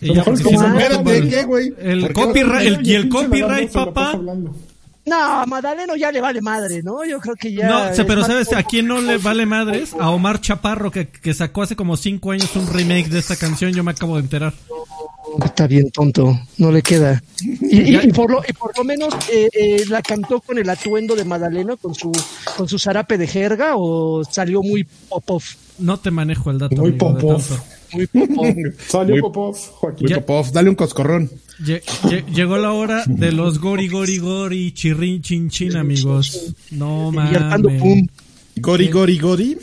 Y ya, porque si no, Espérate, ¿qué, güey? el ¿Por qué copyright, el, y el copyright, papá. No, a Madaleno ya le vale madre, ¿no? Yo creo que ya. No, o sea, pero es ¿sabes a quién no le vale madres? A Omar Chaparro, que, que sacó hace como cinco años un remake de esta canción, yo me acabo de enterar. Está bien tonto, no le queda. Y, y- y por, lo, y por lo menos eh, eh, la cantó con el atuendo de Madaleno, con su con su zarape de jerga, o salió muy pop No te manejo el dato. Muy amigo, Popov. Muy pop Salió Muy- Popov, Joaquín. Muy Popov, dale un coscorrón. Lle- lle- Llegó la hora de los gori gori gori chirrin chin chin, amigos. No mames. Gori, gori, gori.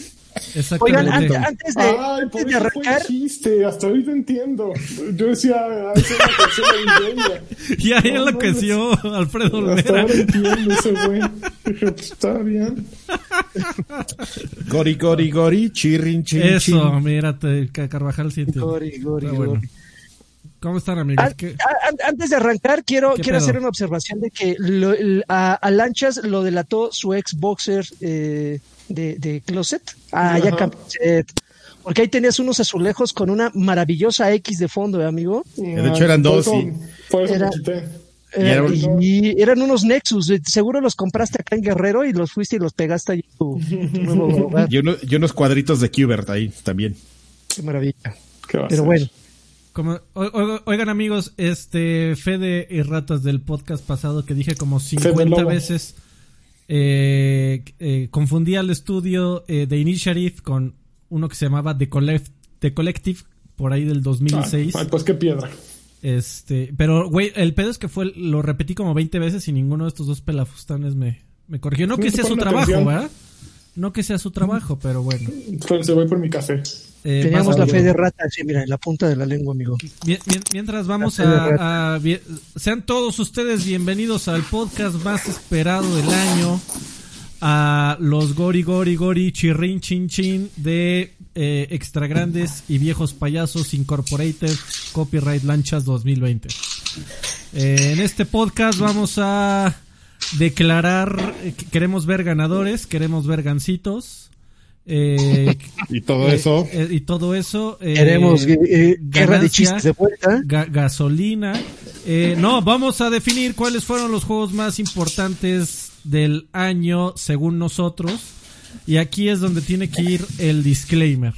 Oigan, an- Exactamente. antes de, Ay, antes de arrancar, chiste, hasta ahorita entiendo. Yo decía, ah, esa es la canción navideña. Ya No enloqueció Alfredo Hasta Olvera. ahora entiendo ese güey. Pues está bien. Gori, gori, gori, chirrin, chin, Eso, chin. mírate, Ca- Carvajal siente. Gori, gori, Pero bueno. gori. ¿Cómo están, amigos? ¿Qué- an- antes de arrancar, quiero, ¿Qué quiero pedo? hacer una observación de que lo- a, a Lanchas lo delató su ex boxer eh, de, de Closet, a. Jack Closet. Porque ahí tenías unos azulejos con una maravillosa X de fondo, ¿eh, amigo. de hecho eran dos, Era- Y era y eran unos Nexus, seguro los compraste acá en Guerrero y los fuiste y los pegaste allí en tu, en tu nuevo hogar. Y, uno- y unos cuadritos de Qbert ahí también. Qué maravilla. ¿Qué a Pero bueno, Como, oigan amigos, este Fede y Ratas del podcast pasado que dije como 50 Lobo. veces, eh, eh, confundí al estudio eh, de Initiative con uno que se llamaba The, Collect- The Collective, por ahí del 2006. Ay, pues qué piedra. Este, pero güey, el pedo es que fue, lo repetí como 20 veces y ninguno de estos dos pelafustanes me, me corrigió. No que sea su trabajo, atención. ¿verdad? No que sea su trabajo, pero bueno. Entonces voy por mi café. Eh, teníamos la fe de rata, sí, mira, en la punta de la lengua, amigo. Mien- mien- Mientras vamos a, sean todos ustedes bienvenidos al podcast más esperado del año, a los Gori Gori Gori Chirrin Chin Chin de eh, Extra Grandes y Viejos Payasos Incorporated Copyright Lanchas 2020. Eh, en este podcast vamos a declarar, eh, que queremos ver ganadores, queremos ver gancitos. eh, Y todo eh, eso. eh, y todo eso. eh, Queremos eh, eh, guerra de chistes de vuelta. ga- gasolina. Eh, no, vamos a definir cuáles fueron los juegos más importantes del año según nosotros. Y aquí es donde tiene que ir el disclaimer.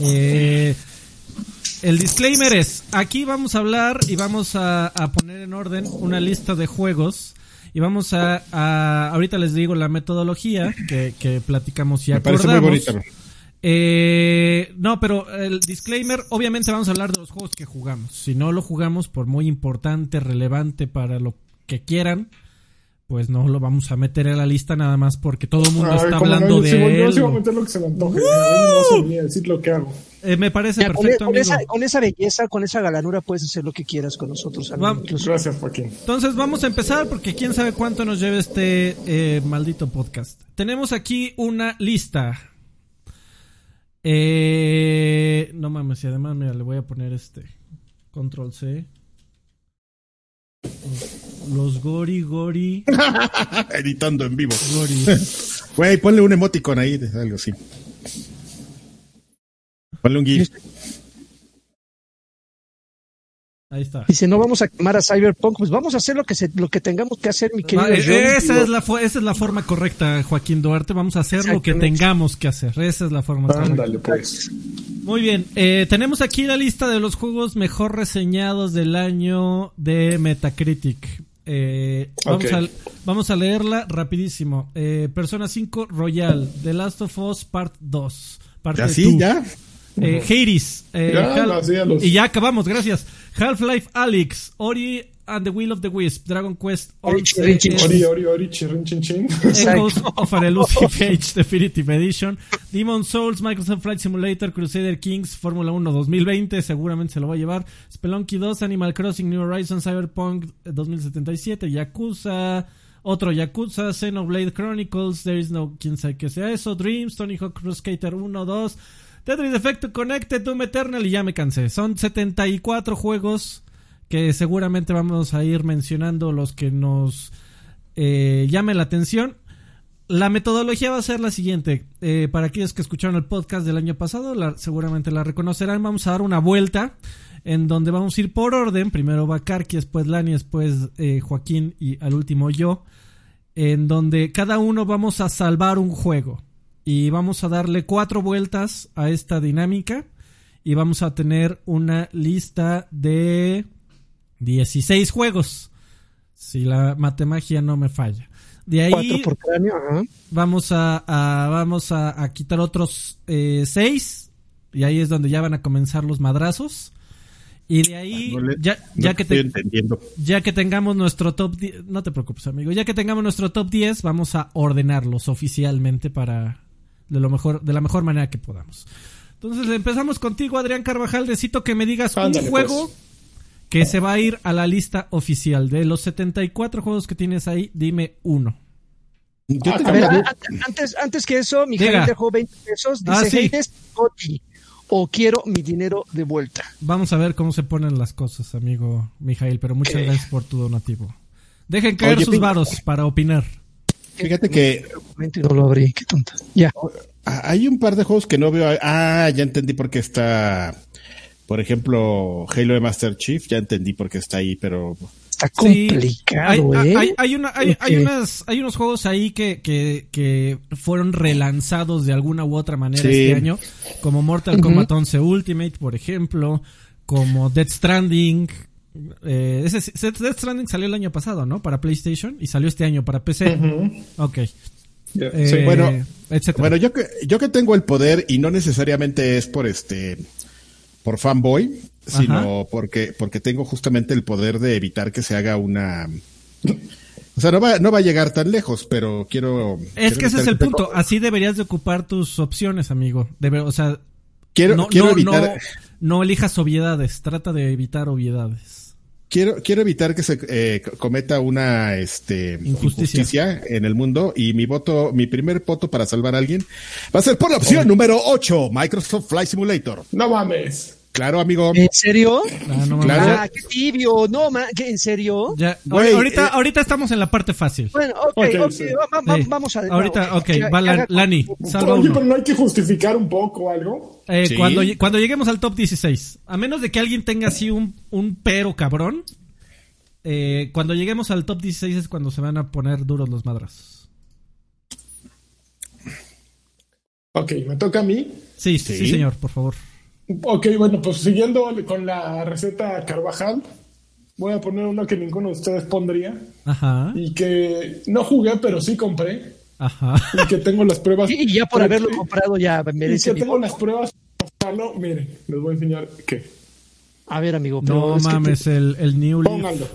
Eh, el disclaimer es, aquí vamos a hablar y vamos a, a poner en orden una lista de juegos. Y vamos a, a- ahorita les digo la metodología que, que platicamos y Me parece muy acordamos. Eh, no, pero el disclaimer, obviamente vamos a hablar de los juegos que jugamos. Si no lo jugamos por muy importante, relevante para lo que quieran, pues no lo vamos a meter en la lista nada más porque todo el mundo Ay, está no, hablando yo de Yo él. voy a meter lo que se me antoje. Mí no venir a decir lo que hago. Eh, me parece perfecto, con amigo. esa, con esa belleza, con esa galanura puedes hacer lo que quieras con nosotros. amigo. Gracias, Joaquín. Entonces vamos a empezar porque quién sabe cuánto nos lleve este eh, maldito podcast. Tenemos aquí una lista. Eh, no mames, y además mira, le voy a poner este control C. Los Gori Gori Editando en vivo. Gori. Güey, ponle un emoticon ahí, algo así. Ponle un GIF. Ahí está. Dice, no vamos a quemar a Cyberpunk, pues vamos a hacer lo que se, lo que tengamos que hacer, mi querido John. esa, es la, esa es la forma correcta, Joaquín Duarte. Vamos a hacer lo que tengamos que hacer. Esa es la forma correcta. Ándale, pues. Muy bien, eh, tenemos aquí la lista de los juegos mejor reseñados del año de Metacritic. Eh, vamos, a, vamos a leerla rapidísimo. Eh, Persona 5 Royal, The Last of Us Part 2. Parte ¿Así 2. ya? Eh, Hades. eh, Ya, Y ya acabamos, gracias. Half-Life Alyx, Ori and the Will of the Wisp, Dragon Quest, Ori, Ori, Ori, ori, chin, chin. Echoes of an Elusive Age Definitive Edition, Demon Souls, Microsoft Flight Simulator, Crusader Kings, Fórmula 1 2020, seguramente se lo va a llevar, Spelunky 2, Animal Crossing, New Horizons, Cyberpunk 2077, Yakuza, otro Yakuza, Xenoblade Chronicles, There is no, quién sabe qué sea eso, Dreams, Tony Hawk Pro Skater 1, 2, Tetris Effect Connected, Doom Eternal y ya me cansé. Son 74 juegos que seguramente vamos a ir mencionando los que nos eh, llamen la atención. La metodología va a ser la siguiente. Eh, para aquellos que escucharon el podcast del año pasado, seguramente la reconocerán. Vamos a dar una vuelta en donde vamos a ir por orden. Primero va Karki, después Lani, después eh, Joaquín y al último yo. En donde cada uno vamos a salvar un juego. Y vamos a darle cuatro vueltas a esta dinámica. Y vamos a tener una lista de 16 juegos. Si la matemagia no me falla. De ahí por cráneo, vamos a, a- vamos a, a quitar otros eh, seis y ahí es donde ya van a comenzar los madrazos y de ahí No le- ya, no ya que te- ya que tengamos nuestro top 10, no te preocupes amigo, ya que tengamos nuestro top 10 vamos a ordenarlos oficialmente para de lo mejor de la mejor manera que podamos. Entonces empezamos contigo Adrián Carvajal, necesito que me digas Ándale, un juego pues. que se va a ir a la lista oficial de los 74 juegos que tienes ahí, dime uno. Yo Ah, A ver, a- antes, antes que eso, mi Diga. dejó 20 pesos. Dice, Ah, sí. "Heides, Goti, o quiero mi dinero de vuelta. Vamos a ver cómo se ponen las cosas, amigo Mijail, pero muchas gracias por tu donativo. Dejen caer Oye, sus varos para opinar. Fíjate que Momento y no lo abrí, qué tonta. Ya. ah, hay un par de juegos que no veo. Ah, ya entendí por qué está. Por ejemplo, Halo de Master Chief, ya entendí por qué está ahí, pero Está Sí, complicado, hay, ¿eh? hay, hay una- hay- hay Ok. unas, hay unos juegos ahí que, que, que fueron relanzados de alguna u otra manera Sí. este año, como Mortal. Kombat 11 Ultimate, por ejemplo, como Death Stranding. Eh, ese, Death Stranding salió el año pasado, ¿no? Para PlayStation y salió este año para PC. Ok. Ya, Eh, sí. bueno, etcétera. Bueno, yo que, yo que tengo el poder y no necesariamente es por este por fanboy, sino porque porque tengo justamente el poder de evitar que se haga una o sea, no va, no va a llegar tan lejos, pero quiero Es quiero que ese es el que- punto. Así deberías de ocupar tus opciones, amigo. Debe, o sea, Quiero no, quiero no, evitar no, no elijas obviedades. Trata de evitar obviedades. Quiero quiero evitar que se eh, co- cometa una este Injusticia. injusticia en el mundo y mi voto, mi primer voto para salvar a alguien va a ser por la opción número 8, Microsoft Flight Simulator. No mames. Claro, amigo. ¿En serio? Ah, no Claro. Ah, qué tibio. No, ma, ¿qué, ¿en serio? ya- Güey, ahorita, eh, ahorita estamos en la parte fácil. Bueno, ok, Ok, ok, sí. va- va- Sí. vamos a... Ahorita, no, ok, va la- Lani, salva Oye, uno. pero no hay que justificar un poco algo. Eh, Sí. cuando, cuando lleguemos al top 16, a menos de que alguien tenga así un, un pero cabrón, eh, cuando lleguemos al top 16 es cuando se van a poner duros los madrazos. Ok, me toca a mí. Sí, sí, Sí. señor, por favor. Ok, bueno, pues siguiendo con la receta Carvajal, voy a poner uno que ninguno de ustedes pondría Ajá, y que no jugué, pero sí compré ajá. y que tengo las pruebas. Y, y ya por haberlo comprado ya Y merece que mi tengo voto. las pruebas para pasarlo. Miren, les voy a enseñar qué. A ver, amigo, pero No es que mames, el, el New Leaf. Pónganlo.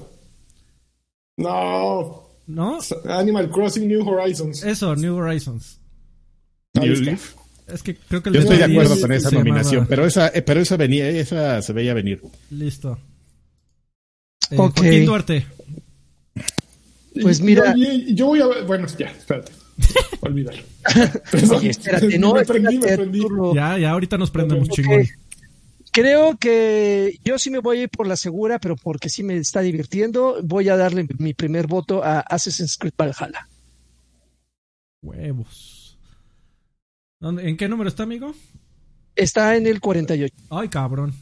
No, ¿No? Animal Crossing New Horizons. Eso, New Horizons. New está. Leaf. Es que creo que el Yo estoy de acuerdo 10 con esa llamaba- nominación, pero esa, eh, pero esa venía, esa se veía venir. Listo. Eh, Ok. Joaquín Duarte. Pues mira- yo voy a ver. Bueno, ya, espérate. Olvídalo. Oye, espérate, no, me prendí, espérate, me prendí. Arturo. Ya, ya, ahorita nos prendemos Ok. chingón. Creo que yo sí me voy a ir por la segura, pero porque sí me está divirtiendo, voy a darle mi primer voto a Assassin's Creed Valhalla. Huevos. ¿Dónde- ¿En qué número está, amigo? Está en el 48. Ay, cabrón.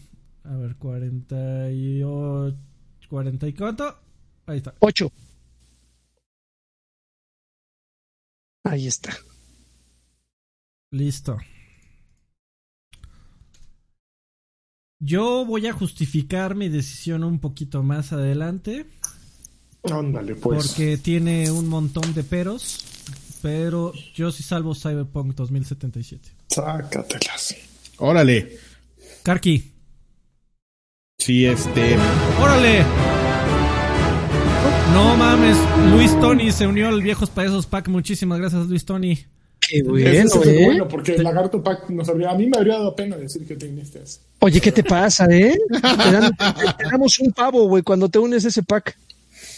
A ver, 48. ¿40 y cuánto? Ahí está. 8. Ahí está. Listo. Yo voy a justificar mi decisión un poquito más adelante. Ándale, pues. Porque tiene un montón de peros. Pero yo sí salvo Cyberpunk 2077. Sácatelas. Órale. Karki. Sí, este. ¡Órale! No mames, Luis Tony se unió al Viejos Payasos Pack. Muchísimas gracias, Luis Tony. Qué bueno, es el ¿eh? bueno, porque el Lagarto Pack nos habría, a mí me habría dado pena decir que teniste eso. Oye, ¿qué te pasa, eh? Te, dan- te- te damos un pavo, güey, cuando te unes a ese pack.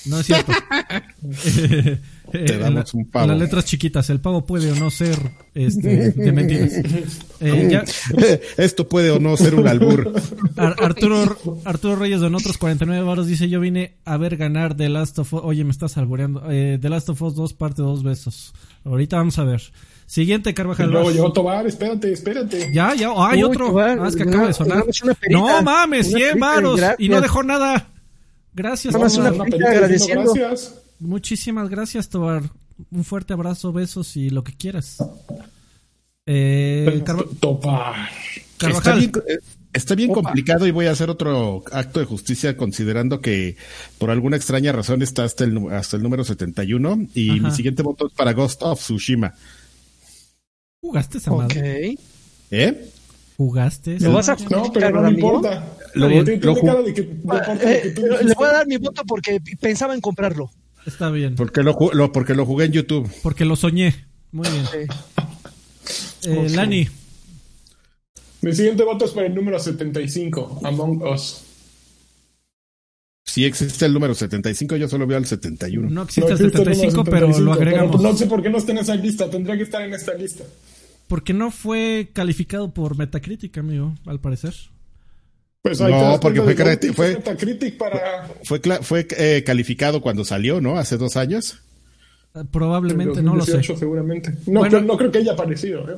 No es cierto. Eh, Te damos la- un pavo. Las letras chiquitas, el pavo puede o no ser este, de mentiras. Eh, ya- Esto puede o no ser un albur. Ar- Arturo, Arturo Reyes Don otros 49 varos dice yo vine a ver ganar The Last of Us. Oye, me estás alboreando. Eh, The Last of Us 2 parte 2 besos. Ahorita vamos a ver. Siguiente Carvajal. luego llegó Tobar, espérate, espérate. Ya, ya, oh, hay Uy, otro. Tobar, Ah, es que una- acaba de sonar. perita. No mames, Una 100 perita, varos. Y no dejó nada. Gracias, Tobar. una Una perita agradeciendo. gracias. Muchísimas gracias, Tobar. Un fuerte abrazo, besos y lo que quieras. Eh, Tobar. Está bien, eh, está bien Opa. complicado y voy a hacer otro acto de justicia considerando que por alguna extraña razón está hasta el, hasta el número 71 y Ajá. mi siguiente voto es para Ghost of Tsushima. ¿Jugaste esa Ok. madre? ¿Eh? ¿Jugaste ¿Lo vas a? No, pero no me importa. Lo- lo lo que Eh, tú le voy a dar mi voto porque pensaba en comprarlo. Está bien. Porque lo, lo- porque lo jugué en YouTube. Porque lo soñé. Muy bien. Sí. Eh, Lani. Mi siguiente voto es para el número 75, Among Us. Si existe el número 75, yo solo veo al 71. No existe No el existe el número 75, pero 75, lo agregamos. pues no sé por qué no está en esa lista, tendría que estar en esta lista. Porque no fue calificado por Metacritic, amigo, al parecer. Pues No, porque fue creati- fue- para Fue, fue eh, calificado cuando salió, ¿no? Hace dos años. Eh, Probablemente, no lo sé. 2018 seguramente. No, Bueno. creo, no creo que haya aparecido. ¿eh?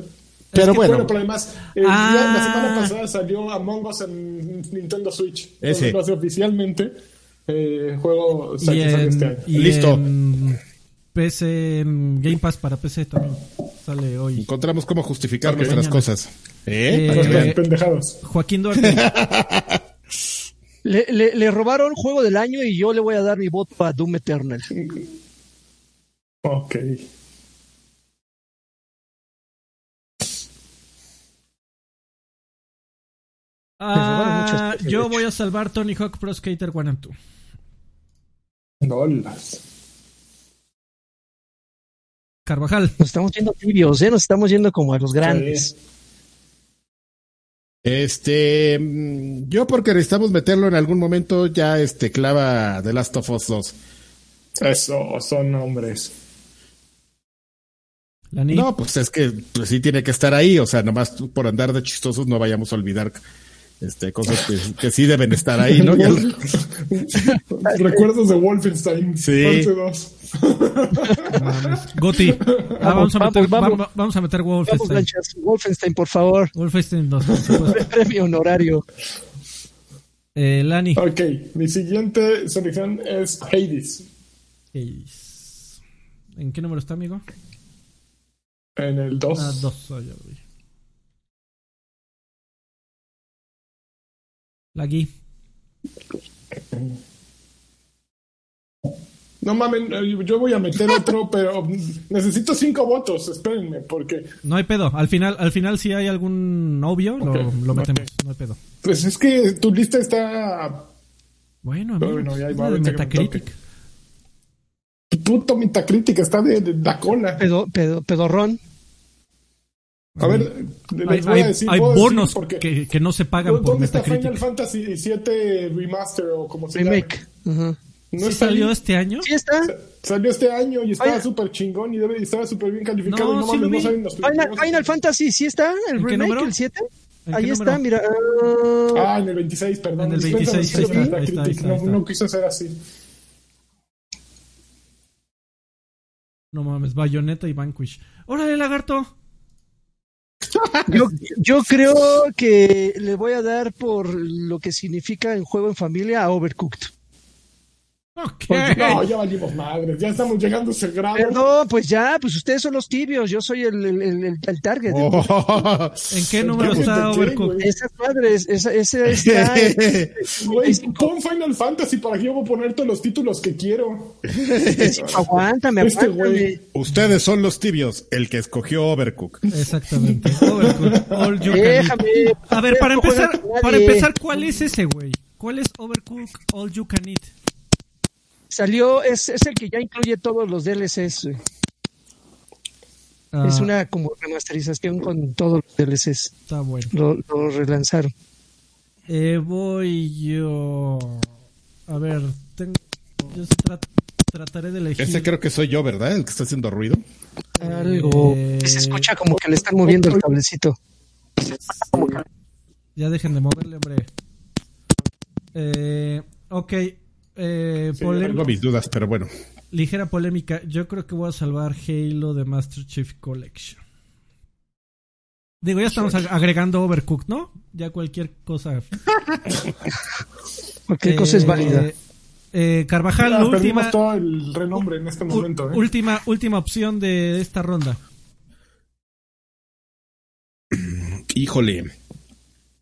Pero Es que, bueno. pero además, el Ah. la semana pasada salió Among Us en Nintendo Switch. Ese. Entonces, oficialmente, eh, juego sale este año. y Listo. en PC, en Game Pass para PC también sale hoy. Encontramos cómo justificar nuestras Mañana. cosas. ¿Eh? Eh, Para pendejados. Joaquín Duarte. Le, le- le robaron juego del año y yo le voy a dar mi voto a Doom Eternal. Ok. Ah, yo voy a salvar Tony Hawk Pro Skater 1 and 2. Dolas. Carvajal. Nos estamos yendo tibios, ¿eh? Nos estamos yendo como a los grandes. Este, mm, yo porque necesitamos meterlo en algún momento, ya este clava The Last of Us 2. Eso, son hombres. No, pues es que pues, sí tiene que estar ahí, o sea, nomás por andar de chistosos no vayamos a olvidar este cosas que, que sí deben estar ahí, ¿no? Recuerdos de Wolfenstein. Sí. Parte dos. Mames. Goti. Ah, vamos, a Vamos, meter, vamos. vamos, vamos a meter Wolfenstein. Lanchas. Wolfenstein, por favor. Wolfenstein 2, por supuesto. Premio honorario. Eh, Lani. Ok, mi siguiente selección es Hades. Seis. ¿En qué número está, amigo? En el 2. Ah, dos. Ah, ya lo vi. Lagui. No mames, eh, yo voy a meter otro, pero necesito cinco votos, espérenme, porque No hay pedo. Al final, al final si hay algún obvio, lo, lo metemos. No hay pedo. pues es que tu lista está Bueno, amigo. Bueno, ya va, la de Metacritic. puto metacrítica, está de, de la cola. Pedo, pedo- pedorrón. A ver, les Hay, voy a hay- decir, hay decir bonos porque que, que no se pagan por ¿Dónde está Final. Fantasy VII Remaster o como se llama? Remake. Ajá. No ¿Sí salió ahí. este año? Sí está. Salió este año y estaba súper chingón y debe de estar súper bien calificado. No, no sí mames, lo no saben los Final, primeros- Final Fantasy, sí está. El ¿En qué remake, número? el 7. ¿En Ahí está, número? mira. ah, Ah, en el 26, perdón. En el Dispensa, 26, no ahí quiso está, ahí está, ahí está, no, no quiso ser así. No mames, Bayonetta y Vanquish. ¡Órale, lagarto! yo, yo creo que le voy a dar por lo que significa en juego en familia a Overcooked. Ok. No, ya valimos madres, ya estamos llegando a ese grado. Perdón, pues ya, pues ustedes son los tibios, yo soy el, el, el, el- el target. Oh. ¿En qué número ¿Qué, está Overcooked? güey? Esas madres, esa, esa está. Güey, pon Final Fantasy para que yo voy a poner todos los títulos que quiero. aguántame, Este aguántame. Ustedes son los tibios, el que escogió Overcook. Exactamente. Overcooked. All you can eat. Déjame. A ver, para empezar, para empezar, ¿cuál es ese, güey? ¿Cuál es Overcooked All You Can Eat? Salió, es, es el que ya incluye todos los DLCs. güey. Ah, Es una como remasterización con todos los DLCs. Está bueno. Lo, lo relanzaron. Eh, voy yo. A ver, tengo. Yo Trataré de elegir. Ese creo que soy yo, ¿verdad? El que está haciendo ruido. Algo. Eh, Se escucha como que le están moviendo el cablecito. Ya dejen de moverle, hombre. Eh, ok. Eh, Sí, tengo mis dudas, pero bueno. ligera polémica. Yo creo que voy a salvar Halo de Master Chief Collection. Digo, ya estamos ag- agregando Overcooked, ¿no? Ya cualquier cosa. Cualquier cosa es Eh, válida. eh, Carvajal, Ya, la perdimos última, todo el renombre en este momento. ¿eh? última, última opción de esta ronda. Híjole.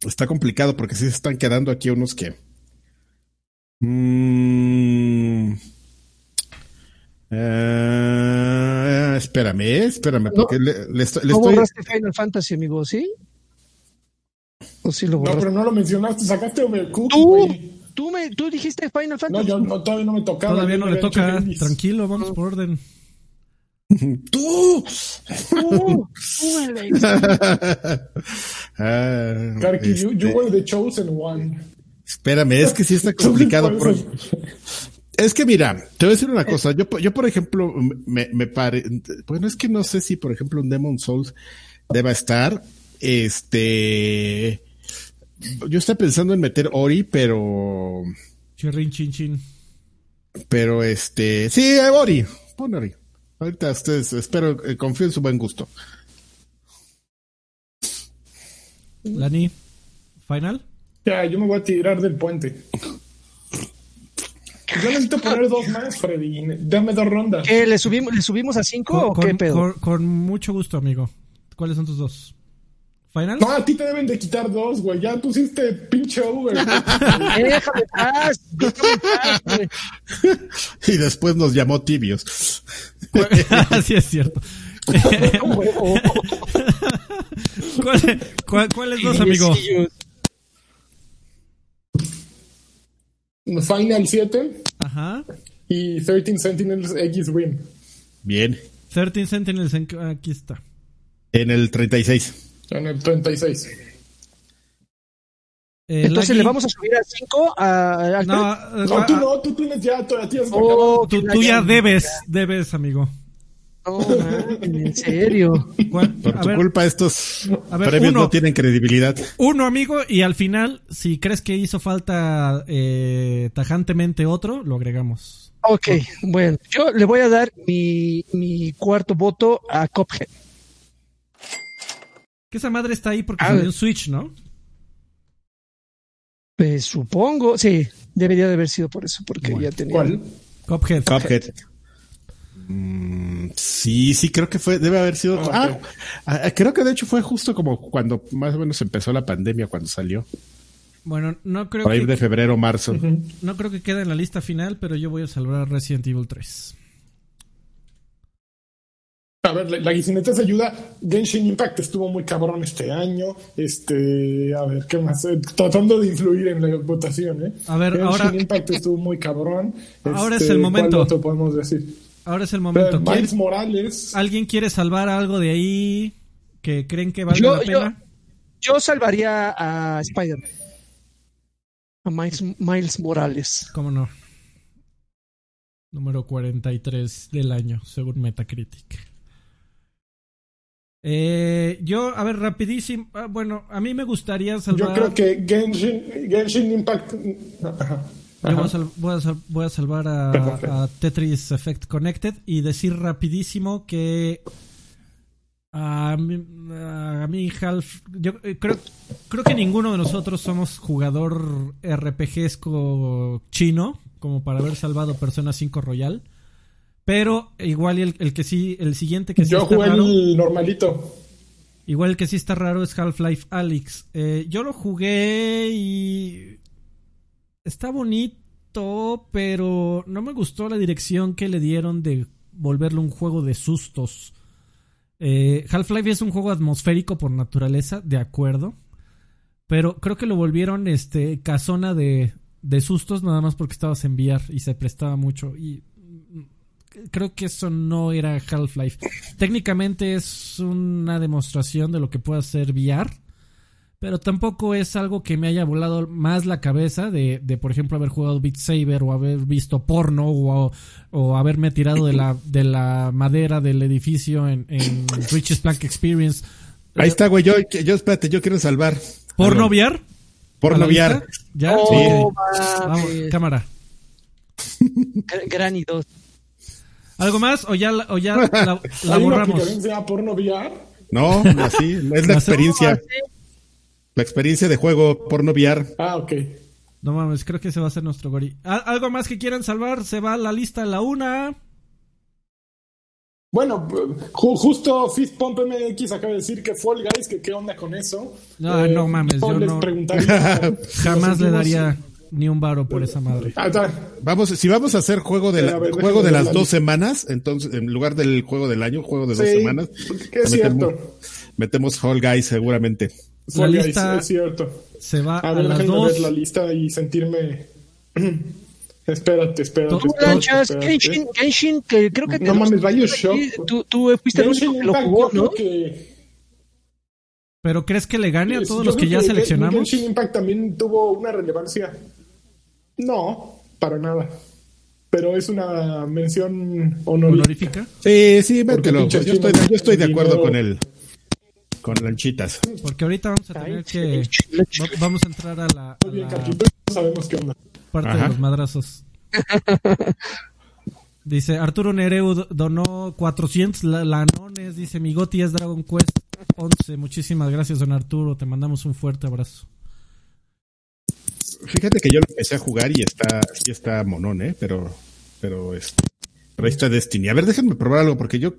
Está complicado porque sí se están quedando aquí unos que. Mm. Eh, espérame, espérame, porque le, le estoy. le ¿No estoy- borraste Final Fantasy, amigo? ¿Sí? ¿O sí lo No, borraste? pero no lo mencionaste, sacaste Overcooked, ¿Tú? ¿Tú, me, tú dijiste Final No, Fantasy. yo no, todavía no me tocaba. Todavía no le toca. Tranquilo, vamos por orden. ¡Tú! Tú, tú, Alex. Ah, you, you este, were the chosen one. Espérame, es que sí está complicado. por- Es que mira, te voy a decir una cosa. Yo, yo por ejemplo, me, me pare. Bueno, es que no sé si, por ejemplo, un Demon Souls deba estar. Este. Yo estaba pensando en meter Ori, pero. Chirrin, chin, chin. Pero este. Sí, Ori. Pon Ori. Ahorita ustedes, espero, eh, confío en su buen gusto. Lani, final. Ya, yo me voy a tirar del puente. Yo necesito poner dos más, Freddy. Dame dos rondas. ¿Qué, le, subimos, ¿Le subimos a 5 o qué con, pedo? con- con mucho gusto, amigo. ¿Cuáles son tus dos? ¿Final? No, a ti te deben de quitar dos, güey. Ya pusiste pinche over. Déjame paz, déjame en paz, güey. Y después nos llamó tibios. Así es cierto. Huevo. ¿Cuál- cuál- ¿Cuáles dos, amigo? Final 7 Ajá. y 13 Sentinels X Rim. Bien. 13 Sentinels, en- aquí está. En el 36. En el 36. Eh, Entonces Lucky- le vamos a subir a 5 a, a- No, eh, No, tú ah, no, tú tienes ya, tú ya tienes Oh, tú, tú ya debes, debes, amigo. No, man, en serio. Por A tu ver, culpa estos A ver, premios uno. no tienen credibilidad. uno, amigo, y al final, si crees que hizo falta eh, tajantemente otro, lo agregamos. Ok, bueno, yo le voy a dar mi, mi cuarto voto a Cophead. Que esa madre está ahí porque Ah, salió en Switch, ¿no? Pues supongo, sí, debería de haber sido por eso, porque Bueno, ya tenía. ¿Cuál? Cuphead. Cuphead. Mm, sí, sí, creo que fue, debe haber sido. Ok. Ah, ah, creo que de hecho fue justo como cuando más o menos empezó la pandemia, cuando salió. Bueno, no creo Por ahí que de febrero, marzo. no creo que quede en la lista final, pero yo voy a salvar a Resident Evil 3. A ver, la, la guisineta se ayuda. Genshin Impact estuvo muy cabrón este año. Este, a ver, ¿qué más? Eh, tratando de influir en la votación, ¿eh? A ver, Genshin ahora- Impact estuvo muy cabrón. Ahora Este, es el momento. ¿Cuál otro podemos decir? Ahora es el momento. ¿Quién- Miles Morales. ¿Alguien quiere salvar algo de ahí que creen que valga Yo- la pena? Yo salvaría a Spider-Man. A Miles, Miles Morales. ¿Cómo no? Número 43 del año, según Metacritic. Eh, yo, a ver, rapidísimo. ah, bueno, a mí me gustaría salvar. Yo creo que Genshin, Genshin Impact. Yo voy a, Ajá. sal- voy a sal- voy a salvar a, Tetris Effect Connected y decir rapidísimo que a mí, a mí Half, yo eh, creo, creo que ninguno de nosotros somos jugador RPGesco chino como para haber salvado Persona 5 Royal, pero igual el, el que sí, el siguiente que sí Yo está jugué raro, el normalito. igual el que sí está raro es Half-Life Alyx. Eh, yo lo jugué y está bonito, pero no me gustó la dirección que le dieron de volverlo un juego de sustos. Eh, Half-Life es un juego atmosférico por naturaleza, de acuerdo. Pero creo que lo volvieron este casona de, de sustos nada más porque estabas en VR y se prestaba mucho. Y creo que eso no era Half-Life. Técnicamente es una demostración de lo que puede hacer VR. Pero tampoco es algo que me haya volado más la cabeza de, de por ejemplo, haber jugado Beat Saber o haber visto porno o, o haberme tirado de la, de la madera del edificio en, en Richest Plank Experience. Ahí está, güey. Yo, yo, espérate, yo quiero salvar. ¿Porno VR? Porno VR. ¿Ya? Oh, Vamos, mames. cámara. Gr- Granny 2. ¿Algo más o ya, la- o ya la, la ¿Hay una borramos? Porno VR? No, así. Es la experiencia. La experiencia de juego porno VR. Ah, ok. No mames, creo que ese va a ser nuestro gori. ¿Al- ¿Algo más que quieran salvar? Se va a la lista a la una. Bueno, ju- justo Fist Pump MX acaba de decir que Fall Guys, que qué onda con eso. No, no mames, yo les no- Jamás le daría ni un varo por esa madre. Ah. Vamos, si vamos a hacer juego de, la- ver, juego de las la dos semanas, entonces en lugar del juego del año, juego de dos semanas, que es metemos, cierto. metemos Fall Guys seguramente. La lista- es cierto. Se va A a, ver, las dos. ver la lista y sentirme. espérate, espérate. Tú, Lanchas, espérate. Genshin, Genshin, que creo que No mames, Bioshock. Tú, tú fuiste el único que lo jugó, ¿no? creo que- ¿Pero crees que le gane a todos yo los que creo ya seleccionamos? Genshin Impact también tuvo una relevancia. No, para nada. Pero es una mención honorífica. Honorífica. Sí, sí, mételo. Yo estoy, yo estoy de acuerdo con el, con lanchitas. Porque ahorita vamos a tener que. Vamos a entrar a la, a sabemos qué onda. parte Ajá. de los madrazos. Dice Arturo Nereu do- donó 400 la- lanones. Dice mi goti es Dragon Quest 11. Muchísimas gracias, don Arturo. Te mandamos un fuerte abrazo. Fíjate que yo lo empecé a jugar y está, sí está monón, ¿eh? Pero, pero este, pero ahí está Destiny. A ver, déjenme probar algo porque yo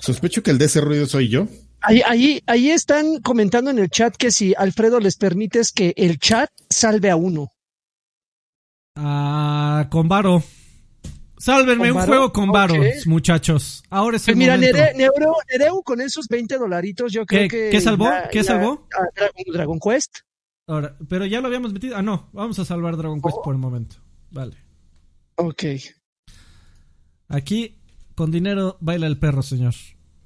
sospecho que el de ese ruido soy yo. Ahí, ahí, ahí están comentando en el chat que si Alfredo les permites que el chat salve a uno. Ah, con Varo. Sálvenme ¿Con un juego con Varo, Ok. muchachos. Ahora es el Pues mira, momento. Nere- Neuro, Nereu con esos 20 dolaritos, yo creo ¿Qué- que. qué salvó? ya- ¿Qué salvó? ah, Dragon, Dragon Quest. Ahora, pero ya lo habíamos metido. Ah, no. Vamos a salvar Dragon Quest Oh. por el momento. Vale. Ok. Aquí, con dinero, baila el perro, señor.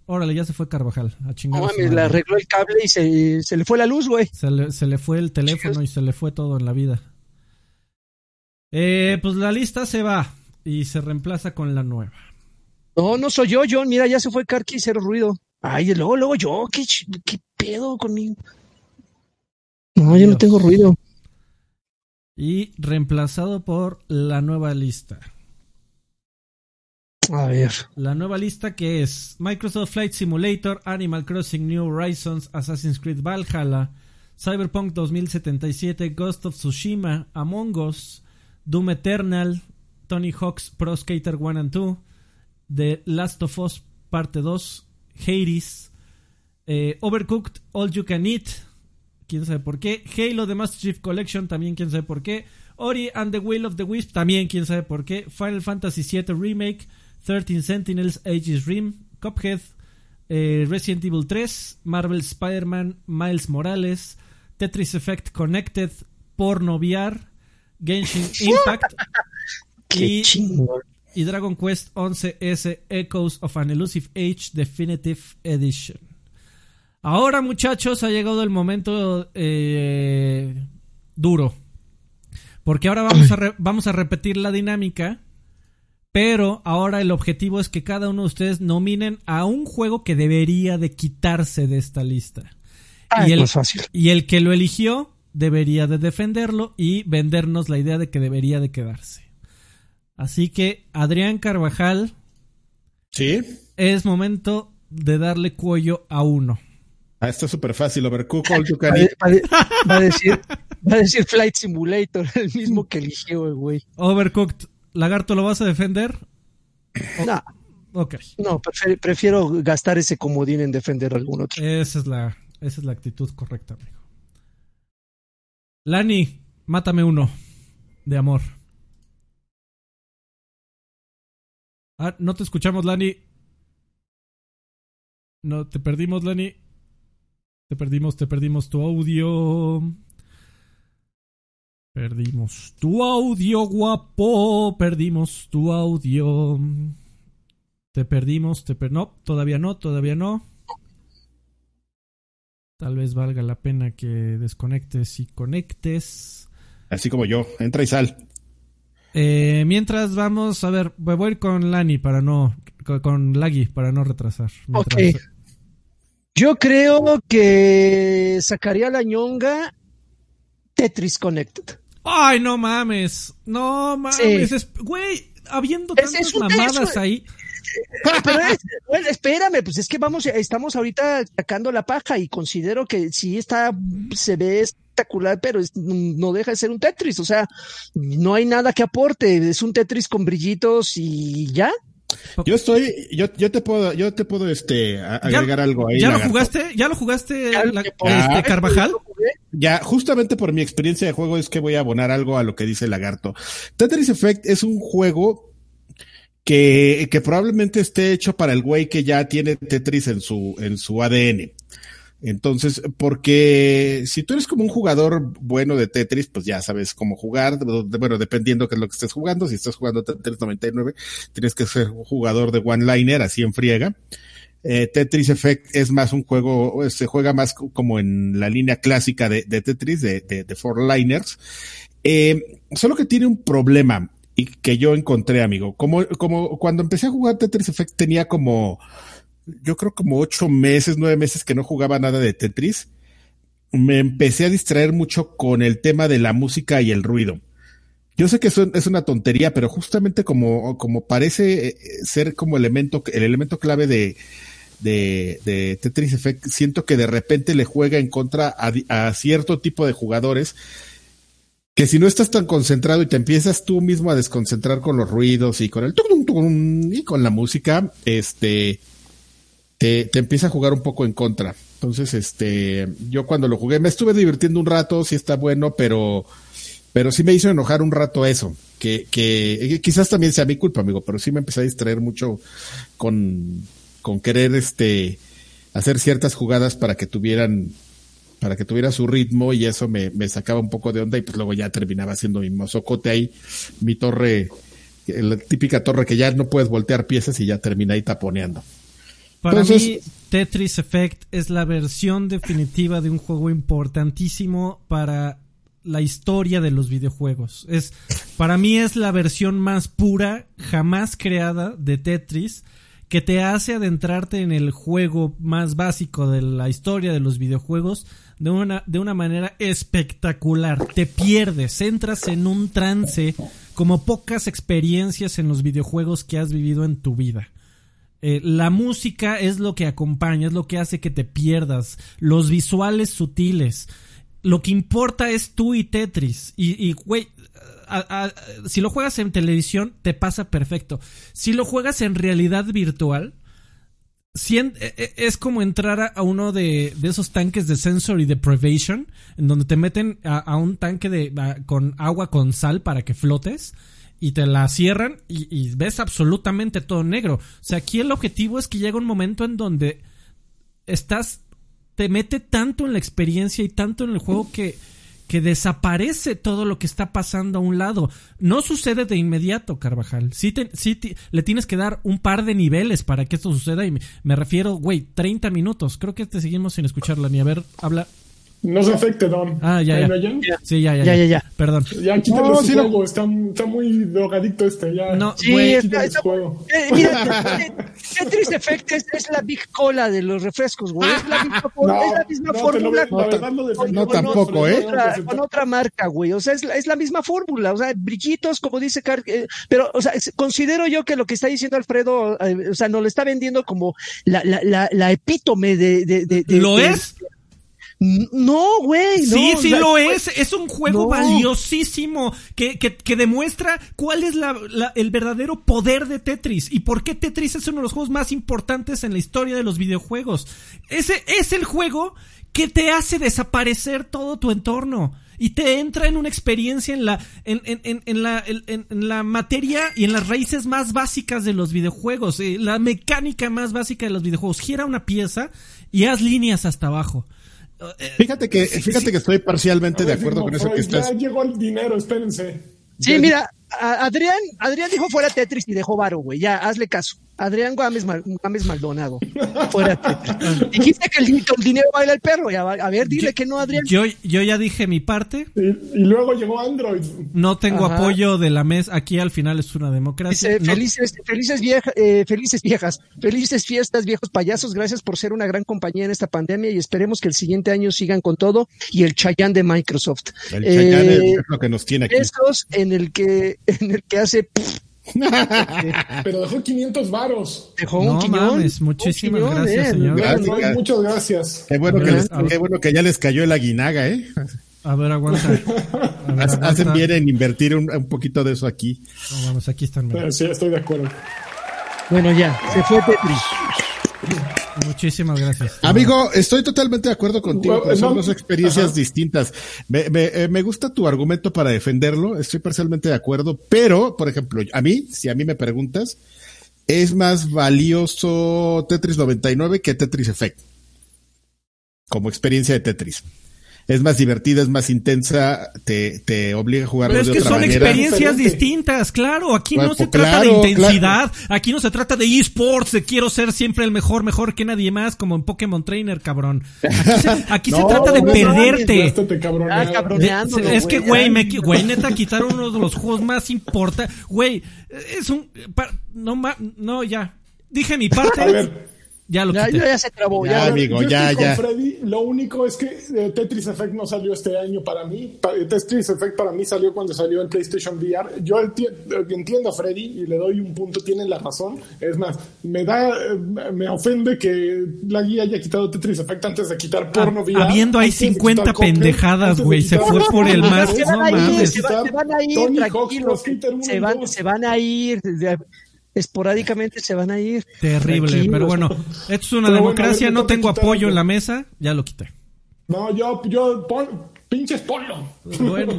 Órale, ya se fue Carvajal. A chingar. No mames, le arregló el cable y se, se le fue la luz, güey. Se le, se le fue el teléfono y se le fue todo en la vida. Eh, pues la lista se va y se reemplaza con la nueva. No, no soy yo, John. Mira, ya se fue Karki, cero ruido. Ay, luego, luego yo. ¿Qué, qué pedo conmigo? No, yo no tengo ruido. Y reemplazado por la nueva lista. La nueva lista que es Microsoft Flight Simulator, Animal Crossing New Horizons, Assassin's Creed Valhalla, Cyberpunk 2077, Ghost of Tsushima, Among Us, Doom Eternal, Tony Hawk's Pro Skater 1 and 2, The Last of Us Parte 2, Hades, eh, Overcooked, All You Can Eat, quién sabe por qué, Halo The Master Chief Collection, también quién sabe por qué, Ori and the Will of the Wisp, también quién sabe por qué, Final Fantasy VII Remake, 13 Sentinels, Aegis Rim, Cuphead, eh, Resident Evil 3, Marvel Spider-Man, Miles Morales, Tetris Effect Connected, Porno VR, Genshin Impact y, y Dragon Quest 11S Echoes of an Elusive Age Definitive Edition. Ahora, muchachos, ha llegado el momento eh, duro. Porque ahora vamos a, re- vamos a repetir la dinámica. Pero ahora el objetivo es que cada uno de ustedes nominen a un juego que debería de quitarse de esta lista. Ah, y, el, más fácil. y el que lo eligió debería de defenderlo y vendernos la idea de que debería de quedarse. Así que, Adrián Carvajal, Sí. es momento de darle cuello a uno. Ah, esto es súper fácil. Overcook, All You Va, Can a- Eat. va a- va a decir, va a decir Flight Simulator, el mismo que eligió el güey. Overcooked, Lagarto, ¿lo vas a defender? No, Ok. no, prefiero, prefiero gastar ese comodín en defender algún otro. Esa es la, esa es la actitud correcta, amigo. Lani, mátame uno. De amor. Ah, no te escuchamos, Lani. No, te perdimos, Lani. Te perdimos, te perdimos tu audio. Perdimos tu audio, guapo. Perdimos tu audio. Te perdimos, te per... No, todavía no, todavía no. Tal vez valga la pena que desconectes y conectes. Así como yo, entra y sal. Eh, mientras vamos, a ver, voy a ir con Lani para no, con, Laggy para no retrasar. Mientras- Ok. Yo creo que sacaría la ñonga Tetris Connected. Ay, no mames. No mames. Sí. Güey, habiendo Es- tantas es un mamadas ahí. Pero bueno, espérame, pues es que vamos, estamos ahorita sacando la paja y considero que sí está, se ve espectacular, pero es- no deja de ser un Tetris, o sea, no hay nada que aporte, es un Tetris con brillitos y ya. Yo estoy, yo, yo te puedo, yo te puedo este a- ¿Ya- agregar algo ahí. ¿Ya lo lagarto. jugaste? ¿Ya lo jugaste, la- este, Carvajal? Ya, justamente por mi experiencia de juego es que voy a abonar algo a lo que dice Lagarto. Tetris Effect es un juego que, que probablemente esté hecho para el güey que ya tiene Tetris en su, en su ADN. Entonces, porque si tú eres como un jugador bueno de Tetris, pues ya sabes cómo jugar. Bueno, dependiendo qué es lo que estés jugando. Si estás jugando Tetris 99, tienes que ser un jugador de one-liner, así en friega. Eh, Tetris Effect es más un juego, se juega más co- como en la línea clásica de, Tetris, de, de, de four liners. Eh, solo que tiene un problema y que yo encontré, amigo. Como, como cuando empecé a jugar Tetris Effect tenía como, yo creo como ocho meses, nueve meses que no jugaba nada de Tetris. Me empecé a distraer mucho con el tema de la música y el ruido. Yo sé que es una tontería, pero justamente como, como parece eh, ser como elemento, el elemento clave de, Tetris Effect, siento que de repente le juega en contra a cierto tipo de jugadores que si no estás tan concentrado y te empiezas tú mismo a desconcentrar con los ruidos y con el tucum, tucum, y con la música, este te, empieza a jugar un poco en contra. Entonces, este, yo cuando lo jugué me estuve divirtiendo un rato, sí está bueno, pero, pero sí me hizo enojar un rato eso, que, que eh, quizás también sea mi culpa, amigo, pero sí me empecé a distraer mucho con, con querer, este, hacer ciertas jugadas para que tuvieran, para que tuviera su ritmo y eso me, me sacaba un poco de onda y pues luego ya terminaba haciendo mi mozocote ahí, mi torre, la típica torre que ya no puedes voltear piezas y ya termina ahí taponeando. Para Entonces- mí, Tetris Effect es la versión definitiva de un juego importantísimo para la historia de los videojuegos. Es, para mí es la versión más pura jamás creada de Tetris que te hace adentrarte en el juego más básico de la historia de los videojuegos de una, de una manera espectacular. Te pierdes, entras en un trance como pocas experiencias en los videojuegos que has vivido en tu vida. Eh, la música es lo que acompaña, es lo que hace que te pierdas. Los visuales sutiles. Lo que importa es tú y Tetris. Y, güey, si lo juegas en televisión, te pasa perfecto. Si lo juegas en realidad virtual, eh, eh, es como entrar a, uno de, esos tanques de sensory deprivation, en donde te meten a, a un tanque de, con agua con sal para que flotes y te la cierran y, ves absolutamente todo negro. O sea, aquí el objetivo es que llega un momento en donde estás, te mete tanto en la experiencia y tanto en el juego que, que desaparece todo lo que está pasando a un lado. No sucede de inmediato, Carvajal. Sí, sí le tienes que dar un par de niveles para que esto suceda y me, me refiero, güey, 30 minutos. Creo que te seguimos sin escucharla ni a ver, habla. No se afecte, Don. Ah, ya, ¿Ahí ya. oyen? Sí, ya, ya, Ya, ya, ya. Perdón. Ya quítale No, su sí está, está muy drogadicto este, ya. No, Sí, güey, está- juego. eh, mira, Tetris Effect es, es la Big Cola de los refrescos, güey. Es la misma, No, es la misma no, te lo fórmula la con, no, con tampoco, otra, ¿eh? con otra- con otra marca, güey. O sea, es, la- es la misma fórmula. O sea, brillitos, como dice Car eh, pero, o sea, es- considero yo que lo que está diciendo Alfredo, eh, o sea, nos lo está vendiendo como la, la, la, la epítome de, de, de- de- ¿Lo de- es? No, güey. no, Sí, o sí sea, lo es. Es un juego No. valiosísimo que, que, que demuestra cuál es la, la- el verdadero poder de Tetris y por qué Tetris es uno de los juegos más importantes en la historia de los videojuegos. Ese es el juego que te hace desaparecer todo tu entorno y te entra en una experiencia en la en, en, en, en la en la materia y en las raíces más básicas de los videojuegos, eh, la mecánica más básica de los videojuegos. Gira una pieza y haz líneas hasta abajo. Fíjate que, fíjate que estoy parcialmente de acuerdo con eso que estás. Ya llegó el dinero, espérense. Sí, mira, Adrián, Adrián dijo fuera Tetris y dejó varo, güey. Ya, hazle caso. Adrián Gámez, Mal- Gámez Maldonado. Fuera Tetris. Dijiste que el, dinero baila el perro. Ya, a ver, dile que no, Adrián. Yo, yo ya dije mi parte. Y, y luego llegó Android. No tengo Ajá. apoyo de la mesa. Aquí al final es una democracia. Dice, No- felices, felices, vieja- eh, felices viejas, felices fiestas, viejos payasos. Gracias por ser una gran compañía en esta pandemia y esperemos que el siguiente año sigan con todo y el Chayán de Microsoft. El Eh, Chayanne es lo que nos tiene aquí. Estos en el que, en el que hace Pero dejó 500 varos. dejó No un quiñón. mames, muchísimas un quiñón, gracias, eh. señor. Gracias. Muchas gracias. Qué bueno, que les- qué bueno que ya les cayó el aguinaga, ¿eh? A ver, aguanta. A ver, Hacen bien en invertir un, un poquito de eso aquí. No, vamos, aquí están. Sí, estoy de acuerdo. Bueno, ya, se fue Tetris. Muchísimas gracias. Amigo, estoy totalmente de acuerdo contigo, pero son No, dos experiencias ajá. distintas. Me, me, eh, me gusta tu argumento para defenderlo, estoy parcialmente de acuerdo, pero, por ejemplo, a mí, si a mí me preguntas, es más valioso Tetris 99 que Tetris Effect. Como experiencia de Tetris. Es más divertida, es más intensa, te, te obliga a jugarlo Pero es de que otra son manera. experiencias distintas, claro. Aquí Bueno, no se pues, trata de intensidad, aquí no se trata de esports, de quiero ser siempre el mejor, mejor que nadie más, como en Pokémon Trainer, cabrón. Aquí se, aquí se No, trata de no perderte. Te cabronea. Ah. De- es que, güey. me güey, neta, quitaron uno de los juegos más importantes. Güey, es un. pa- no, ma- no, ya. Dije mi parte. A ver. Ya lo Ya, quité. ya se trabó, Ya, ya. amigo, Yo ya, estoy ya. con Freddy, lo único es que eh, Tetris Effect no salió este año para mí. Pa- Tetris Effect para mí salió cuando salió el PlayStation VR. Yo enti- eh, entiendo a Freddy y le doy un punto, tiene la razón. Es más, me da, eh, me ofende que la guía haya quitado Tetris Effect antes de quitar porno VR. Habiendo ahí antes de 50 quitar Cuphead, pendejadas, güey, se fue por el más- Se no van a ir, se, va- se van a ir, se van a ir. Esporádicamente se van a ir. Terrible, Tranquilos. pero bueno, esto es una Pero democracia, no tengo apoyo en la mesa, ya lo quité. No, yo, yo, pon, pinches ponlo. Bueno,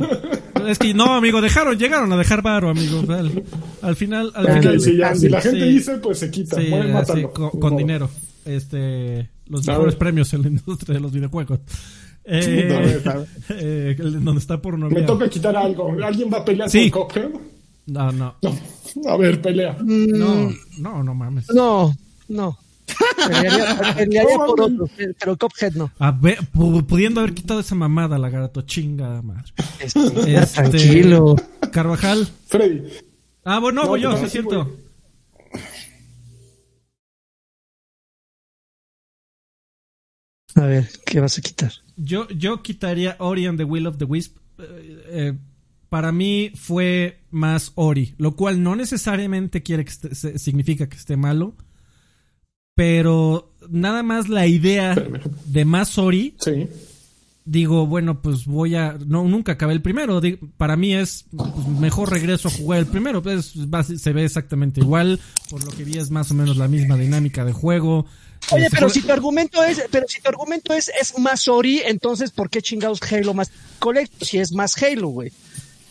es que no, amigo, dejaron, llegaron a dejar varo, amigo. Al, al final, al final. Si, ya, si la gente Sí. dice, pues se quita. Sí, Pueden con, dinero. Este, los mejores premios en la industria de los videojuegos. Eh, eh, donde está por Me toca quitar algo. ¿Alguien va a pelear Sí. con Cuphead? No, no, No. A ver, pelea. no, no, no mames. No, no. Pelearía, pelearía por otro, pero Cuphead no. A ver, pu- pudiendo haber quitado esa mamada, lagarto, chinga madre. Este, Tranquilo. Carvajal. Freddy. Ah, bueno, No, voy yo, sí es cierto. A ver, ¿qué vas a quitar? Yo, yo quitaría Ori and the Will of the Wisp. Eh, eh, para mí fue más Ori, lo cual no necesariamente quiere que esté- se- significa que esté malo, pero nada más la idea de más Ori, Sí. digo, bueno, pues voy a, no, nunca acabé el primero, para mí es pues, mejor regreso a jugar el primero, pues se ve exactamente igual, por lo que vi es más o menos la misma dinámica de juego. Oye, Eh, se pero si tu argumento es, pero si tu argumento es, es más Ori, entonces ¿por qué chingados Halo más Collect? Si es más Halo, güey.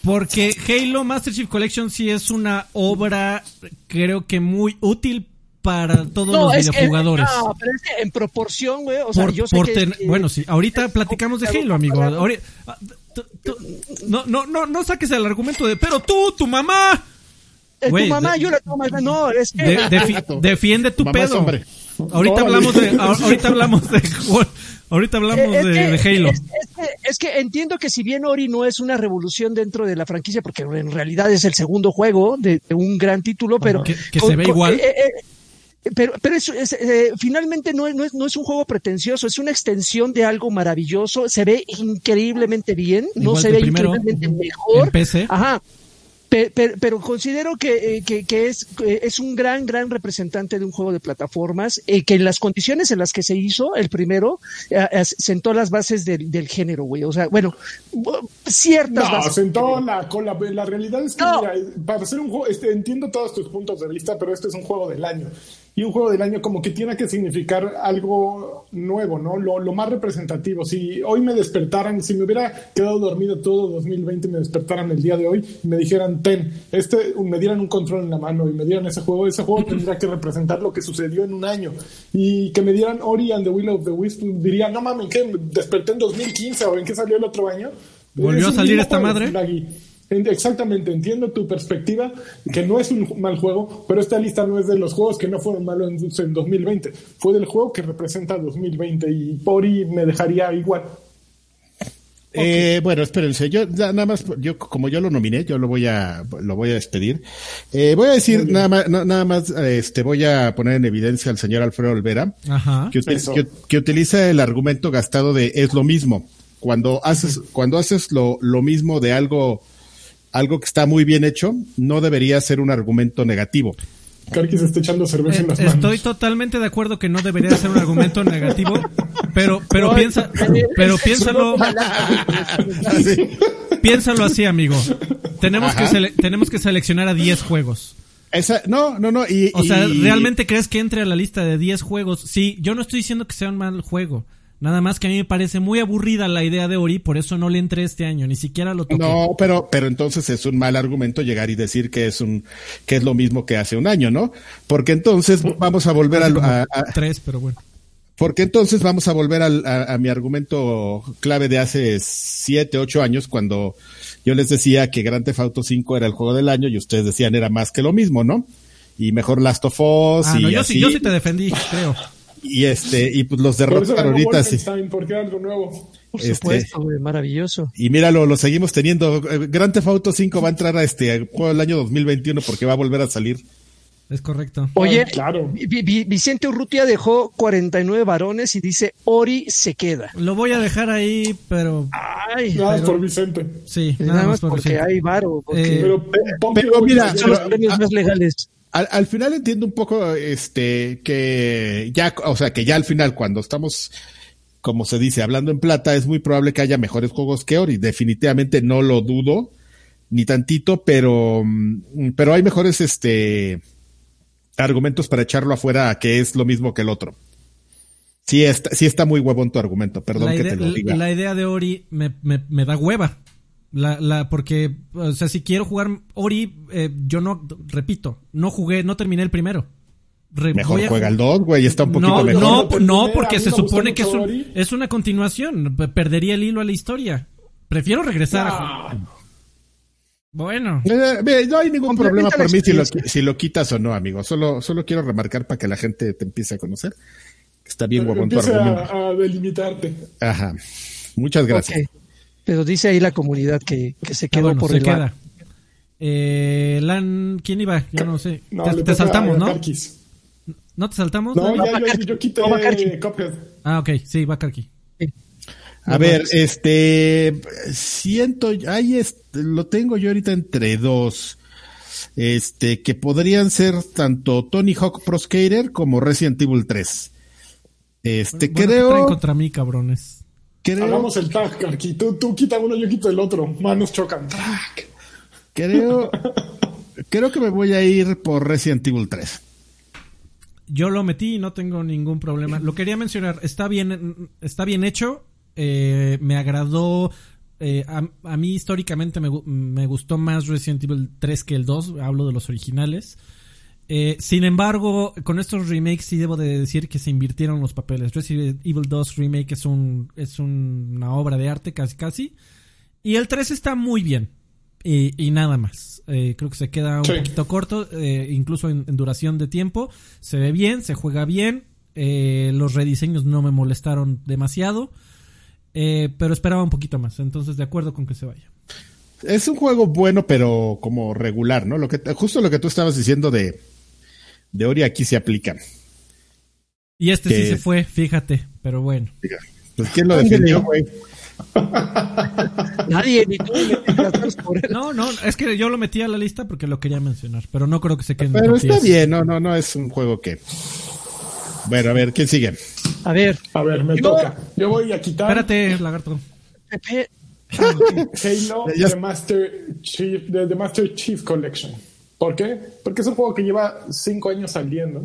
Porque Halo Master Chief Collection sí es una obra, creo que muy útil para todos los es que, videojugadores. no, pero es que en proporción, güey, o sea, Por- yo sé por que, ten- eh, bueno, sí, ahorita platicamos de Halo, amigo. comparado. Ahori- ah, no, no, no, no saques el argumento de, pero tú, tu mamá, eh, güey, tu mamá, de- yo la tomo, no, es que de- defi- defiende tu Mamá pedo. Ahorita Órale. hablamos de, ahor- ahorita hablamos de, ahorita hablamos Eh, de, que- de Halo. Es, es que, es que entiendo que si bien Ori no es una revolución dentro de la franquicia, porque en realidad es el segundo juego de, de un gran título, pero... Que- que se ve igual. eh, eh, eh, pero pero es, es, eh, finalmente no es, no, es, no es un juego pretencioso, es una extensión de algo maravilloso, se ve increíblemente bien, no se ve increíblemente mejor. en PC. Ajá. Pe- pe- Pero, considero que, eh, que, que es, eh, es un gran, gran representante de un juego de plataformas, eh, que en las condiciones en las que se hizo, el primero, eh, sentó las bases del, del género, güey. O sea, bueno, bu- ciertas No, bases. sentó la cola. La realidad es que, No. mira, para hacer un juego, este, entiendo todos tus puntos de vista, pero este es un juego del año. Y un juego del año como que tiene que significar algo nuevo, ¿no? Lo, lo más representativo. Si hoy me despertaran, si me hubiera quedado dormido todo 2020 y me despertaran el día de hoy y me dijeran, ten, este, me dieran un control en la mano y me dieran ese juego, ese juego tendría que representar lo que sucedió en un año. Y que me dieran Ori and the Will of the Wisp, diría, no mames, ¿qué? ¿Desperté en 2015 o en qué salió el otro año? ¿Volvió a salir esta madre? Exactamente, entiendo tu perspectiva, que no es un mal juego, pero esta lista no es de los juegos que no fueron malos en, en 2020, fue del juego que representa 2020 y Pori me dejaría igual. Eh, bueno, espérense, yo nada más, yo como yo lo nominé, yo lo voy a, lo voy a despedir. Eh, voy a decir nada más, nada más, este, voy a poner en evidencia al señor Alfredo Olvera, que, que, utiliza el argumento gastado de es lo mismo. Cuando haces, cuando haces lo, lo mismo de algo, algo que está muy bien hecho, no debería ser un argumento negativo. Karki se está echando cerveza en las manos. Estoy totalmente de acuerdo que no debería ser un argumento negativo, pero, pero piensa, pero piénsalo, piénsalo así, amigo. Tenemos que tenemos que seleccionar a 10 juegos. Esa, no, no, no. Y, o sea, ¿realmente crees que entre a la lista de 10 juegos? Sí, yo no estoy diciendo que sea un mal juego. Nada más que a mí me parece muy aburrida la idea de Ori, por eso no le entré este año, ni siquiera lo toqué. No, pero, pero entonces es un mal argumento llegar y decir que es un, que es lo mismo que hace un año, ¿no? Porque entonces vamos a volver a, a, tres, pero bueno. Porque entonces vamos a volver a, mi argumento clave de hace siete, ocho años, cuando yo les decía que Grand Theft Auto 5 era el juego del año y ustedes decían era más que lo mismo, ¿no? Y mejor Last of Us ah, y yo Sí, yo sí te defendí, creo y este y pues los de ahorita sí. Porque algo nuevo. Por este, supuesto, maravilloso. Y míralo, lo seguimos teniendo. Eh, Grand Theft Auto 5 va a entrar a este juego del año 2021 porque va a volver a salir. Es correcto. Oye, claro. Vicente Urrutia dejó 49 varones y dice Ori se queda. Lo voy a dejar ahí, pero. Ay, nada por Vicente. Sí, nada, más porque hay varo. Eh, pero, pero, mira, son los premios más legales al, final entiendo un poco este que ya, o sea, que ya al final cuando estamos como se dice, hablando en plata, es muy probable que haya mejores juegos que Ori. Definitivamente no lo dudo, ni tantito, pero, mm, pero hay mejores, este, argumentos para echarlo afuera que es lo mismo que el otro. Sí está, sí está muy huevón tu argumento, perdón que te lo diga. La idea de Ori me, me, me da hueva. La, la, porque, o sea, si quiero jugar Ori, eh, yo no, repito, no jugué, no terminé el primero. mejor juega el 2, güey, está un poquito no, mejor. No, no, porque se supone que es, es, una continuación. Perdería el hilo a la historia. Prefiero regresar a Bueno. Eh, no hay ningún problema por mí si lo, si lo, quitas o no, amigo. Solo, solo quiero remarcar para que la gente te empiece a conocer. Está bien huevón tu argumento. A, delimitarte. Ajá. Muchas gracias. Pero dice ahí la comunidad que, se quedó por se el queda. Eh, Lan, ¿quién iba? Yo no sé. te, saltamos, ¿no? ¿No te saltamos? No, ya, yo, yo, quité Cuphead. Ah, ok, sí, va Karki. A ver, este, siento, ahí lo tengo yo ahorita entre dos, este, que podrían ser tanto Tony Hawk Pro Skater como Resident Evil 3. Este, creo. contra mí, cabrones. Hagamos el tag, Karki. Tú, tú quita uno, yo quito el otro. Manos chocan. Creo, creo que me voy a ir por Resident Evil 3. Yo lo metí y no tengo ningún problema. Lo quería mencionar. Está bien, está bien hecho. Eh, me agradó. Eh, a, mí históricamente me, me, gustó más Resident Evil 3 que el 2. Hablo de los originales. Eh, sin embargo, con estos remakes sí debo de decir que se invirtieron los papeles. Resident Evil 2 Remake es, un, es una obra de arte casi casi. Y el 3 está muy bien. Y, nada más. Eh, creo que se queda un poquito corto, eh, incluso en, duración de tiempo. Se ve bien, se juega bien. los rediseños no me molestaron demasiado. pero esperaba un poquito más. Entonces, de acuerdo con que se vaya. Es un juego bueno, pero como regular, ¿no? Lo que, justo lo que tú estabas diciendo de de Ori aquí se aplican. Y este sí se fue, fíjate, pero bueno. Pues ¿quién lo defendió, güey? Nadie, ni tú. No, no, es que yo lo metí a la lista porque lo quería mencionar, pero no creo que se quede Pero está bien, no, no, no es un juego que. Bueno, a ver, ¿quién sigue? A ver. A ver, me toca. Yo voy a quitar. Espérate, lagarto. Halo The Master Chief, The Master Chief Collection. ¿Por qué? Porque es un juego que lleva cinco años saliendo.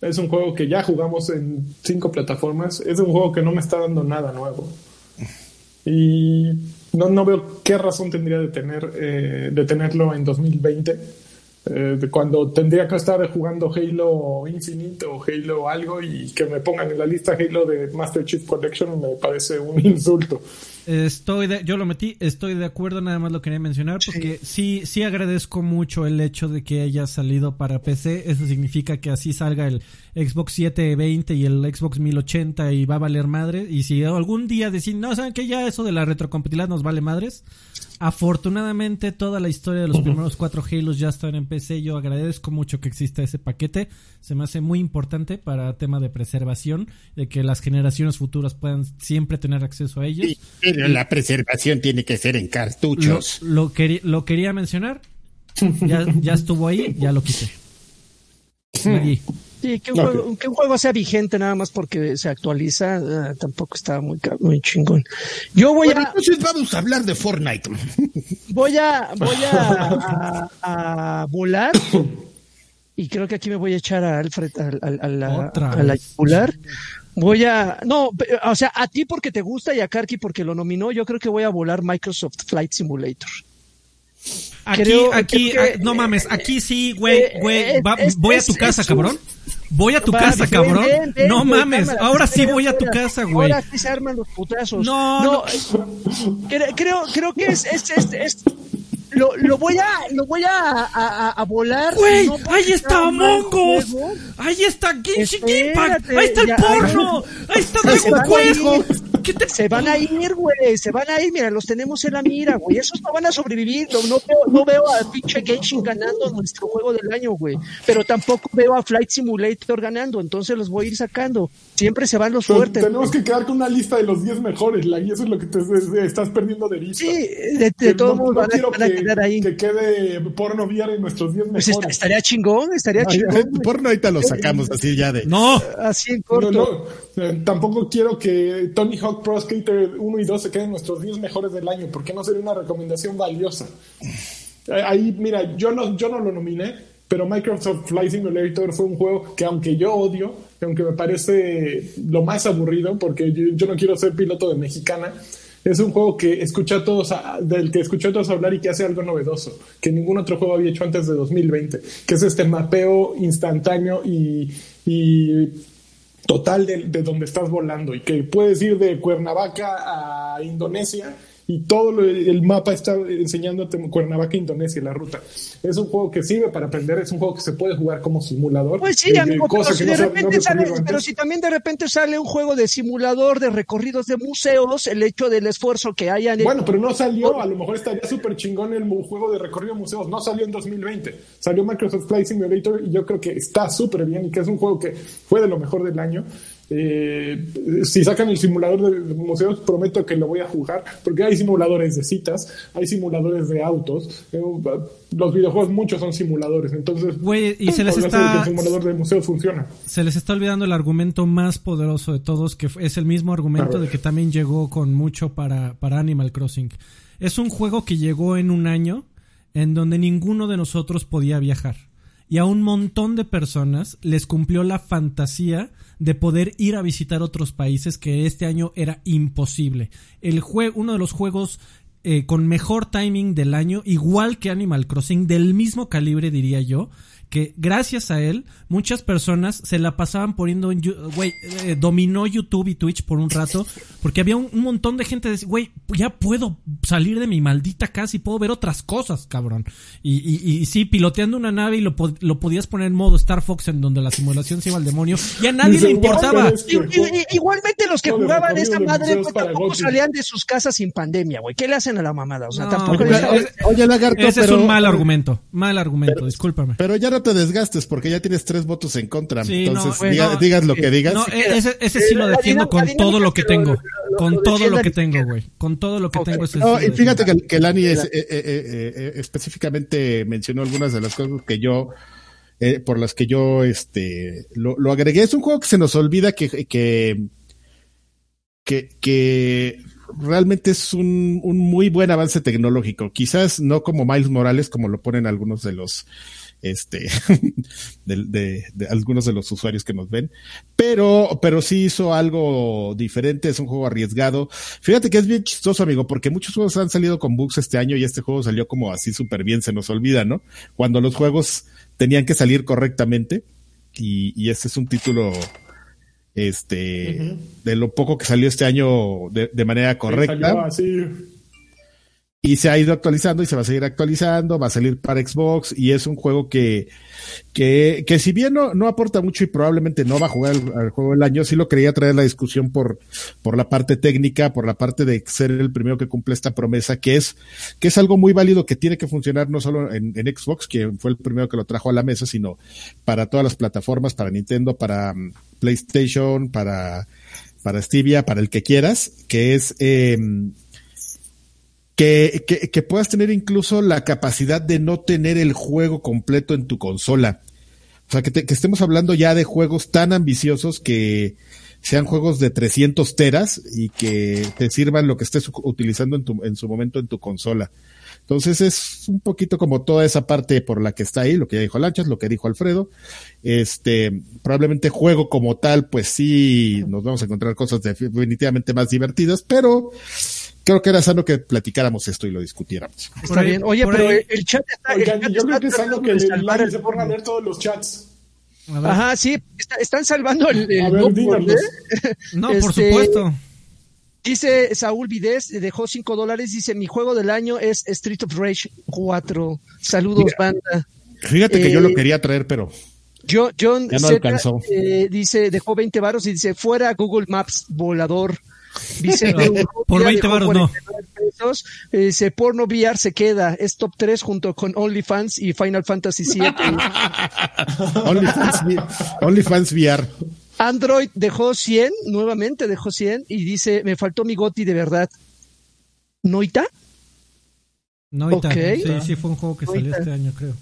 Es un juego que ya jugamos en cinco plataformas. Es un juego que no me está dando nada nuevo. Y no, no veo qué razón tendría de, tener, eh, de tenerlo en 2020. Eh, de cuando tendría que estar jugando Halo Infinite o Halo algo y que me pongan en la lista Halo de Master Chief Collection me parece un insulto. Estoy de, yo lo metí, estoy de acuerdo, nada más lo quería mencionar porque sí. sí, agradezco mucho el hecho de que haya salido para PC. Eso significa que así salga el Xbox 720 y el Xbox 1080 y va a valer madre. Y si algún día deciden, no, saben que ya eso de la retrocompatibilidad nos vale madres. Afortunadamente toda la historia de los primeros cuatro Halos ya están en PC. Yo agradezco mucho que exista ese paquete. Se me hace muy importante para tema de preservación, de que las generaciones futuras puedan siempre tener acceso a ellos. pero la preservación tiene que ser en cartuchos. Lo, lo, lo quería mencionar. Ya, ya estuvo ahí, ya lo quité. Allí. Sí, que un, okay. juego, que un, juego, sea vigente nada más porque se actualiza, uh, tampoco está muy, muy chingón. Yo voy bueno, a. Entonces vamos a hablar de Fortnite. Voy a, voy a, a, a volar. Y creo que aquí me voy a echar a Alfred a, a, a la, a la yugular. Voy a, no, o sea, a ti porque te gusta y a Karki porque lo nominó, yo creo que voy a volar Microsoft Flight Simulator. Aquí, creo, aquí, creo que, no mames, aquí sí, güey, güey, eh, voy a tu casa, es, cabrón. Voy a tu casa, cabrón. Ven, ven, no mames, cámara, ahora sí voy a tu casa, güey. Ahora sí se arman los putazos. No, no. no. Creo, creo que es, es, es, es lo, lo voy a lo voy a, a, a volar. Güey, no ahí está Among Us. Ahí está Genshin Impact. Ahí está el ya, porno. Ahí está Dragon Quest. Te... Se van a ir, güey. Se van a ir. Mira, los tenemos en la mira, güey. Esos no van a sobrevivir. No, no, veo, no veo a pinche Genshin ganando nuestro juego del año, güey. Pero tampoco veo a Flight Simulator ganando. Entonces los voy a ir sacando. Siempre se van los Pero fuertes. Tenemos que quedar con una lista de los 10 mejores. La, y eso es lo que te, te estás perdiendo de vista. Sí, de, de todos modos no, van, a que, quedar ahí. que quede porno VR en nuestros 10 Pues mejores. est estaría chingón, estaría Ay, chingón. Porno ahorita lo sacamos así ya de. No. Así en corto. No, no, eh, tampoco quiero que Tony Hawk Pro Skater 1 y 2 se queden nuestros 10 mejores del año, porque no sería una recomendación valiosa. Ahí, mira, yo no, yo no lo nominé, pero Microsoft Flight Simulator fue un juego que aunque yo odio, aunque me parece lo más aburrido, porque yo, yo no quiero ser piloto de mexicana, es un juego que escucha todos del que escuché a todos hablar y que hace algo novedoso que ningún otro juego había hecho antes de 2020 que es este mapeo instantáneo y, y total de, de, donde estás volando y que puedes ir de Cuernavaca a Indonesia y todo lo, el mapa está enseñándote Cuernavaca, Indonesia, la ruta. Es un juego que sirve para aprender, es un juego que se puede jugar como simulador. Pues sí, amigo, pero si, de repente sale, pero si también de repente sale un juego de simulador de recorridos de museos, el hecho del esfuerzo que haya en Bueno, pero no salió, a lo mejor estaría súper chingón el juego de recorrido de museos, no salió en 2020, salió Microsoft Flight Simulator y yo creo que está súper bien y que es un juego que fue de lo mejor del año. Eh, si sacan el simulador de museos, prometo que lo voy a jugar, porque hay simuladores de citas, hay simuladores de autos, eh, los videojuegos muchos son simuladores, entonces y se les está el simulador de museos funciona. Se les está olvidando el argumento más poderoso de todos, que es el mismo argumento de que también llegó con mucho para, para Animal Crossing. Es un juego que llegó en un año en donde ninguno de nosotros podía viajar. Y a un montón de personas les cumplió la fantasía de poder ir a visitar otros países que este año era imposible. El juego, uno de los juegos eh, con mejor timing del año, igual que Animal Crossing, del mismo calibre diría yo, que gracias a él muchas personas se la pasaban poniendo en güey eh, dominó YouTube y Twitch por un rato porque había un, un montón de gente de güey ya puedo salir de mi maldita casa y puedo ver otras cosas cabrón. Y, y, y sí piloteando una nave y lo, lo podías poner en modo Star Fox en donde la simulación se iba al demonio y a nadie le importaba igualmente los que no, jugaban esa madre pues, tampoco salían de sus casas sin pandemia güey. ¿qué le hacen a la mamada? o sea no, tampoco es, oye lagarto ese pero, es un mal argumento mal argumento pero, discúlpame. pero ya no te desgastes porque ya tienes tres votos en contra. Sí, Entonces, no, diga, no, digas lo que digas. No, ese, ese sí lo defiendo con todo lo que tengo. Con todo lo que tengo, güey. Con todo lo que tengo. Ese no, y fíjate que, que Lani es, eh, eh, eh, específicamente mencionó algunas de las cosas que yo, eh, por las que yo este, lo, lo, agregué. Es un juego que se nos olvida que, que, que, que realmente es un, un muy buen avance tecnológico. Quizás no como Miles Morales, como lo ponen algunos de los este, de, de, algunos de los usuarios que nos ven, pero, pero sí hizo algo diferente, es un juego arriesgado. Fíjate que es bien chistoso, amigo, porque muchos juegos han salido con bugs este año y este juego salió como así súper bien, se nos olvida, ¿no? Cuando los juegos tenían que salir correctamente y, y este es un título este, de lo poco que salió este año de, de manera correcta. Y se ha ido actualizando y se va a seguir actualizando, va a salir para Xbox y es un juego que, que, que si bien no, no aporta mucho y probablemente no va a jugar al, juego del año, sí lo quería traer la discusión por, por la parte técnica, por la parte de ser el primero que cumple esta promesa, que es, que es algo muy válido que tiene que funcionar no solo en, Xbox, que fue el primero que lo trajo a la mesa, sino para todas las plataformas, para Nintendo, para mm, PlayStation, para, para Stevia, para el que quieras, que es, eh, que, que, que, puedas tener incluso la capacidad de no tener el juego completo en tu consola. O sea, que, te, que estemos hablando ya de juegos tan ambiciosos que sean juegos de 300 teras y que te sirvan lo que estés utilizando en, tu, en su momento en tu consola. Entonces es un poquito como toda esa parte por la que está ahí, lo que ya dijo Lanchas, lo que dijo Alfredo. Este, probablemente juego como tal, pues sí, nos vamos a encontrar cosas definitivamente más divertidas, pero creo que era sano que platicáramos esto y lo discutiéramos. Está bien. Oye, pero el chat está. Oigan, yo creo que es sano que se pongan a ver todos los chats. Ajá, sí, está, están salvando el. el a ver, díganos. No, por Este, supuesto. Dice Saúl Vidés, dejó 5 dólares, dice, mi juego del año es Street of Rage 4. Saludos, Mira. banda. Fíjate que yo Eh, lo quería traer, pero Yo, John Ya no alcanzó. eh, dice, dejó 20 varos y dice, fuera Google Maps, volador. Dice, No, por 20 varos no. Pesos. Dice, porno VR se queda, es top 3 junto con OnlyFans y Final Fantasy 7. OnlyFans, OnlyFans VR. Android dejó 100, nuevamente dejó 100 y dice, me faltó mi goti de verdad. ¿Noita? No, ahorita. ok. Sí, sí, fue un juego que salió Ahorita. este año, creo.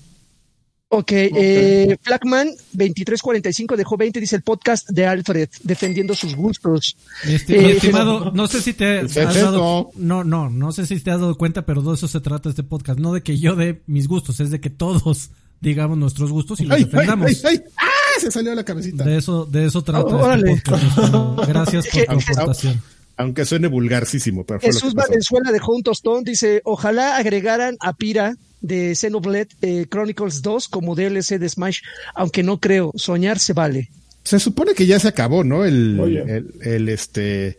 Ok, eh, Flagman 2345 dejó 20, dice el podcast de Alfred, defendiendo sus gustos. Mi esti- Eh, mi estimado, no sé si te has ¿Qué es dado, no, no, no sé si te has dado cuenta, pero de eso se trata este podcast, no de que yo dé mis gustos, es de que todos digamos nuestros gustos y los ¡Ay, ay, defendamos. ay, ay! ¡Ah! Se salió la cabecita. De eso, de eso trata Oh, órale. este podcast. Gracias por tu aportación. Aunque suene vulgarcísimo, pero fue lo Jesús que pasó. Valenzuela dejó un tostón, dice, ojalá agregaran a Pira de Xenoblade eh, Chronicles 2 como DLC de Smash, aunque no creo, soñar se vale. Se supone que ya se acabó, ¿no? El, el, el, este,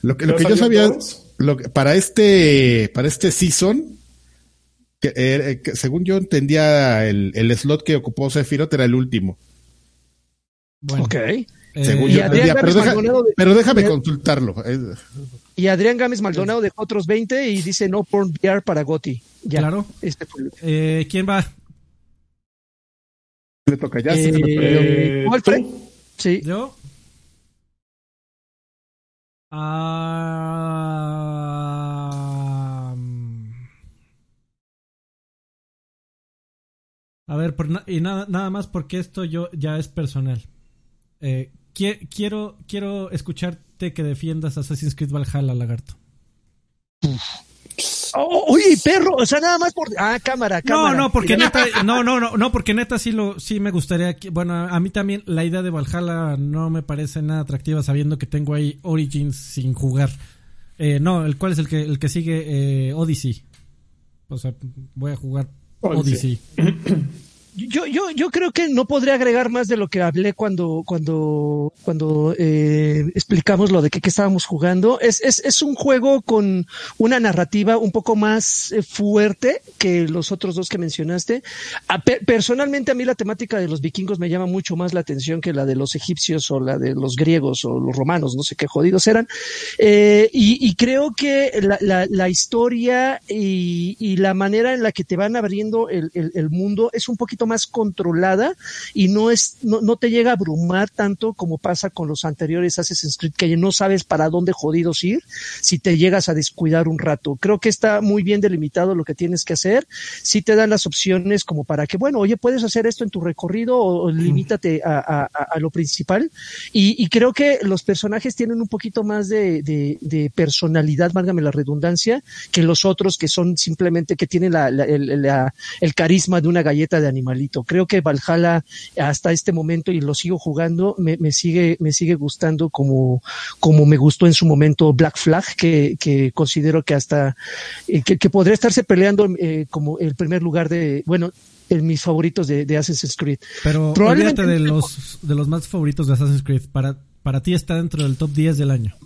lo que, lo ¿ya que yo sabía, lo que- para este, para este season, que, eh, que según yo entendía el, el slot que ocupó Sephiroth era el último. Bueno, Ok. eh, según y yo entendía, pero, Gámez deja- Maldonado de- pero déjame de- consultarlo. Y Adrián Gámez Maldonado dejó otros 20 y dice no porn VR para Goti. Ya, Claro. Este fue el- eh, ¿Quién va? Le toca ya. se me Eh. Eh, ¿tú, Alfred? ¿tú? Sí. ¿Yo? Ah, a ver, por na- y nada, nada más porque esto yo ya es personal. Eh, qui- quiero, quiero que defiendas Assassin's Creed Valhalla, lagarto. Oh, oye, perro, o sea, nada más por... Ah, cámara, No, cámara. no, porque neta, no, no, no, no, porque neta sí lo, sí me gustaría que, bueno, a mí también la idea de Valhalla no me parece nada atractiva sabiendo que tengo ahí Origins sin jugar. Eh, no, el cual es el que, el que sigue eh, Odyssey. O sea, voy a jugar Odyssey. Odyssey. Yo, yo, yo creo que no podría agregar más de lo que hablé cuando, cuando, cuando eh, explicamos lo de que, que estábamos jugando. Es, es, es un juego con una narrativa un poco más eh, fuerte que los otros dos que mencionaste. Personalmente a mí la temática de los vikingos me llama mucho más la atención que la de los egipcios o la de los griegos o los romanos, no sé qué jodidos eran. Eh, y, y creo que la, la, la historia y, y la manera en la que te van abriendo el, el mundo es un poquito más controlada y no es no, no te llega a abrumar tanto como pasa con los anteriores Assassin's Creed que no sabes para dónde jodidos ir si te llegas a descuidar un rato. Creo que está muy bien delimitado lo que tienes que hacer. Si te dan las opciones como para que, bueno, oye, puedes hacer esto en tu recorrido o, o limítate a, a, lo principal. Y, y creo que los personajes tienen un poquito más de, de, de personalidad, válgame la redundancia, que los otros que son simplemente que tienen la, la- el, la- el carisma de una galleta de animalito. Normalito. Creo que Valhalla hasta este momento y lo sigo jugando, me, me sigue, me sigue gustando como, como me gustó en su momento Black Flag, que, que considero que hasta, eh, que, que, podría estarse peleando eh, como el primer lugar de, bueno, en mis favoritos de, de Assassin's Creed. Pero Probablemente de los, de los más favoritos de Assassin's Creed, para, para ti está dentro del top 10 del año.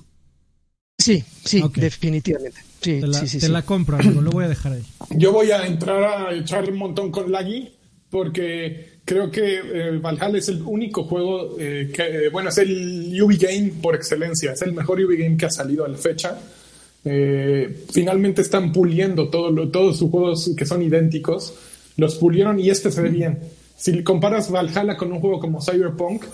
Sí, sí, definitivamente. Sí, te la, sí, sí, te la compro, amigo, lo voy a dejar ahí. Yo voy a entrar a echar un montón con Laggy porque creo que eh, Valhalla es el único juego eh, que, eh, bueno, es el UV Game por excelencia, es el mejor UV Game que ha salido a la fecha. Eh, finalmente están puliendo todo lo, todos sus juegos que son idénticos, los pulieron y este se ve bien. Si comparas Valhalla con un juego como Cyberpunk,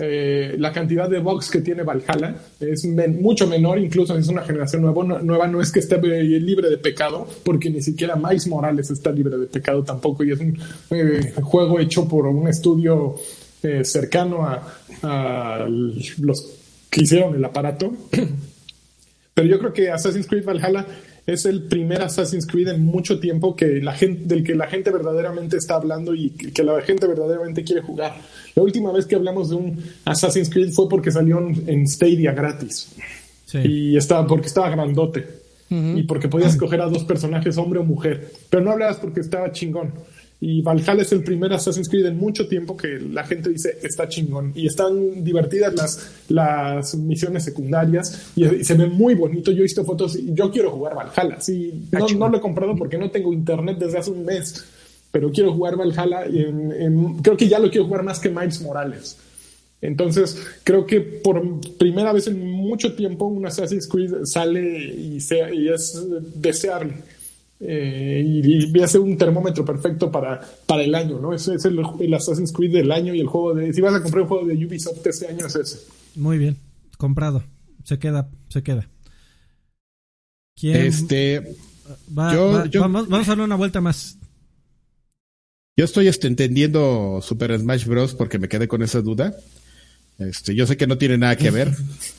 eh, la cantidad de bugs que tiene Valhalla es mucho menor, incluso es una generación nueva no, nueva, no es que esté libre de pecado, porque ni siquiera Miles Morales está libre de pecado tampoco, y es un eh, juego hecho por un estudio eh, cercano a, los que hicieron el aparato. Pero yo creo que Assassin's Creed Valhalla es el primer Assassin's Creed en mucho tiempo que la gente, del que la gente verdaderamente está hablando y que la gente verdaderamente quiere jugar. La última vez que hablamos de un Assassin's Creed fue porque salió en Stadia gratis. Sí. Y estaba, porque estaba grandote. Uh -huh. Y porque podías escoger a dos personajes, hombre o mujer. Pero no hablabas porque estaba chingón. Y Valhalla es el primer Assassin's Creed en mucho tiempo que la gente dice está chingón. Y están divertidas las, las misiones secundarias y, y se ve muy bonito. Yo he visto fotos y yo quiero jugar Valhalla. Sí, no, no lo he comprado porque no tengo internet desde hace un mes. Pero quiero jugar Valhalla. En, en, creo que ya lo quiero jugar más que Miles Morales. Entonces, creo que por primera vez en mucho tiempo un Assassin's Creed sale y, sea, y es deseable. Eh, y, y hace un termómetro perfecto para, para el año, ¿no? Ese es el, el, Assassin's Creed del año y el juego de. Si vas a comprar un juego de Ubisoft este año, es ese. Muy bien, comprado. Se queda, se queda. ¿Quién? Este. Va, yo, va, yo, vamos, vamos, a darle una vuelta más. Yo estoy este, entendiendo Super Smash Bros. porque me quedé con esa duda. Este, yo sé que no tiene nada que ver,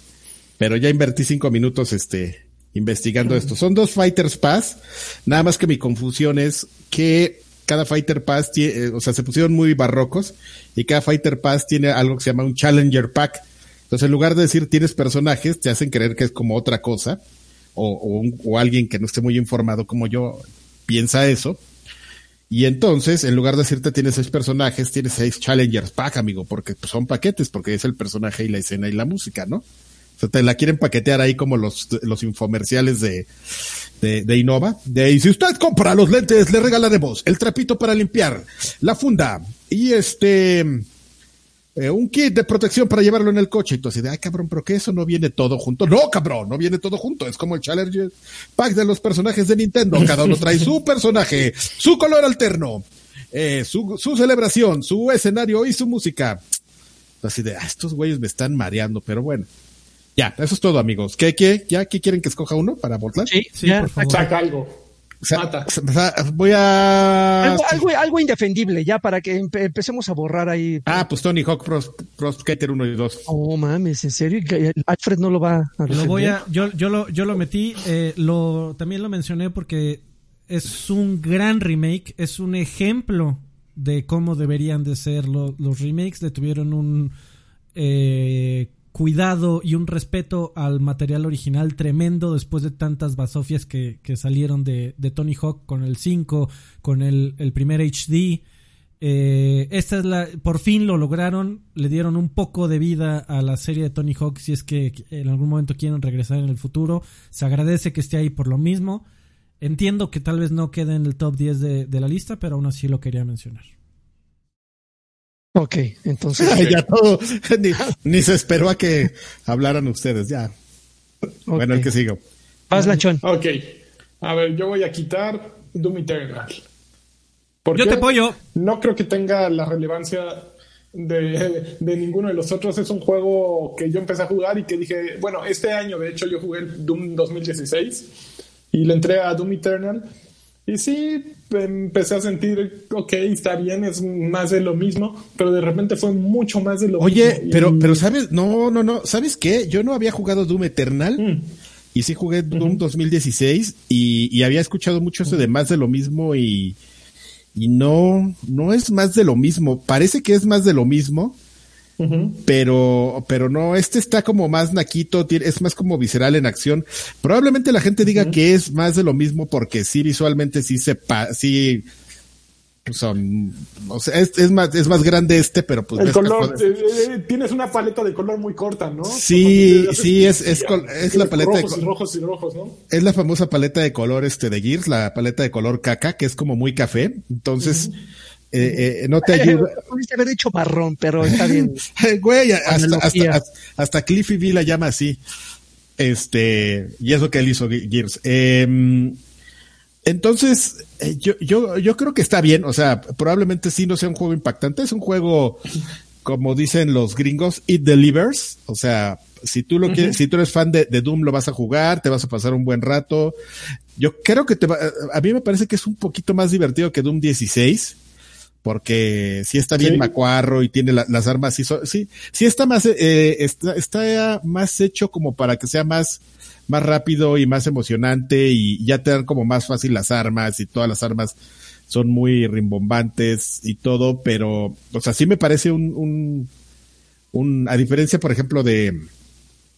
pero ya invertí cinco minutos este, investigando esto. Son dos Fighters Pass, nada más que mi confusión es que cada Fighter Pass tiene, o sea, se pusieron muy barrocos y cada Fighter Pass tiene algo que se llama un Challenger Pack. Entonces, en lugar de decir tienes personajes, te hacen creer que es como otra cosa, o, o, un, o alguien que no esté muy informado como yo piensa eso. Y entonces, en lugar de decirte tienes seis personajes, tienes seis Challengers Pack, amigo, porque pues, son paquetes, porque es el personaje y la escena y la música, ¿no? O sea, te la quieren paquetear ahí como los, los infomerciales de, de, Innova. De, y si usted compra los lentes, le regalaremos el trapito para limpiar, la funda y este, eh, un kit de protección para llevarlo en el coche. Entonces, de, ay, cabrón, pero que eso no viene todo junto. No, cabrón, no viene todo junto. Es como el Challenger Pack de los personajes de Nintendo. Cada uno trae su personaje, su color alterno, eh, su, su celebración, su escenario y su música. Así de, ah, estos güeyes me están mareando, pero bueno. Ya, eso es todo, amigos. ¿Qué, qué? ¿Ya qué quieren que escoja uno para votar? Sí, sí, ya, por favor. Saca algo. O sea, Mata. O sea, voy a. Algo, algo, algo, indefendible, ya, para que empe empecemos a borrar ahí. Ah, pues Tony Hawk Pro, Pro Skater 1 y 2. Oh, mames, ¿en serio? Alfred no lo va a defender? Lo voy a. Yo, yo, lo, yo lo metí, eh, lo, también lo mencioné porque es un gran remake, es un ejemplo de cómo deberían de ser lo, los remakes. Le tuvieron un. Eh, cuidado y un respeto al material original tremendo después de tantas basofias que, que salieron de, de, Tony Hawk con el 5, con el, el primer HD. Eh, esta es la, por fin lo lograron, le dieron un poco de vida a la serie de Tony Hawk si es que en algún momento quieren regresar en el futuro. Se agradece que esté ahí por lo mismo. Entiendo que tal vez no quede en el top 10 de, de la lista, pero aún así lo quería mencionar. Ok, entonces. Ay, ya todo. Ni, ni, se esperó a que hablaran ustedes, ya. Okay. Bueno, el que sigo. Vas, Lachón. Ok. A ver, yo voy a quitar Doom Eternal. ¿Por yo te apoyo. No creo que tenga la relevancia de, de, de, ninguno de los otros. Es un juego que yo empecé a jugar y que dije, bueno, este año de hecho yo jugué el Doom 2016 y le entré a Doom Eternal. Y sí, empecé a sentir, ok, está bien, es más de lo mismo, pero de repente fue mucho más de lo Oye, mismo. Oye, pero, pero sabes, no, no, no, ¿sabes qué? Yo no había jugado Doom Eternal. Mm. Y sí jugué Doom uh -huh. 2016 y, y, había escuchado mucho eso de más de lo mismo y, y no, no es más de lo mismo. Parece que es más de lo mismo, pero, pero no, este está como más naquito, es más como visceral en acción. Probablemente la gente diga que es más de lo mismo porque sí visualmente sí se, pa sí, son, o sea, es, más, es más grande este, pero pues. El color, eh, eh, tienes una paleta de color muy corta, ¿no? Sí, sí, es, es, es la paleta rojos de. Y rojos y rojos, ¿no? Es la famosa paleta de color este de Gears, la paleta de color caca, que es como muy café. Entonces, eh, eh, no te ayuda. Pudiste haber dicho marrón, pero está bien. Güey, hasta, hasta, hasta, Cliffy V la llama así. Este, y eso que él hizo Gears. Eh, entonces, eh, yo, yo, yo creo que está bien. O sea, probablemente sí no sea un juego impactante. Es un juego, como dicen los gringos, it delivers. O sea, si tú lo quieres, si tú eres fan de, Doom, lo vas a jugar, te vas a pasar un buen rato. Yo creo que te va, a mí me parece que es un poquito más divertido que Doom 16. Porque sí está bien macuarro y tiene las armas, sí, sí, sí está más, eh, está, está más hecho como para que sea más, más rápido y más emocionante y ya te dan como más fácil las armas y todas las armas son muy rimbombantes y todo, pero, o sea, sí me parece un, un, un a diferencia, por ejemplo, de,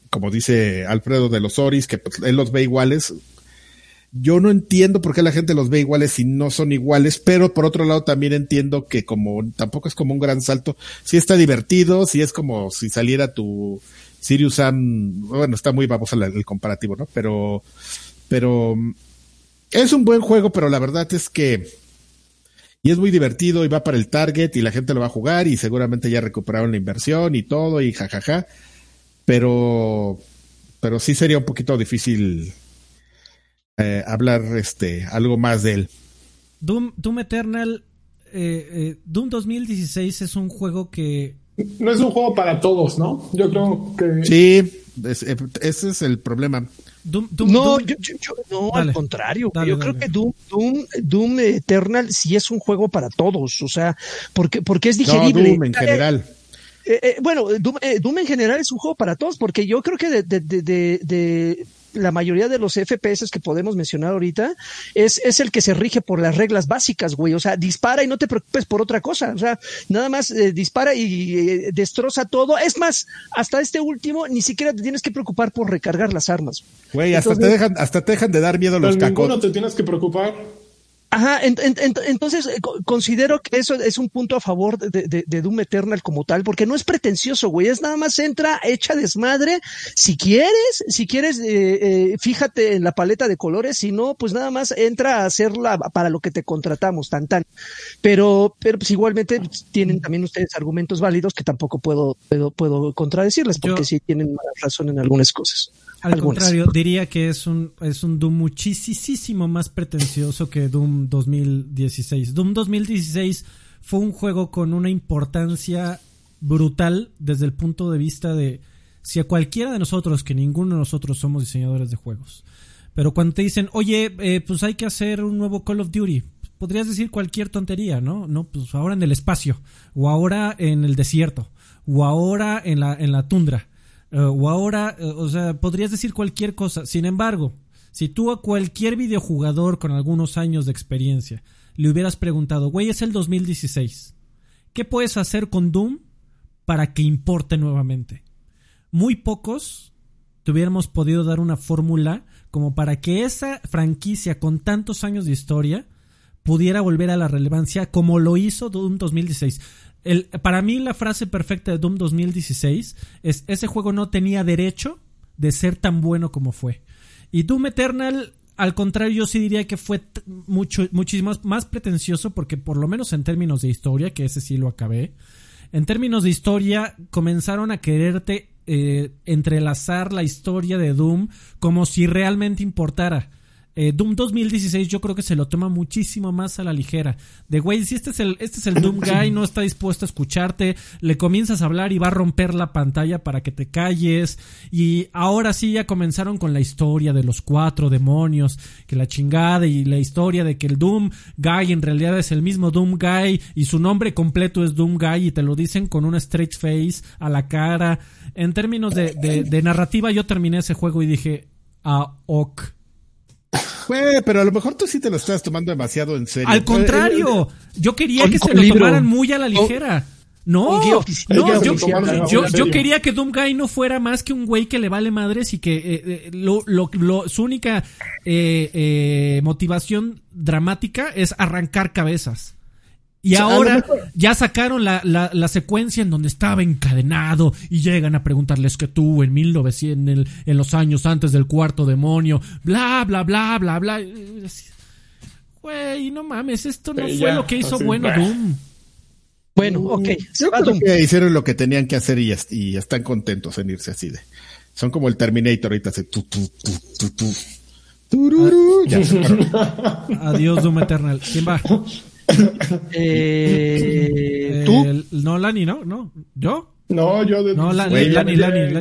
como dice Alfredo de los Oris, que pues, él los ve iguales. Yo no entiendo por qué la gente los ve iguales si no son iguales, pero por otro lado también entiendo que como tampoco es como un gran salto, sí está divertido, sí es como si saliera tu, Sirius Sam, bueno, está muy babosa el comparativo, ¿no? Pero, pero es un buen juego, pero la verdad es que y es muy divertido y va para el target y la gente lo va a jugar y seguramente ya recuperaron la inversión y todo y jajaja. Pero, pero sí sería un poquito difícil eh, hablar este algo más de él. Doom, Doom Eternal, eh, eh, Doom 2016 es un juego que no es un juego para todos, ¿no? Yo creo que. Sí, ese es el problema. no, Yo, no al contrario. yo creo que Doom, Doom, Doom, Eternal sí es un juego para todos. O sea, porque, porque es digerible. Doom en general. Eh, eh, bueno, Doom, eh, Doom, en general es un juego para todos, porque yo creo que de, de, de, de la mayoría de los FPS que podemos mencionar ahorita es, es el que se rige por las reglas básicas, güey. O sea, dispara y no te preocupes por otra cosa. O sea, nada más eh, dispara y eh, destroza todo. Es más, hasta este último ni siquiera te tienes que preocupar por recargar las armas. Güey, hasta te dejan, hasta te dejan de dar miedo los cacos. no te tienes que preocupar. Ajá, entonces eh, considero que eso es un punto a favor de, de, Doom Eternal como tal, porque no es pretencioso, güey, es nada más entra, echa desmadre, si quieres, si quieres, eh, eh, fíjate en la paleta de colores, si no, pues nada más entra a hacerla para lo que te contratamos, tan tan. Pero, pero pues igualmente tienen también ustedes argumentos válidos que tampoco puedo, puedo, puedo contradecirles, porque sí tienen razón en algunas cosas. Al contrario, diría que es un, es un Doom muchísimo más pretencioso que Doom 2016. Doom 2016 fue un juego con una importancia brutal desde el punto de vista de si a cualquiera de nosotros, que ninguno de nosotros somos diseñadores de juegos, pero cuando te dicen, oye, eh, pues hay que hacer un nuevo Call of Duty, podrías decir cualquier tontería, ¿no? No, pues ahora en el espacio, o ahora en el desierto, o ahora en la, en la tundra. Eh, o ahora, eh, o sea, podrías decir cualquier cosa. Sin embargo, si tú a cualquier videojugador con algunos años de experiencia le hubieras preguntado, güey, es el 2016, ¿qué puedes hacer con Doom para que importe nuevamente? Muy pocos te hubiéramos podido dar una fórmula como para que esa franquicia con tantos años de historia pudiera volver a la relevancia como lo hizo Doom 2016 para mí la frase perfecta de Doom 2016 es ese juego no tenía derecho de ser tan bueno como fue. Y Doom Eternal, al contrario, yo sí diría que fue mucho, muchísimo más pretencioso porque por lo menos en términos de historia, que ese sí lo acabé, en términos de historia comenzaron a quererte eh, entrelazar la historia de Doom como si realmente importara. Eh, Doom 2016 yo creo que se lo toma muchísimo más a la ligera. De güey, si este es el, este es el Doom Guy, no está dispuesto a escucharte, le comienzas a hablar y va a romper la pantalla para que te calles. Y ahora sí ya comenzaron con la historia de los cuatro demonios, que la chingada y la historia de que el Doom Guy en realidad es el mismo Doom Guy y su nombre completo es Doom Guy y te lo dicen con una straight face a la cara. En términos de, de, de narrativa yo terminé ese juego y dije, ah, ok Güey, pero a lo mejor tú sí te lo estás tomando demasiado en serio. Al contrario, yo quería Con- que se lo libro. tomaran muy a la ligera. No, no, yo, quería que Doomguy no fuera más que un güey que le vale madres y que eh, eh, lo, lo- lo- su única eh, eh, motivación dramática es arrancar cabezas. Y ahora ya sacaron la, la, la secuencia en donde estaba encadenado y llegan a preguntarles que tú en 1900, en, el- en los años antes del cuarto demonio, bla, bla, bla, bla, bla. Güey, no mames, esto no Sí, fue ya, lo que hizo así, bueno bah. Doom. Bueno, ok. se Yo va creo Doom. que hicieron lo que tenían que hacer y, est- y están contentos en irse así de. Son como el Terminator ahorita hace tu tu tu tu tu. Tururú, ya se fueron. Adiós, Doom Eternal. ¿Quién va? Eh, ¿Tú? Eh, no, Lani, ¿no? ¿No? ¿Yo? No, yo de, No, Lani, Lani, ya- Lani,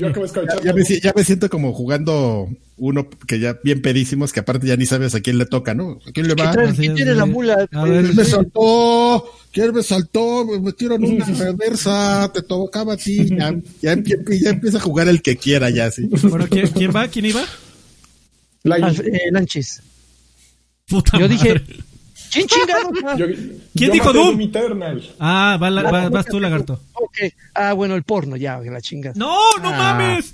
ya, me, ya siento como jugando uno que ya bien pedísimos, que aparte ya ni sabes a quién le toca, ¿no? ¿A quién le ¿Qué va? ¿Quién tiene la mula? A ver, ¿Quién me saltó? ¿Quién me saltó? Me metieron una reversa, te tocaba a ti. Ya, ya, empie- ya empieza a jugar el que quiera ya, sí. Bueno, ¿quién, quién va? ¿Quién iba? Alf- eh, Lanchis. Puta Yo dije. ¿Quién chingado? yo- ¿Quién yo dijo Doom? Ah, va la- va- vas tú, lagarto. Ah, bueno, el porno, ya, la chinga. ¡No, no Ah. mames!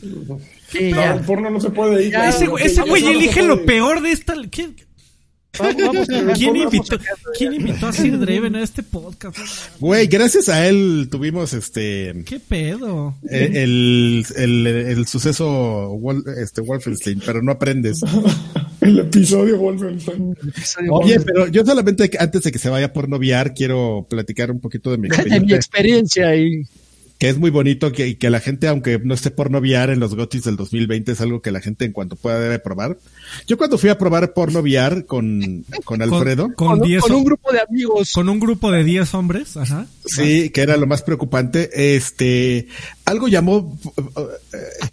Sí, No, ya. el porno no se puede ir. Ya, Ese, güey- no, elige lo peor de esta... ¿Quién, Vamos, vamos, vamos, quién vamos, invitó, ¿quién invitó a Sir Draven a este podcast? Güey, gracias a él tuvimos este ¿Qué pedo? eh, el, el, el suceso Wol- este Wolfenstein, pero no aprendes. El episodio Wolfenstein. Oye, pero yo solamente antes de que se vaya por noviar, quiero platicar un poquito de mi de mi experiencia, experiencia y que es muy bonito que, y que la gente, aunque no esté por noviar en los GOTYs del 2020, es algo que la gente en cuanto pueda debe probar. Yo cuando fui a probar por noviar con, con Alfredo, Con, con, con 10 con un grupo de amigos. con un grupo de 10 hombres, ajá. sí, que era lo más preocupante, este, algo llamó,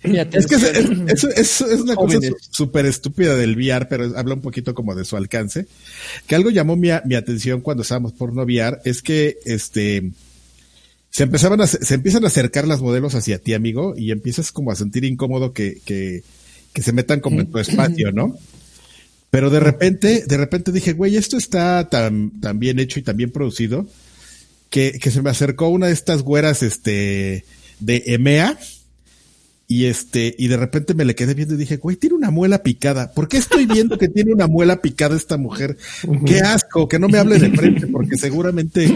Mi Es que es, atención. es- es- es una cosa súper estúpida del VR, pero habla un poquito como de su alcance. Que algo llamó mi, mi atención cuando estábamos por no VR es que este se empezaban a, se empiezan a acercar las modelos hacia ti, amigo, y empiezas como a sentir incómodo que, que, que se metan como en tu espacio, ¿no? Pero de repente, de repente dije, güey, esto está tan, tan bien hecho y tan bien producido que, que se me acercó una de estas güeras, este, de EMEA, y este, y de repente me le quedé viendo y dije, güey, tiene una muela picada. ¿Por qué estoy viendo que tiene una muela picada esta mujer? Qué asco, que no me hable de frente, porque seguramente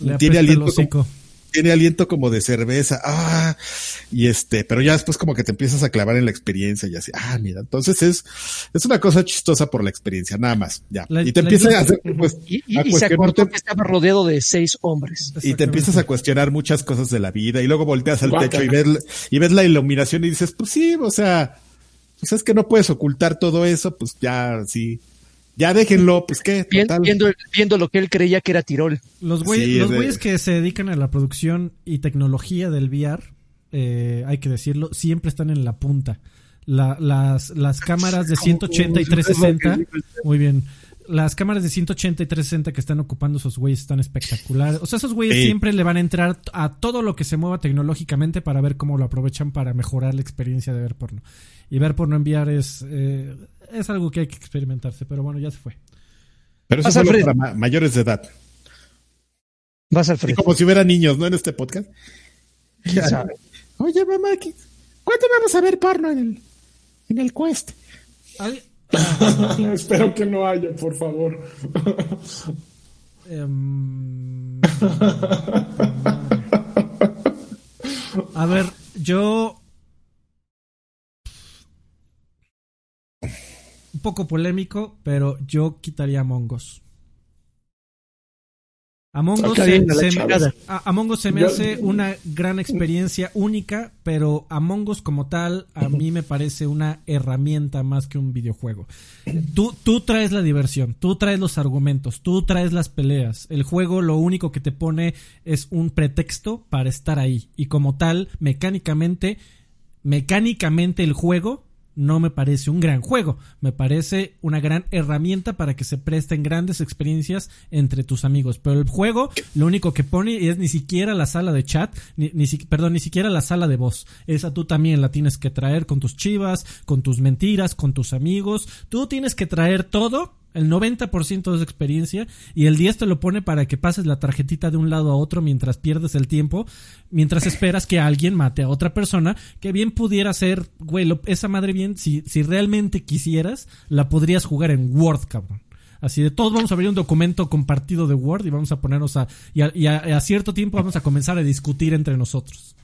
Le tiene aliento, como. Tiene aliento como de cerveza. Ah, y este, pero ya después como que te empiezas a clavar en la experiencia y así, ah, mira, entonces es, es una cosa chistosa por la experiencia, nada más, ya. La- y te la empieza a hacer, pues, Y, y- a y se acordó que estaba rodeado de seis hombres. y te empiezas a cuestionar muchas cosas de la vida y luego volteas al Guácala. techo y ves, y ves la iluminación y dices, pues sí, o sea, pues es que no puedes ocultar todo eso, pues ya, sí, ya déjenlo, pues qué, Bien- total. viendo, viendo lo que él creía que era Tirol. Los güeyes, Sí, los de- güeyes que se dedican a la producción y tecnología del VR, eh, hay que decirlo, siempre están en la punta. La- las, las cámaras de 180 y 360, muy bien. Las cámaras de 180 y 360 que están ocupando esos güeyes están espectaculares. O sea, esos güeyes Sí. siempre le van a entrar a todo lo que se mueva tecnológicamente para ver cómo lo aprovechan para mejorar la experiencia de ver porno. Y ver porno en VR es, eh, es algo que hay que experimentarse, pero bueno, ya se fue. Pero eso es para ma- mayores de edad. Vas al frente. como si hubiera niños, ¿no? En este podcast. ¿Quién sabe? Oye, mamá, ¿qué- ¿cuándo vamos a ver porno en el, en el Quest? Espero que no haya, por favor. Em, A ver, yo. Un poco polémico, pero yo quitaría Among Us. Among Us Está se, bien, a la se me, chingada. a- Among Us se me Yo- hace una gran experiencia única, pero Among Us como tal a mí me parece una herramienta más que un videojuego. Tú, tú traes la diversión, tú traes los argumentos, tú traes las peleas. El juego lo único que te pone es un pretexto para estar ahí. Y como tal, mecánicamente, mecánicamente el juego no me parece un gran juego, me parece una gran herramienta para que se presten grandes experiencias entre tus amigos. Pero el juego lo único que pone es ni siquiera la sala de chat, ni, ni perdón, ni siquiera la sala de voz. Esa tú también la tienes que traer con tus chivas, con tus mentiras, con tus amigos. Tú tienes que traer todo el 90% de esa experiencia y el 10 te lo pone para que pases la tarjetita de un lado a otro mientras pierdes el tiempo, mientras esperas que alguien mate a otra persona, que bien pudiera ser, güey, esa madre bien, si, si realmente quisieras, la podrías jugar en Word, cabrón. Así de todos vamos a abrir un documento compartido de Word y vamos a ponernos a, y a cierto tiempo vamos a comenzar a discutir entre nosotros.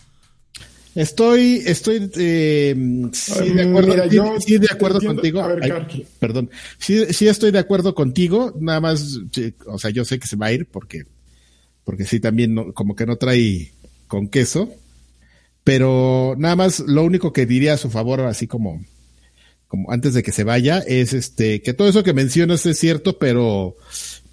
Estoy, estoy eh, sí, de acuerdo, sí, de acuerdo contigo. perdón, sí, sí estoy de acuerdo contigo. Nada más, o sea, yo sé que se va a ir porque, porque sí también como que no trae con queso. Pero nada más, lo único que diría a su favor, así como, como antes de que se vaya, es este que todo eso que mencionas es cierto, pero,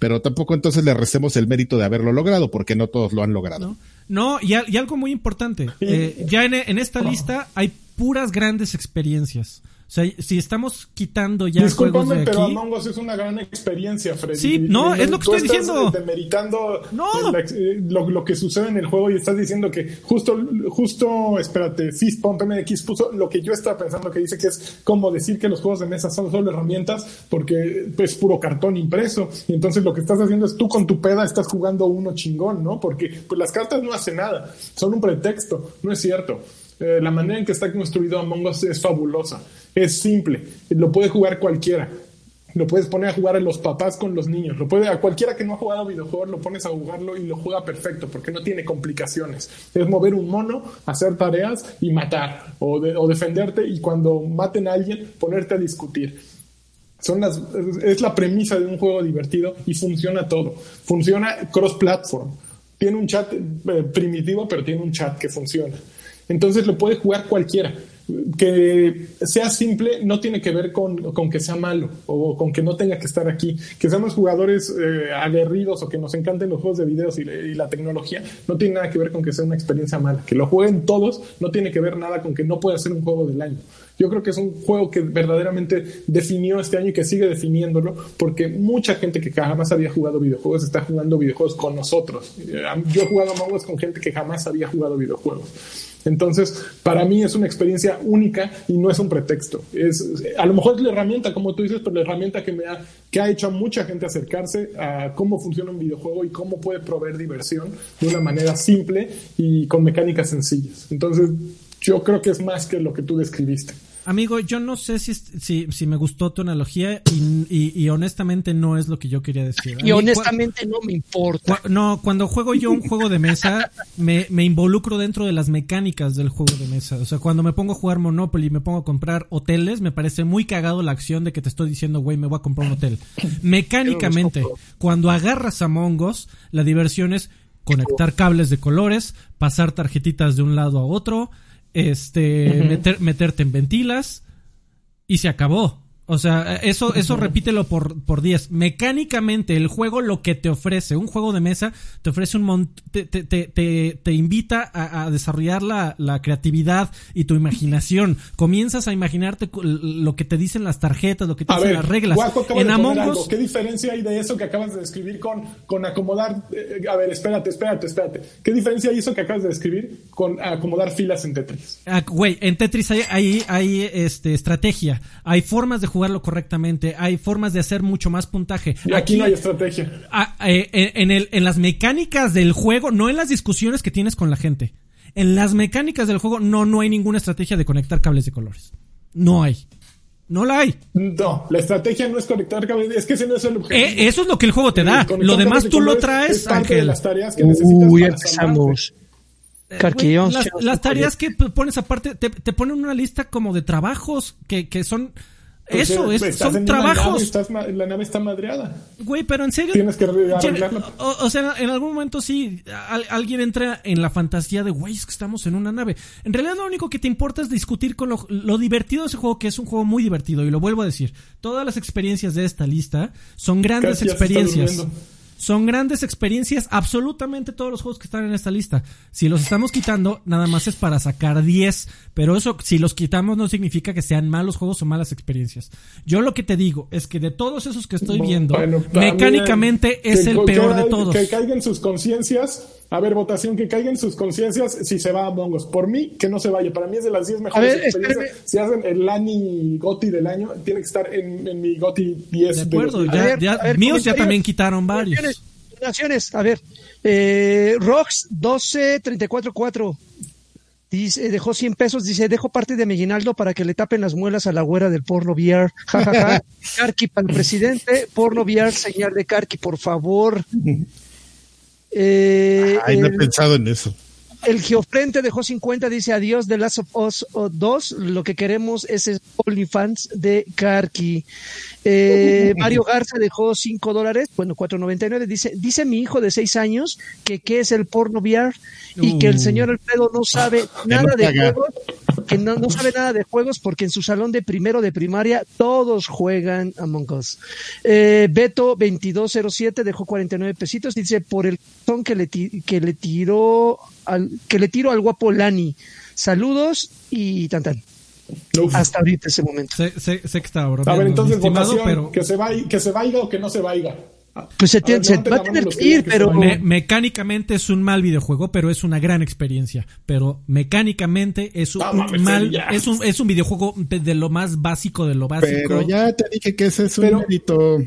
pero tampoco entonces le restemos el mérito de haberlo logrado, porque no todos lo han logrado. No, y, algo muy importante. Eh, ya en, esta lista hay puras grandes experiencias. O sea, si estamos quitando ya juegos de pero aquí... Among Us es una gran experiencia, Freddy. Sí, no, es lo que estoy diciendo. demeritando eh, lo, que sucede en el juego y estás diciendo que justo, justo, espérate, Fistpump MX puso lo que yo estaba pensando que dice que es como decir que los juegos de mesa son solo herramientas porque es puro cartón impreso. Y entonces lo que estás haciendo es tú con tu peda estás jugando uno chingón, ¿no? Porque pues, las cartas no hacen nada, son un pretexto, no es cierto. Eh, la manera en que está construido Among Us es fabulosa. Es simple. Lo puede jugar cualquiera. Lo puedes poner a jugar a los papás con los niños. Lo puede, a cualquiera que no ha jugado videojuegos, lo pones a jugarlo y lo juega perfecto porque no tiene complicaciones. Es mover un mono, hacer tareas y matar o, o defenderte y cuando maten a alguien, ponerte a discutir. Son las, es la premisa de un juego divertido y funciona todo. Funciona cross-platform. Tiene un chat eh, primitivo, pero tiene un chat que funciona. Entonces lo puede jugar cualquiera. Que sea simple no tiene que ver con, que sea malo o con que no tenga que estar aquí. Que seamos jugadores eh, aguerridos o que nos encanten los juegos de videos y, la tecnología no tiene nada que ver con que sea una experiencia mala. Que lo jueguen todos no tiene que ver nada con que no pueda ser un juego del año. Yo creo que es un juego que verdaderamente definió este año y que sigue definiéndolo porque mucha gente que jamás había jugado videojuegos está jugando videojuegos con nosotros. Yo he jugado Among con gente que jamás había jugado videojuegos. Entonces, para mí es una experiencia única y no es un pretexto. Es, a lo mejor es la herramienta, como tú dices, pero la herramienta que, me ha, que ha hecho a mucha gente acercarse a cómo funciona un videojuego y cómo puede proveer diversión de una manera simple y con mecánicas sencillas. Entonces, yo creo que es más que lo que tú describiste. Amigo, yo no sé si, si, si me gustó tu analogía y, y, honestamente no es lo que yo quería decir. y honestamente no me importa. no, cuando juego yo un juego de mesa, me, me, involucro dentro de las mecánicas del juego de mesa. O sea, cuando me pongo a jugar Monopoly y me pongo a comprar hoteles, me parece muy cagado la acción de que te estoy diciendo, güey, me voy a comprar un hotel. Mecánicamente, cuando agarras a Mongos, la diversión es conectar cables de colores, pasar tarjetitas de un lado a otro, este, meterte en ventilas y se acabó. O sea, eso, eso repítelo por, por 10. Mecánicamente, el juego lo que te ofrece, un juego de mesa, te ofrece un te, te, te, te, invita a, desarrollar la, la, creatividad y tu imaginación. Comienzas a imaginarte lo que te dicen las tarjetas, lo que te dicen las reglas. en Among Us. ¿Qué diferencia hay de eso que acabas de describir con, con acomodar? Eh, a ver, espérate, espérate, espérate. ¿Qué diferencia hay eso que acabas de describir con acomodar filas en Tetris? Ah, güey, en Tetris hay, hay, hay este, estrategia, hay formas de jugarlo correctamente, hay formas de hacer mucho más puntaje. Y aquí, no hay estrategia. Eh, en, el, en las mecánicas del juego, no en las discusiones que tienes con la gente. En las mecánicas del juego no, no hay ninguna estrategia de conectar cables de colores. No hay. No la hay. No, la estrategia no es conectar cables, es que ese no es el objetivo. Eh, eso es lo que el juego te da. Lo demás tú lo traes, Ángel. las tareas que necesitas Uy, empezamos. Eh, las, tareas que pones aparte, te, te ponen una lista como de trabajos que, que son pues, eso, eh, es, son trabajos. la nave está madreada. Güey, pero en serio. Tienes que arreglarla. O, sea, en algún momento sí, alguien entra en la fantasía de, güey, es que estamos en una nave. En realidad lo único que te importa es discutir con lo, divertido de ese juego, que es un juego muy divertido. Y lo vuelvo a decir, todas las experiencias de esta lista son grandes experiencias. Son grandes experiencias, absolutamente todos los juegos que están en esta lista. Si los estamos quitando, nada más es para sacar 10, pero eso, si los quitamos, no significa que sean malos juegos o malas experiencias. Yo lo que te digo es que de todos esos que estoy viendo, Bueno, mecánicamente es el peor de todos. Que caigan sus conciencias. A ver, votación, que caigan sus conciencias si se va a Among Us. Por mí, que no se vaya. Para mí es de las 10 mejores ver, experiencias. espérame. Si hacen el Lani Goti del año, tiene que estar en, en mi Goti 10. De acuerdo, los- ya, ver, ya- ver, míos ya también quitaron varios. Naciones, a ver. Eh, Rox 12344 dice, dejó 100 pesos, dice, dejo parte de mi aguinaldo para que le tapen las muelas a la güera del porno VR. Ja, ja, ja. Karki para el presidente, porno VR, señal de Karki, por favor. Eh, Ay, no he el- pensado en eso. el Geofrente dejó 50, dice adiós de Last of Us 2. Lo que queremos es el OnlyFans de Karki. Eh, Mario Garza dejó 5 dólares, bueno, 4.99. Dice, dice mi hijo de 6 años que qué es el porno VR y que el Uh. señor Alfredo no sabe nada de juegos, que no, no sabe nada de juegos porque en su salón de primero de primaria todos juegan Among Us. Eh, Beto 2207 dejó 49 pesitos, dice por el son que le, que le tiró al, que le tiro al guapo Lani. Saludos y tan tan. Uf. Hasta ahorita ese momento. Sé, sé- sé que estaba A ver, entonces, votación. pero Que, se vaya, que se vaya o que no se vaya. Pues se, A tiene- ver, se va a tener que ir, pero me- mecánicamente es un mal videojuego, pero es una gran experiencia. Pero mecánicamente es un No mames, mal, ya. es un, es un videojuego de, lo más básico de lo básico. Pero ya te dije que ese es un Pero- mérito.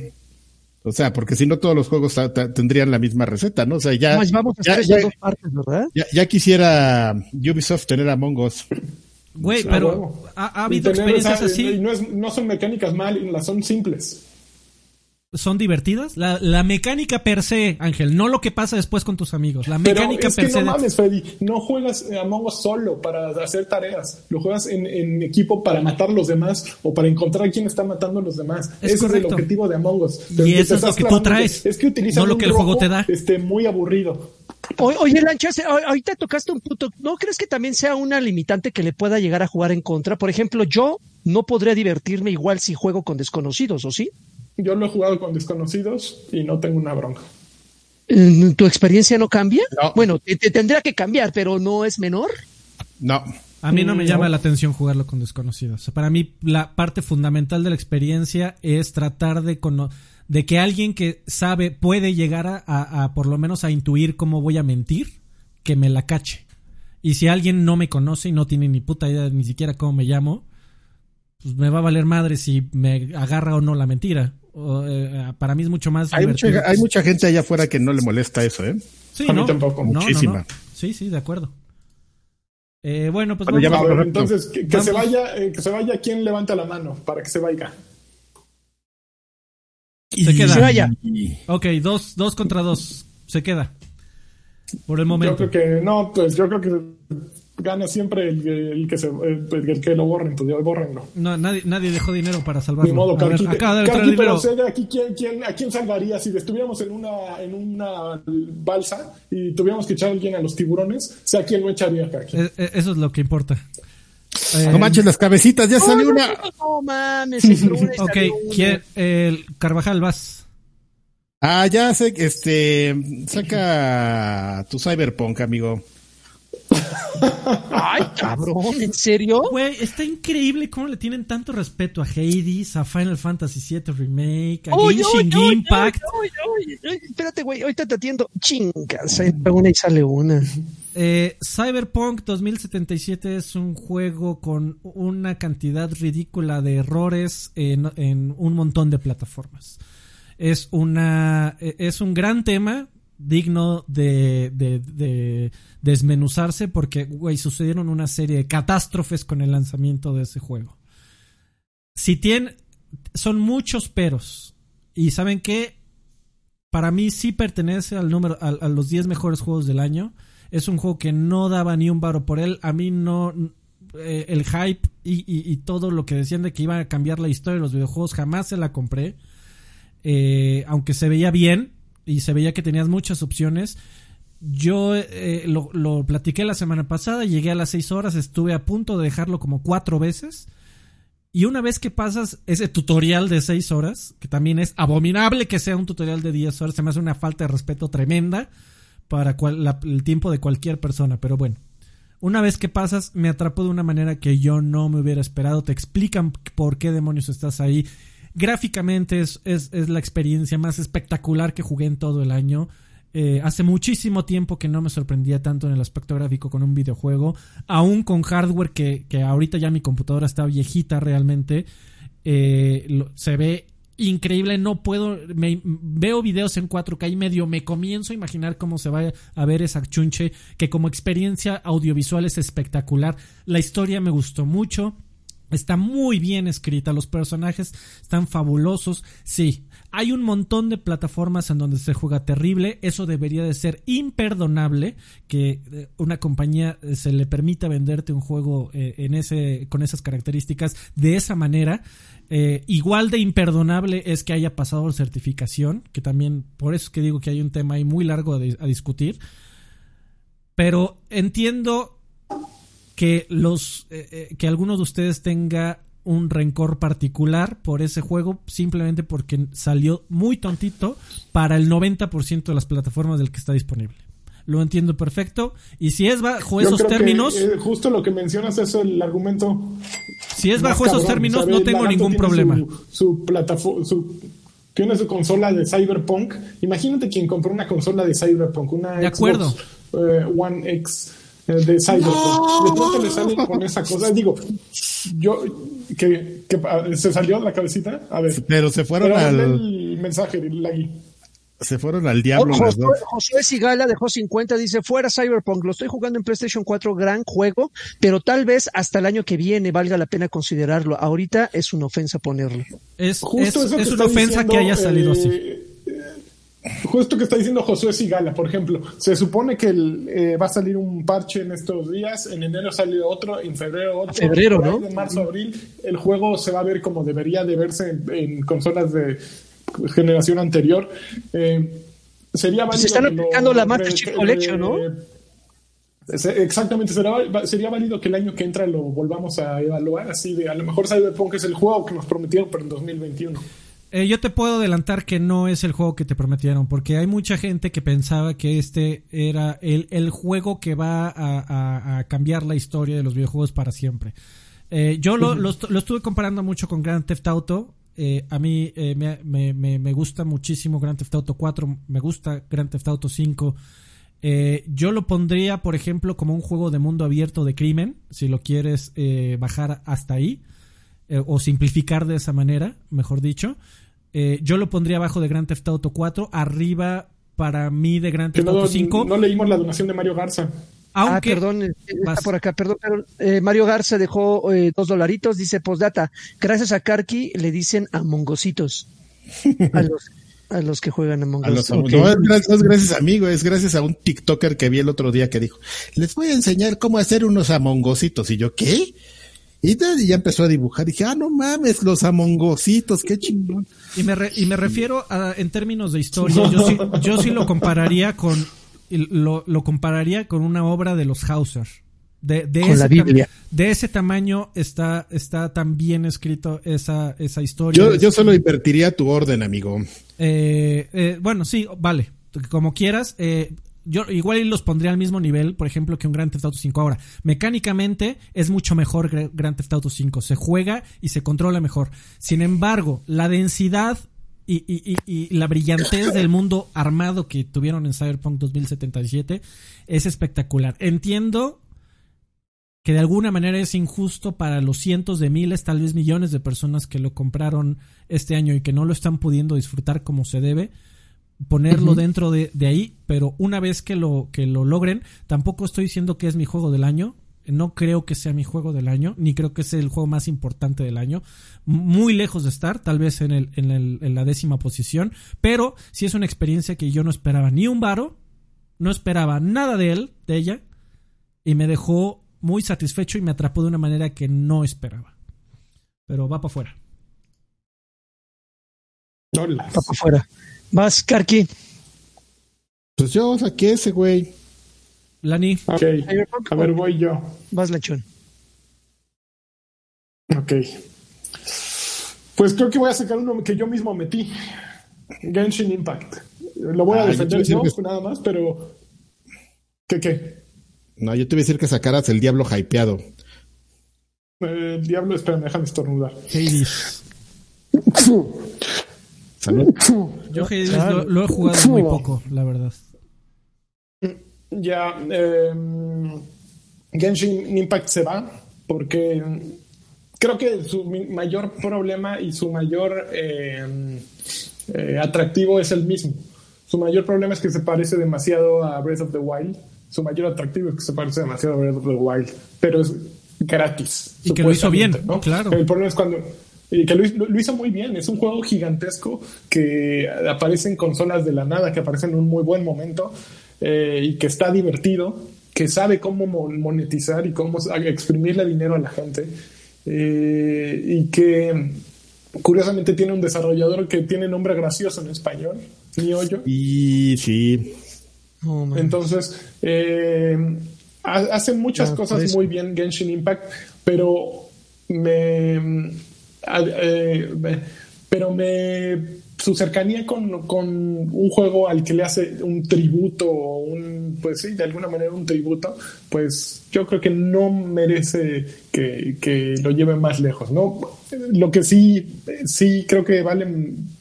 O sea, porque si no todos los juegos tendrían la misma receta, ¿no? O sea, ya, Pues vamos a ya, hacer ya- dos partes, ¿verdad? ya- ya quisiera Ubisoft tener Among Us. Güey, pero ha, habido tener experiencias así. y no, es- no son mecánicas malas, son simples. ¿Son divertidas? La, la mecánica per se, Ángel, no lo que pasa después con tus amigos. La Pero mecánica es que per se. no mames, Freddy. No juegas eh, Among Us solo para hacer tareas. Lo juegas en, en equipo para matar a los demás o para encontrar quién está matando a los demás. Es Ese correcto. es el objetivo de Among Us. Y eso es lo que tú traes, Es que utilizan no lo que el juego te da. Este, muy aburrido. O- Oye, Lanchas, ahorita tocaste un punto. ¿No crees que también sea una limitante que le pueda llegar a jugar en contra? Por ejemplo, yo no podría divertirme igual si juego con desconocidos, ¿o sí? Yo lo he jugado con desconocidos y no tengo una bronca. ¿Tu experiencia no cambia? No. Bueno, te, te tendría que cambiar, pero no es menor. No. A mí no me No. llama la atención jugarlo con desconocidos. O sea, para mí la parte fundamental de la experiencia es tratar de de que alguien que sabe puede llegar a, a- a por lo menos a intuir cómo voy a mentir, que me la cache. Y si alguien no me conoce y no tiene ni puta idea ni siquiera cómo me llamo, pues me va a valer madre si me agarra o no la mentira. O, eh, para mí es mucho más Hay mucha, divertido. hay mucha gente allá afuera que no le molesta eso, ¿eh? Sí, A mí ¿no? tampoco. No, no, no. Muchísima. Sí, sí, de acuerdo. Eh, bueno, pues Bueno, ya vamos. A ver, entonces, que, que se vaya, eh, que se vaya quien levanta la mano para que se vaya. Se queda. Se vaya. Ok, dos, dos contra dos. Se queda. Por el Yo momento. creo que no, pues yo creo que gana siempre el, el que se el, el que lo borren, pues ya bórrenlo. No, nadie, nadie dejó dinero para salvarlo. Ni modo, A ver, de entrar el Carqui, pero de aquí quién, quién, a quién salvaría si estuviéramos en una en una balsa y tuviéramos que echar a alguien a los tiburones, sé a quién lo echaría Carqui. Eh, eh, Eso es lo que importa. Eh, No manches las cabecitas, ya salió una. No mames, ok. ¿quién- el Carvajal, vas. Ah, ya sé, este, saca tu Cyberpunk, amigo. Ay, cabrón, ¿en serio? Güey, está increíble cómo le tienen tanto respeto a Hades, a Final Fantasy VII Remake, a Genshin oye, Impact. Espérate, güey, ahorita te atiendo. Chingas, entra una y sale una. Eh, Cyberpunk 2077 es un juego con una cantidad ridícula de errores en, en un montón de plataformas. Es una eh, es un gran tema digno de, de- de desmenuzarse porque güey, sucedieron una serie de catástrofes con el lanzamiento de ese juego. Si tiene son muchos peros y saben qué para mí sí pertenece al número a, los 10 mejores juegos del año. Es un juego que no daba ni un varo por él. A mí no eh, el hype y, y- y todo lo que decían de que iba a cambiar la historia de los videojuegos jamás se la compré. Eh, aunque se veía bien y se veía que tenías muchas opciones. Yo eh, lo, lo platiqué la semana pasada, llegué a las 6 horas, estuve a punto de dejarlo como cuatro veces Y una vez que pasas ese tutorial de 6 horas, que también es abominable que sea un tutorial de 10 horas, se me hace una falta de respeto tremenda para el tiempo de cualquier persona, pero bueno. Una vez que pasas, me atrapó de una manera que yo no me hubiera esperado. Te explican por qué demonios estás ahí. Gráficamente es, es, es la experiencia más espectacular que jugué en todo el año. Eh, hace muchísimo tiempo que no me sorprendía tanto en el aspecto gráfico con un videojuego, aún con hardware que, que ahorita ya mi computadora está viejita realmente, eh, se ve increíble, no puedo, me, veo videos en 4K y medio, me comienzo a imaginar cómo se va a ver esa chunche, que como experiencia audiovisual es espectacular, la historia me gustó mucho, Está muy bien escrita, los personajes están fabulosos. Sí, hay un montón de plataformas en donde se juega terrible. Eso debería de ser imperdonable que eh, una compañía eh, se le permita venderte un juego eh, en ese, con esas características de esa manera. igual de imperdonable es que haya pasado certificación, que también por eso es que digo que hay un tema ahí muy largo a discutir. Pero entiendo que los eh, eh, que alguno de ustedes tenga un rencor particular por ese juego simplemente porque salió muy tontito para el 90% de las plataformas del que está disponible. Lo entiendo perfecto. Y si es bajo esos términos. Eh, justo lo que mencionas es el argumento. Si es bajo esos términos, no tengo ningún problema. Su, plataforma. tiene su consola de Cyberpunk. Imagínate quien compró una consola de Cyberpunk, una de acuerdo. One X de Cyberpunk. De pronto le salen con esa cosa. Digo, yo, que, que, se salió la cabecita. A ver. Pero se fueron al. El mensaje, Lagui. Se fueron al diablo. Josué, Sigala dejó 50, dice, fuera Cyberpunk, lo estoy jugando en PlayStation 4, gran juego, pero tal vez hasta el año que viene valga la pena considerarlo. Ahorita es una ofensa ponerlo. Es, Justo es, es una ofensa que haya salido así. Justo que está diciendo Josué Sigala, por ejemplo, se supone que eh, va a salir un parche en estos días, en enero salió otro, en febrero otro, febrero, ¿no? en marzo, abril, el juego se va a ver como debería de verse en, consolas de generación anterior. Eh, sería válido se están aplicando la Master Chief Collection, ¿no? Exactamente, sería válido que el año que entra lo volvamos a evaluar así de a lo mejor Cyberpunk es el juego que nos prometieron pero en 2021. Eh, yo te puedo adelantar que no es el juego que te prometieron, porque hay mucha gente que pensaba que este era el, el juego que va a, cambiar la historia de los videojuegos para siempre. Eh, yo lo, lo, estuve comparando mucho con Grand Theft Auto. Eh, a mí me, me, me, gusta muchísimo Grand Theft Auto 4, me gusta Grand Theft Auto 5. yo lo pondría, por ejemplo, como un juego de mundo abierto de crimen, si lo quieres bajar hasta ahí. Eh, o simplificar de esa manera, mejor dicho. Eh, yo lo pondría abajo de Grand Theft Auto 4, arriba para mí de Grand Theft Auto 5. No leímos la donación de Mario Garza. Aunque, ah, perdón, eh, está por acá, perdón, Mario Garza dejó dos dolaritos, dice postdata, gracias a Karki le dicen a mongositos, a los, a los que juegan a mongositos. No, es gracias, a mí, es gracias a un TikToker que vi el otro día que dijo, les voy a enseñar cómo hacer unos amongositos, y yo, ¿qué? Y ya empezó a dibujar. Dije, ah, no mames, los amongositos, qué chingón. Y me, y me refiero a, en términos de historia, yo sí, yo sí lo compararía con, lo, lo compararía con una obra de los Hauser. De, de, ese de ese tamaño está, está tan bien escrito esa, esa historia. Yo, yo solo invertiría tu orden, amigo. Eh, eh, bueno, sí, vale. Como quieras. Eh, yo igual los pondría al mismo nivel, por ejemplo, que un Grand Theft Auto 5. Ahora, mecánicamente es mucho mejor Grand Theft Auto 5. Se juega y se controla mejor. Sin embargo, la densidad y, y, y, la brillantez del mundo armado que tuvieron en Cyberpunk 2077 es espectacular. Entiendo que de alguna manera es injusto para los cientos de miles, tal vez millones de personas que lo compraron este año y que no lo están pudiendo disfrutar como se debe ponerlo dentro de, ahí, pero una vez que lo, que lo logren, tampoco estoy diciendo que es mi juego del año, no creo que sea mi juego del año, ni creo que sea el juego más importante del año. Muy lejos de estar, tal vez en, el, en, el, en la décima posición, pero sí es una experiencia que yo no esperaba ni un varo, no esperaba nada de él, de ella, y me dejó muy satisfecho y me atrapó de una manera que no esperaba. Pero va para afuera. Va para afuera. Vas, Karki. Pues yo saqué ese, güey. Lani. Ok, a ver, voy yo. Vas, Lechón. Ok. Pues creo que voy a sacar uno que yo mismo metí. Genshin Impact. Lo voy a Ah, defender yo, que- nada más, pero. ¿Qué qué? No, yo te iba a decir que sacaras el diablo hypeado. Eh, el diablo, espera, déjame estornudar. Hades. Yo Hades lo, lo he jugado muy poco, la verdad. Ya, eh, Genshin Impact se va porque creo que su mayor problema y su mayor eh, eh, atractivo es el mismo. Su mayor problema es que se parece demasiado a Breath of the Wild. Su mayor atractivo es que se parece demasiado a Breath of the Wild, pero es gratis. Y que lo hizo bien, supuestamente, claro. El problema es cuando que lo, hizo- lo hizo muy bien. Es un juego gigantesco que aparece en consolas de la nada, que aparece en un muy buen momento eh, y que está divertido, que sabe cómo mon- monetizar y cómo exprimirle dinero a la gente. eh, y que curiosamente tiene un desarrollador que tiene nombre gracioso en español, Niollo. Y sí. Entonces, eh, ha- hace muchas Ah, cosas eso. muy bien Genshin Impact, pero me, eh, me- pero me su cercanía con, con un juego al que le hace un tributo un pues sí de alguna manera un tributo pues yo creo que no merece que, que lo lleve más lejos no lo que sí sí creo que vale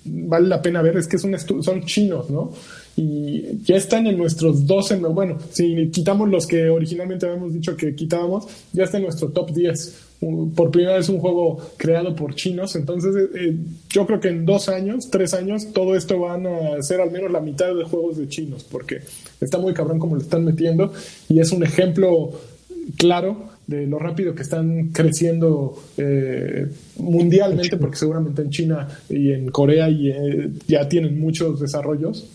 vale la pena ver es que estu- son chinos no y ya están en nuestros 12, no, bueno, si quitamos los que originalmente habíamos dicho que quitábamos, ya está en nuestro top 10. Un- Por primera vez un juego creado por chinos, entonces eh, eh, yo creo que en dos años, tres años, todo esto van a ser al menos la mitad de juegos de chinos, porque está muy cabrón como lo están metiendo y es un ejemplo claro de lo rápido que están creciendo eh, mundialmente, porque seguramente en China y en Corea y, eh, ya tienen muchos desarrollos.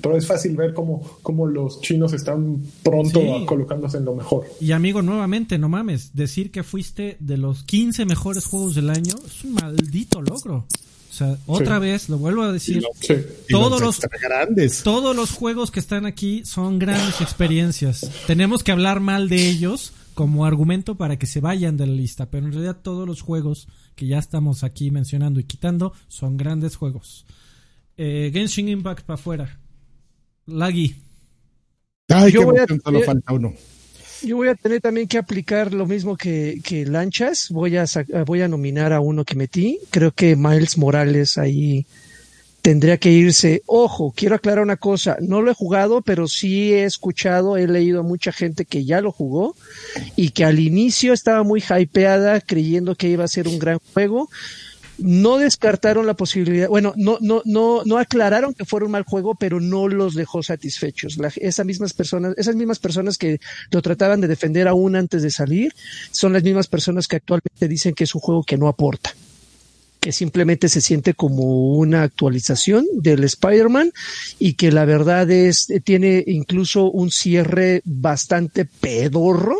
Pero es fácil ver cómo, cómo los chinos están pronto Sí. colocándose en lo mejor. Y amigo, nuevamente, no mames, decir que fuiste de los 15 mejores juegos del año es un maldito logro. O sea, otra vez, lo vuelvo a decir, Sí. Todos los, grandes. todos los juegos que están aquí son grandes experiencias. Tenemos que hablar mal de ellos como argumento para que se vayan de la lista, pero en realidad todos los juegos que ya estamos aquí mencionando y quitando son grandes juegos. Eh, Genshin Impact para afuera. Ay, Yo qué voy a- emoción, solo yo- falta uno. Yo voy a tener también que aplicar lo mismo que, que Lanchas. Voy a, voy a nominar a uno que metí. Creo que Miles Morales ahí tendría que irse. Ojo, quiero aclarar una cosa. No lo he jugado, pero sí he escuchado, he leído a mucha gente que ya lo jugó y que al inicio estaba muy hypeada creyendo que iba a ser un gran juego. No descartaron la posibilidad, bueno, no, no, no, no aclararon que fuera un mal juego, pero no los dejó satisfechos. La- esas mismas personas, esas mismas personas que lo trataban de defender aún antes de salir, son las mismas personas que actualmente dicen que es un juego que no aporta que simplemente se siente como una actualización del Spider-Man y que la verdad es, tiene incluso un cierre bastante pedorro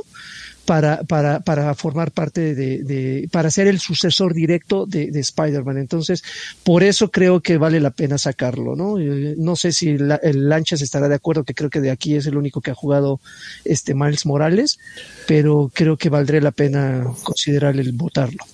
para, para, para formar parte de, de, para ser el sucesor directo de, de Spider-Man. Entonces, por eso creo que vale la pena sacarlo, ¿no? Eh, No sé si la- el Lanchas estará de acuerdo, que creo que de aquí es el único que ha jugado este Miles Morales, pero creo que valdría la pena considerar el votarlo.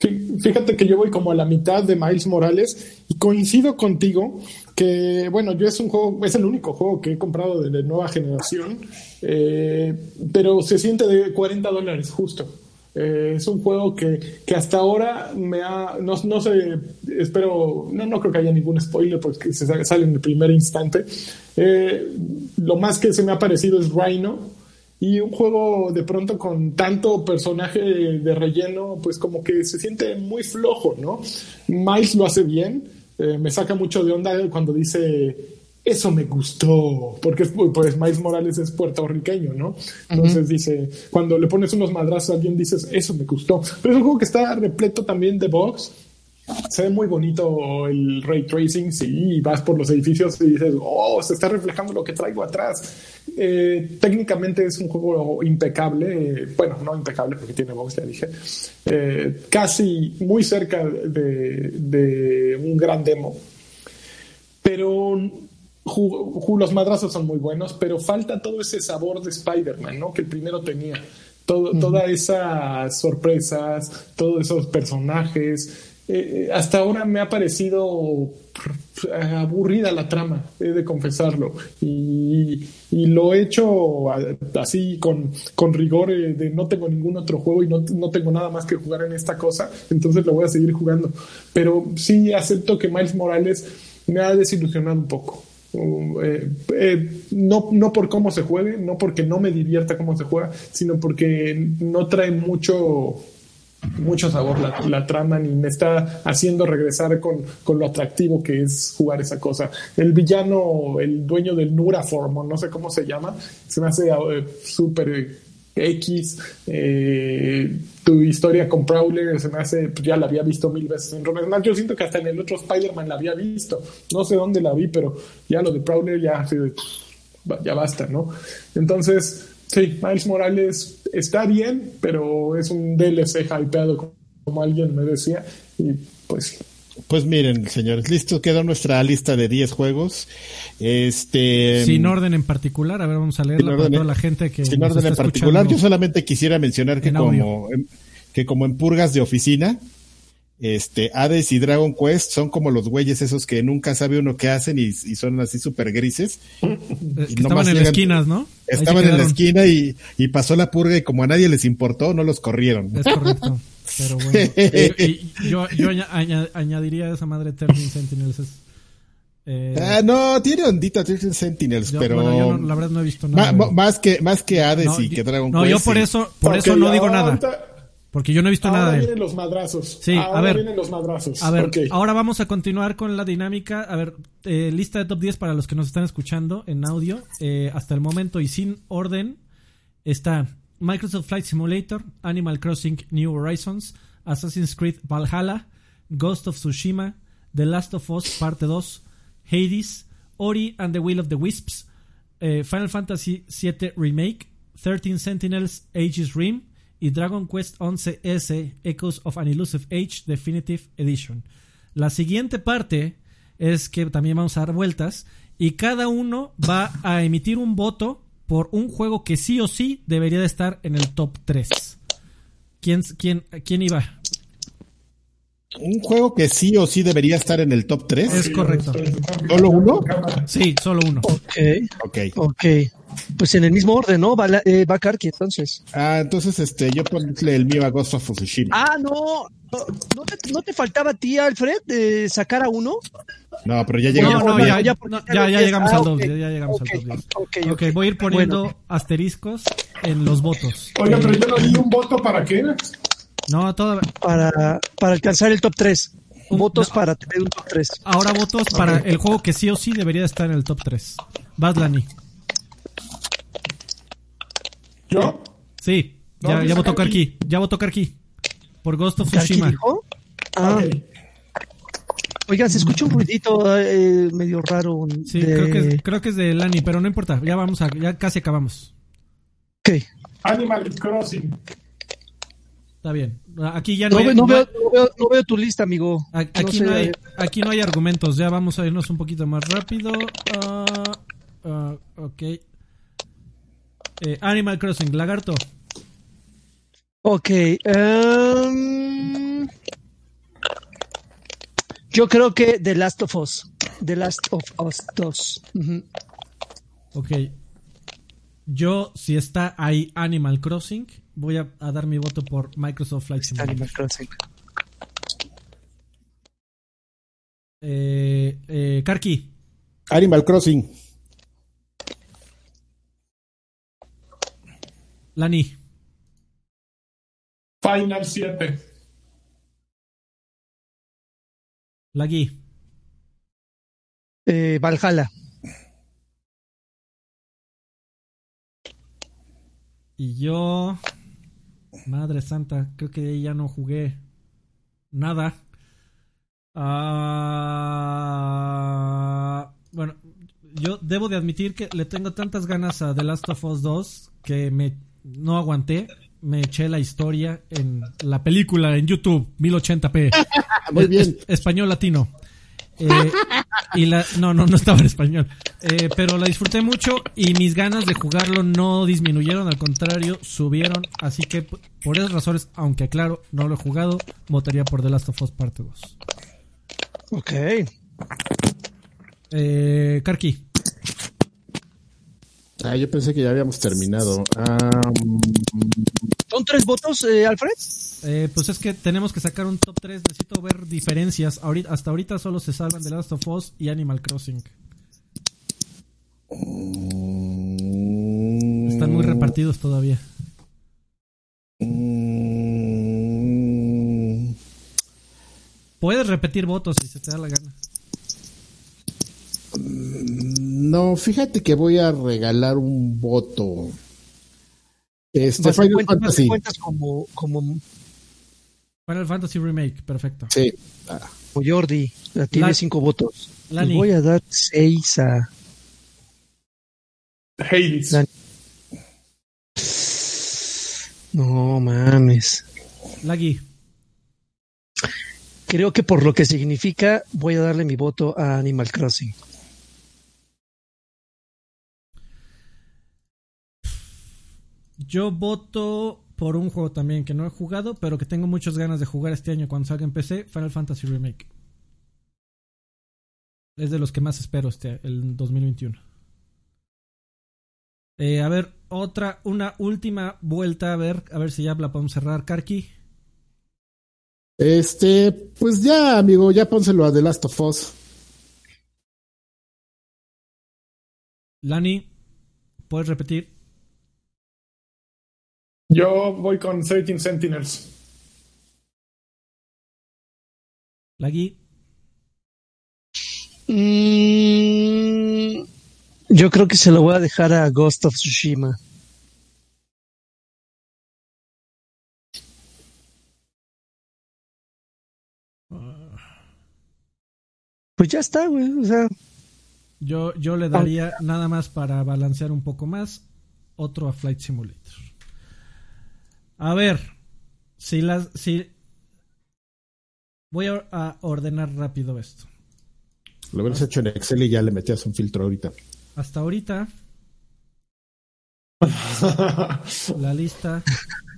Fí- Fíjate que yo voy como a la mitad de Miles Morales y coincido contigo que, bueno, yo es un juego, es el único juego que he comprado de, de nueva generación, eh, pero se siente de 40 dólares justo. Eh, es un juego que, que hasta ahora me ha, no, no sé, espero, no, no creo que haya ningún spoiler porque se sa- sale en el primer instante. Eh, lo más que se me ha parecido es Rhino, y un juego de pronto con tanto personaje de relleno, pues como que se siente muy flojo, ¿no? Miles lo hace bien, eh, me saca mucho de onda cuando dice, eso me gustó, porque es- pues Miles Morales es puertorriqueño, ¿no? Entonces dice, cuando le pones unos madrazos a alguien dices, eso me gustó. Pero es un juego que está repleto también de bugs, se ve muy bonito el ray tracing, sí, vas por los edificios y dices, oh, se está reflejando lo que traigo atrás. Eh, técnicamente es un juego impecable, eh, bueno, no impecable porque tiene bugs, ya dije, eh, casi muy cerca de, de un gran demo. Pero ju- ju- los madrazos son muy buenos, pero falta todo ese sabor de Spider-Man, ¿no? Que el primero tenía. todo, todas esas sorpresas, todos esos personajes. Eh, hasta ahora me ha parecido aburrida la trama, he de confesarlo. Y, lo he hecho así con, con rigor eh, de no tengo ningún otro juego y no, no, tengo nada más que jugar en esta cosa, entonces lo voy a seguir jugando. Pero sí acepto que Miles Morales me ha desilusionado un poco. Eh, eh, no, no por cómo se juegue, no porque no me divierta cómo se juega, sino porque no trae mucho mucho sabor la, trama ni me está haciendo regresar con, lo atractivo que es jugar esa cosa. El villano, el dueño del Nuraform, no sé cómo se llama, se me hace eh, súper X. Eh, tu historia con Prowler se me hace, ya la había visto mil veces en Romero. Yo siento que hasta en el otro Spider-Man la había visto. No sé dónde la vi, pero ya lo de Prowler ya, ya basta, ¿no? Entonces, Sí, Miles Morales está bien, pero es un DLC hypeado, como alguien me decía, y pues pues miren, señores, listo, quedó nuestra lista de 10 juegos. Este sin orden en particular, a ver, vamos a leerla para toda la gente que Sin orden en particular, yo solamente quisiera mencionar que como que como en purgas de oficina, este, Hades y Dragon Quest son como los güeyes esos que nunca sabe uno qué hacen y, son así súper grises. estaban en las esquinas, ¿no? Estaban en la esquina y, pasó la purga y como a nadie les importó, no los corrieron. Es correcto. Pero bueno, yo, yo añadiría a esa madre Thirteen Sentinels. Eh, ah, no, tiene ondita Thirteen Sentinels, pero yo la verdad no he visto nada. Más, que, más que Hades y que Dragon Quest. No, yo por eso, por eso no digo nada. Porque yo no he visto ahora nada de vienen los madrazos. Sí, ahora a ver. vienen los madrazos. A ver, ahora vamos a continuar con la dinámica. A ver, eh, lista de top 10 para los que nos están escuchando en audio. Eh, hasta el momento y sin orden está Microsoft Flight Simulator, Animal Crossing New Horizons, Assassin's Creed Valhalla, Ghost of Tsushima, The Last of Us Parte 2, Hades, Ori and the Will of the Wisps, eh, Final Fantasy VII Remake, 13 Sentinels Aegis Rim, y Dragon Quest 11S Echoes of an Elusive Age Definitive Edition. La siguiente parte es que también vamos a dar vueltas y cada uno va a emitir un voto por un juego que sí o sí debería de estar en el top 3. ¿Quién, quién, quién iba? Un juego que sí o sí debería estar en el top 3. Es correcto. ¿Solo uno? Sí, solo uno. Ok. Ok. Ok. Pues en el mismo orden, ¿no? Va, eh, va Karki, entonces. Ah, entonces este, yo ponle el mío a Ghost of Tsushima. Ah, no. ¿No te, faltaba a ti, Alfred, de sacar a uno? No, pero ya llegamos. No, no, ya, ya, ya, llegamos al 2. Ya, llegamos al 2. Okay, ok, voy a ir poniendo asteriscos en los votos. Oiga, pero yo no di un voto para qué. No, todo... Para, para alcanzar el top 3. Votos para tener un top 3. Ahora votos para el juego que sí o sí debería estar en el top 3. Badlani. ¿Yo? Sí, ya, ya votó Karki. Ya votó Karki. Por Ghost of Tsushima. Ah. Oigan, se escucha un ruidito eh, medio raro. Sí, creo, que es, creo que es de Lani, pero no importa. Ya vamos a, ya casi acabamos. Ok. Animal Crossing. Está bien. Aquí ya no, no, hay, no, veo, no, veo, tu lista, amigo. Aquí no, hay, aquí no hay argumentos. Ya vamos a irnos un poquito más rápido. Uh, ok. Eh, Animal Crossing, Lagarto. Ok. Um, yo creo que The Last of Us. The Last of Us 2. Ok. Yo, si está ahí Animal Crossing, voy a, dar mi voto por Microsoft Flight Simulator. Animal Crossing. Eh, eh, Karki. Animal Crossing. Lani. Final 7. Lagui. Eh, Valhalla. Y yo. Madre santa, creo que ya no jugué nada. Ah, bueno, yo debo de admitir que le tengo tantas ganas a The Last of Us 2 que me no aguanté, me eché la historia en la película en YouTube, 1080p. Muy bien. español latino. Eh, y la, no, no, no estaba en español. Eh, pero la disfruté mucho y mis ganas de jugarlo no disminuyeron, al contrario, subieron. Así que por esas razones, aunque aclaro, no lo he jugado, votaría por The Last of Us Parte 2. Ok. Eh, Karki. Ah, yo pensé que ya habíamos terminado. ¿Son tres votos, eh, Alfred? Eh, pues es que tenemos que sacar un top 3. Necesito ver diferencias. Ahorita, hasta ahorita solo se salvan The Last of Us y Animal Crossing. Están muy repartidos todavía. Puedes repetir votos si se te da la gana. No, fíjate que voy a regalar un voto. Este, O Final cuentas- Fantasy. cuentas como, como, Final Fantasy Remake, perfecto. Sí. Ah, como Jordi, la tiene cinco votos. Lani. Le voy a dar seis a... Hades. No mames. Lagui. Creo que por lo que significa, voy a darle mi voto a Animal Crossing. Yo voto por un juego también que no he jugado, pero que tengo muchas ganas de jugar este año cuando salga en PC, Final Fantasy Remake. Es de los que más espero este el 2021. Eh, a ver, otra, una última vuelta, a ver, a ver si ya la podemos cerrar, Karki. Este, pues ya, amigo, ya pónselo a The Last of Us. Lani, ¿puedes repetir? Yo voy con 13 Sentinels. Lagui, Mm, yo creo que se lo voy a dejar a Ghost of Tsushima. Pues ya está, güey. O sea, yo, yo le daría nada más para balancear un poco más, otro a Flight Simulator. A ver, si las, si voy a, a ordenar rápido esto. Lo hubieras hecho en Excel y ya le metías un filtro ahorita. Hasta ahorita la lista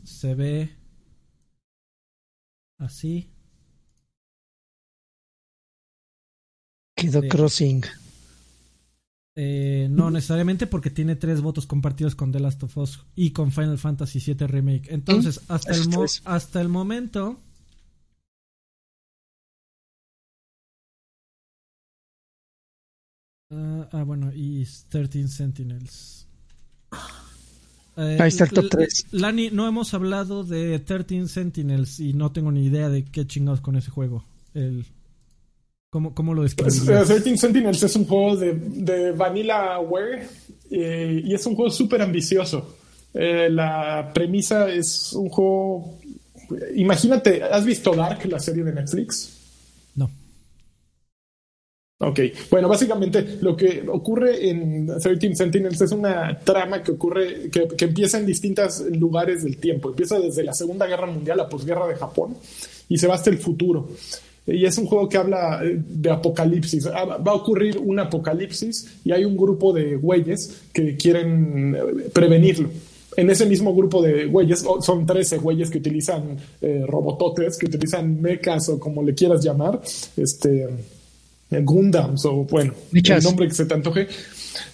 se ve así. quedó Sí. Crossing. Eh, no necesariamente porque tiene tres votos compartidos con The Last of Us y con Final Fantasy VII Remake. Entonces, hasta, el mo- hasta el momento... Ah, ah, bueno, y 13 Sentinels. Eh, Ahí está el top L- tres. Lani, no hemos hablado de 13 Sentinels y no tengo ni idea de qué chingados con ese juego. El, ¿cómo, ¿Cómo lo Pues, eh, describirías? 13 Sentinels es un juego de, de Vanillaware eh, y es un juego súper ambicioso. Eh, la premisa es un juego. Imagínate, ¿has visto Dark, la serie de Netflix? No. Ok, bueno, básicamente lo que ocurre en 13 Sentinels es una trama que ocurre, que, que empieza en distintos lugares del tiempo. Empieza desde la Segunda Guerra Mundial, la posguerra de Japón, y se va hasta el futuro. Y es un juego que habla eh, de apocalipsis. Ah, Va a ocurrir un apocalipsis y hay un grupo de güeyes que quieren eh, prevenirlo. En ese mismo grupo de güeyes, son 13 güeyes que utilizan eh, robototes, que utilizan mechas o como le quieras llamar, este, eh, Gundams o bueno, Mechas. el nombre que se te antoje.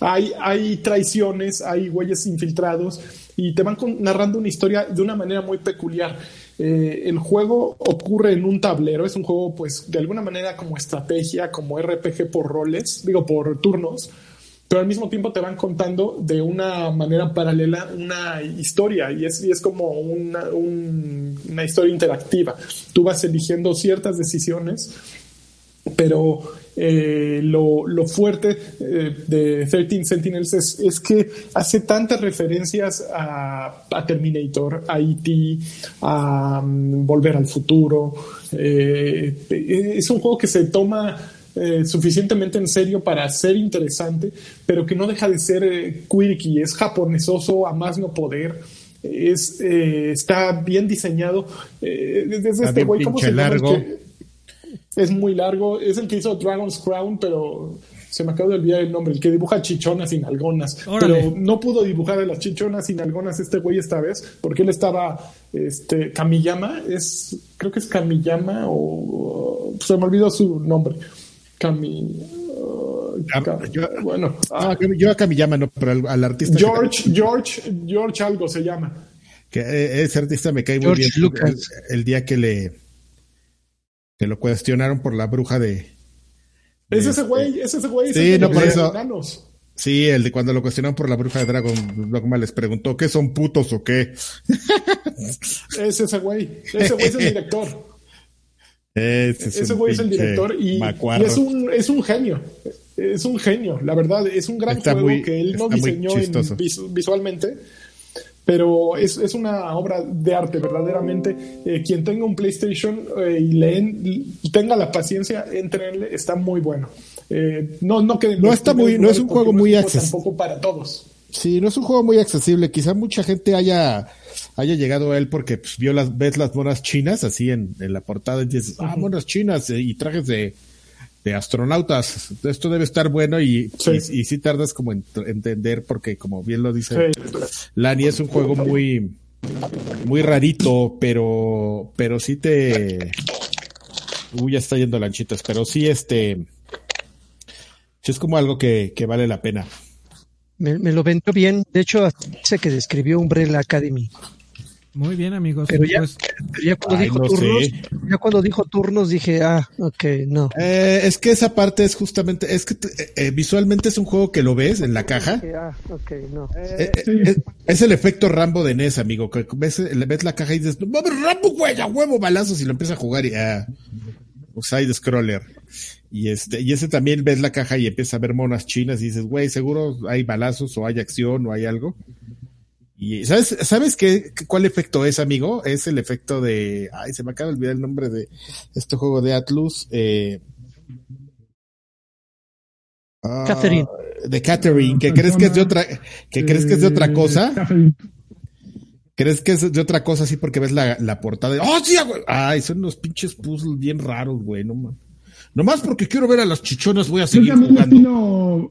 Hay, hay traiciones, hay güeyes infiltrados y te van con- narrando una historia de una manera muy peculiar. Eh, el juego ocurre en un tablero, es un juego pues de alguna manera como estrategia, como RPG por roles, digo por turnos, pero al mismo tiempo te van contando de una manera paralela una historia y es, es como una, un- una historia interactiva. Tú vas eligiendo ciertas decisiones pero eh, lo, lo fuerte eh, de 13 Sentinels es, es que hace tantas referencias a, a Terminator, a E.T., a mm, Volver al Futuro. Eh, es un juego que se toma eh, suficientemente en serio para ser interesante, pero que no deja de ser eh, quirky, es japonesoso a más no poder. Es, eh, está bien diseñado. Desde Está este güey, ¿cómo se llama? el largo. que- Es muy largo. Es el que hizo Dragon's Crown, pero se me acaba de olvidar el nombre. El que dibuja chichonas sin algonas. Órale. Pero no pudo dibujar a las chichonas sin algonas este güey esta vez, porque él estaba, este, Kamiyama, es, creo que es Kamiyama o, o- se me olvidó su nombre. Kami, uh, Ah, yo- bueno, Ah, yo a Kamiyama no, pero al, al artista. que- George, George, George algo se llama. Que, eh, ese artista me cae muy bien. Lucas. El, el día que le que lo cuestionaron por la bruja de. Es de ese este- güey, es ese güey. es Sí, no, por eso. Sí, el de cuando lo cuestionaron por la bruja de Dragon Dogma les preguntó, ¿qué son putos o qué? Es ese güey. Ese güey es el director. Ese, es Ese güey es el director y, es, un, es un genio. Es un genio, la verdad. Es un gran Está juego muy- que él no diseñó en visualmente, pero es, es una obra de arte, verdaderamente. Eh, quien tenga un PlayStation eh, y le en- y tenga la paciencia, entrenle, está muy bueno. Eh, no, no, queden No está muy- no es un juego muy no es un juego acces- Tampoco para todos. Sí, no es un juego muy accesible. Quizá mucha gente haya, haya llegado a él porque pues, vio las, ves las monas chinas así en, en la portada y dices, ah, monas chinas eh, y trajes de, de astronautas. Esto debe estar bueno y Sí. y, y sí tardas como en entender porque como bien lo dice Sí. Lani, es un juego muy, muy rarito, pero, pero sí te, uy, ya está yendo lanchitas, pero sí este, sí es como algo que, que vale la pena. Me, me lo vendió bien. De hecho, sé que describió Umbrella Academy. Muy bien, amigos. Pero ya, Pues, ya cuando Ay, dijo no turnos, ya cuando dijo turnos dije, ah, ok, no. Eh, es que esa parte es justamente, es que te- eh, eh, visualmente es un juego que lo ves en la caja. Ah, ok, no. Eh, eh, es, es el efecto Rambo de NES, amigo. Que ves, le ves la caja y dices, no mames, Rambo, güey, a huevo, balazos, y lo empieza a jugar y ah, o side scroller. Y este, y ese también ves la caja y empieza a ver monas chinas y dices, güey, seguro hay balazos o hay acción o hay algo. Y ¿sabes, sabes qué, cuál efecto es, amigo? Es el efecto de, ay, se me acaba de olvidar el nombre de este juego de Atlus, eh, ah, Catherine. de Catherine, que crees que es de otra, que crees que es de otra cosa. Catherine. ¿Crees que es de otra cosa así porque ves la, la portada? y, ¡Oh, sí, güey! Ay, son unos pinches puzzles bien raros, güey. No más. Nomás porque quiero ver a las chichonas voy a seguir jugando.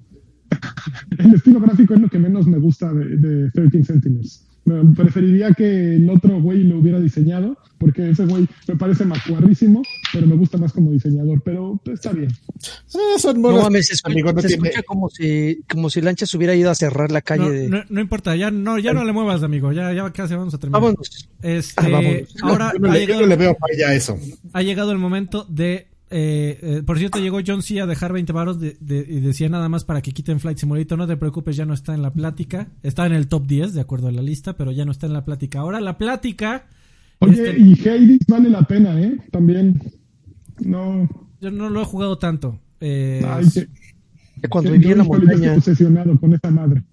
El estilo gráfico es lo que menos me gusta de, de 13 Sentinels. Me preferiría que el otro güey lo hubiera diseñado, porque ese güey me parece macuarrísimo, pero me gusta más como diseñador, pero está bien. Ah, son No mames, se escucha, amigo, no se tiene- escucha como si, como si Lanchas hubiera ido a cerrar la calle no, de. no, no importa, ya no, ya no le muevas, amigo. Ya, ya casi vamos a terminar. Vámonos. Este, Ah, vámonos. ahora Yo no, ha le, yo llegado, no le veo falla a eso. ha llegado el momento de. Eh, eh, por cierto, llegó John C. a dejar 20 varos de, de- y decía nada más para que quiten Flight Simulator. No te preocupes, ya no está en la plática. Está en el top 10, de acuerdo a la lista, pero ya no está en la plática. Ahora la plática. Oye, este, y Hades vale la pena, ¿eh? También. No. yo no lo he jugado tanto. Eh, Ay, que, que cuando viví en la montaña. obsesionado con esa madre.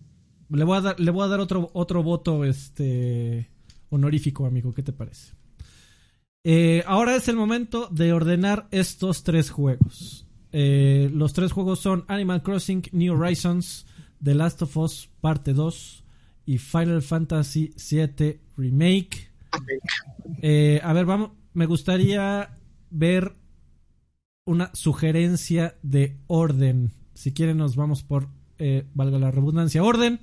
le voy a dar, le voy a dar otro, otro voto este honorífico, amigo. ¿Qué te parece? Eh, ahora es el momento de ordenar estos tres juegos. Eh, los tres juegos son Animal Crossing, New Horizons, The Last of Us Parte 2 y Final Fantasy VII Remake. Eh, a ver, vamos. Me gustaría ver una sugerencia de orden. Si quieren, nos vamos por, eh, valga la redundancia, orden.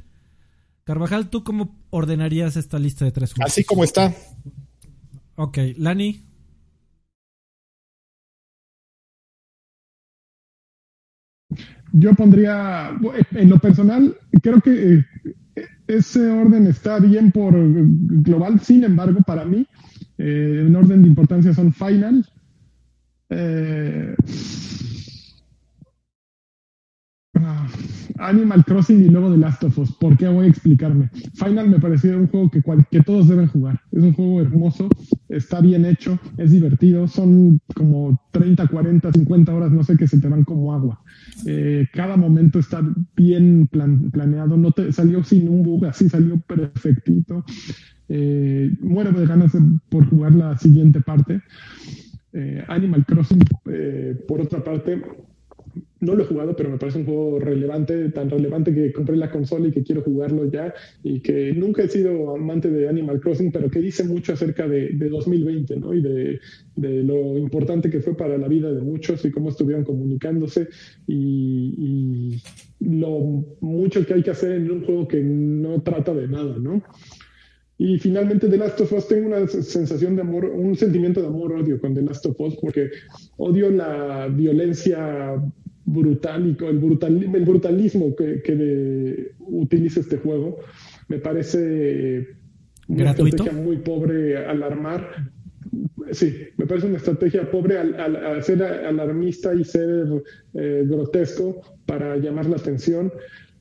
Carvajal, ¿tú cómo ordenarías esta lista de tres juegos? Así como está. Ok, Lani. Yo pondría, en lo personal, creo que eh, ese orden está bien por global, sin embargo, para mí, eh, en orden de importancia son Final, eh, ah, Animal Crossing y luego The Last of Us. ¿Por qué voy a explicarme? Final me pareció un juego que, cual- que todos deben jugar. Es un juego hermoso, está bien hecho, es divertido, son como 30, 40, 50 horas, no sé, que se te van como agua. Eh, cada momento está bien plan- planeado, no te salió sin un bug, así salió perfectito. Eh, muero de ganas de- por jugar la siguiente parte. Eh, Animal Crossing, eh, por otra parte, no lo he jugado, pero me parece un juego relevante, tan relevante que compré la consola y que quiero jugarlo ya, y que nunca he sido amante de Animal Crossing, pero que dice mucho acerca de, 2020, ¿no? Y de, lo importante que fue para la vida de muchos y cómo estuvieron comunicándose y, lo mucho que hay que hacer en un juego que no trata de nada, ¿no? Y finalmente The Last of Us, tengo una sensación de amor, un sentimiento de amor-odio con The Last of Us, porque odio la violencia brutal y el, brutal, el brutalismo que, utiliza este juego. Me parece una estrategia muy pobre al armar. Sí, me parece una estrategia pobre al, ser alarmista y ser eh, grotesco para llamar la atención.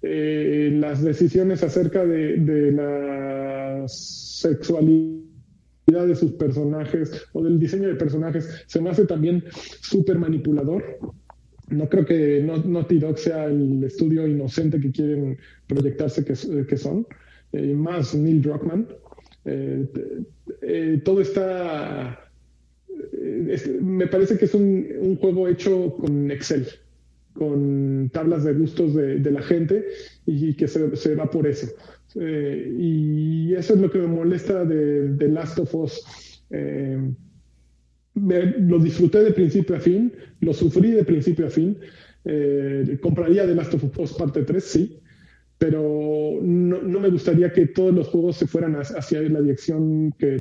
Eh, las decisiones acerca de, de la sexualidad de sus personajes o del diseño de personajes se me hace también súper manipulador no creo que Naughty Dog sea el estudio inocente que quieren proyectarse que, son, eh, más Neil Druckmann. Eh, eh, todo está. me parece que es un, juego hecho con Excel, con tablas de gustos de, la gente y, que se, va por eso. y eso es lo que me molesta de, de Last of Us lo disfruté de principio a fin, lo sufrí de principio a fin. Eh, compraría The Last of Us parte 3, sí, pero no, me gustaría que todos los juegos se fueran hacia la dirección que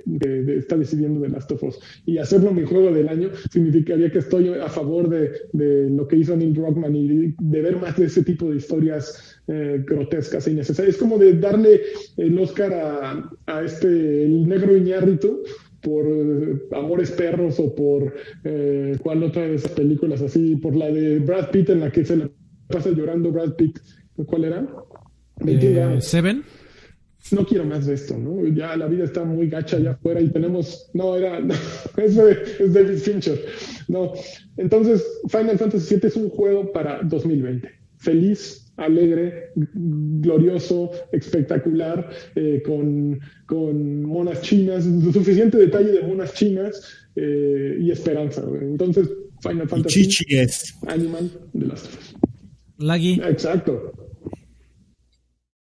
está decidiendo The Last of Us. Y hacerlo mi juego del año significaría que estoy a favor de, lo que hizo Neil Druckmann y de ver más de ese tipo de historias eh, grotescas e innecesarias. Es como de darle el Oscar a, este, negro Iñárritu por eh, Amores Perros o por eh, cuál otra de esas películas así, por la de Brad Pitt en la que se le pasa llorando Brad Pitt. ¿Cuál era? Eh, Seven. No quiero más de esto, ¿no? Ya la vida está muy gacha allá afuera y tenemos. No, era. eso es David Fincher. No. Entonces, Final Fantasy VII es un juego para 2020. Feliz, alegre, glorioso, espectacular, eh, con, con, monas chinas, suficiente detalle de monas chinas eh, y esperanza. Entonces, Final Fantasy. Animal de las Lagui. Exacto.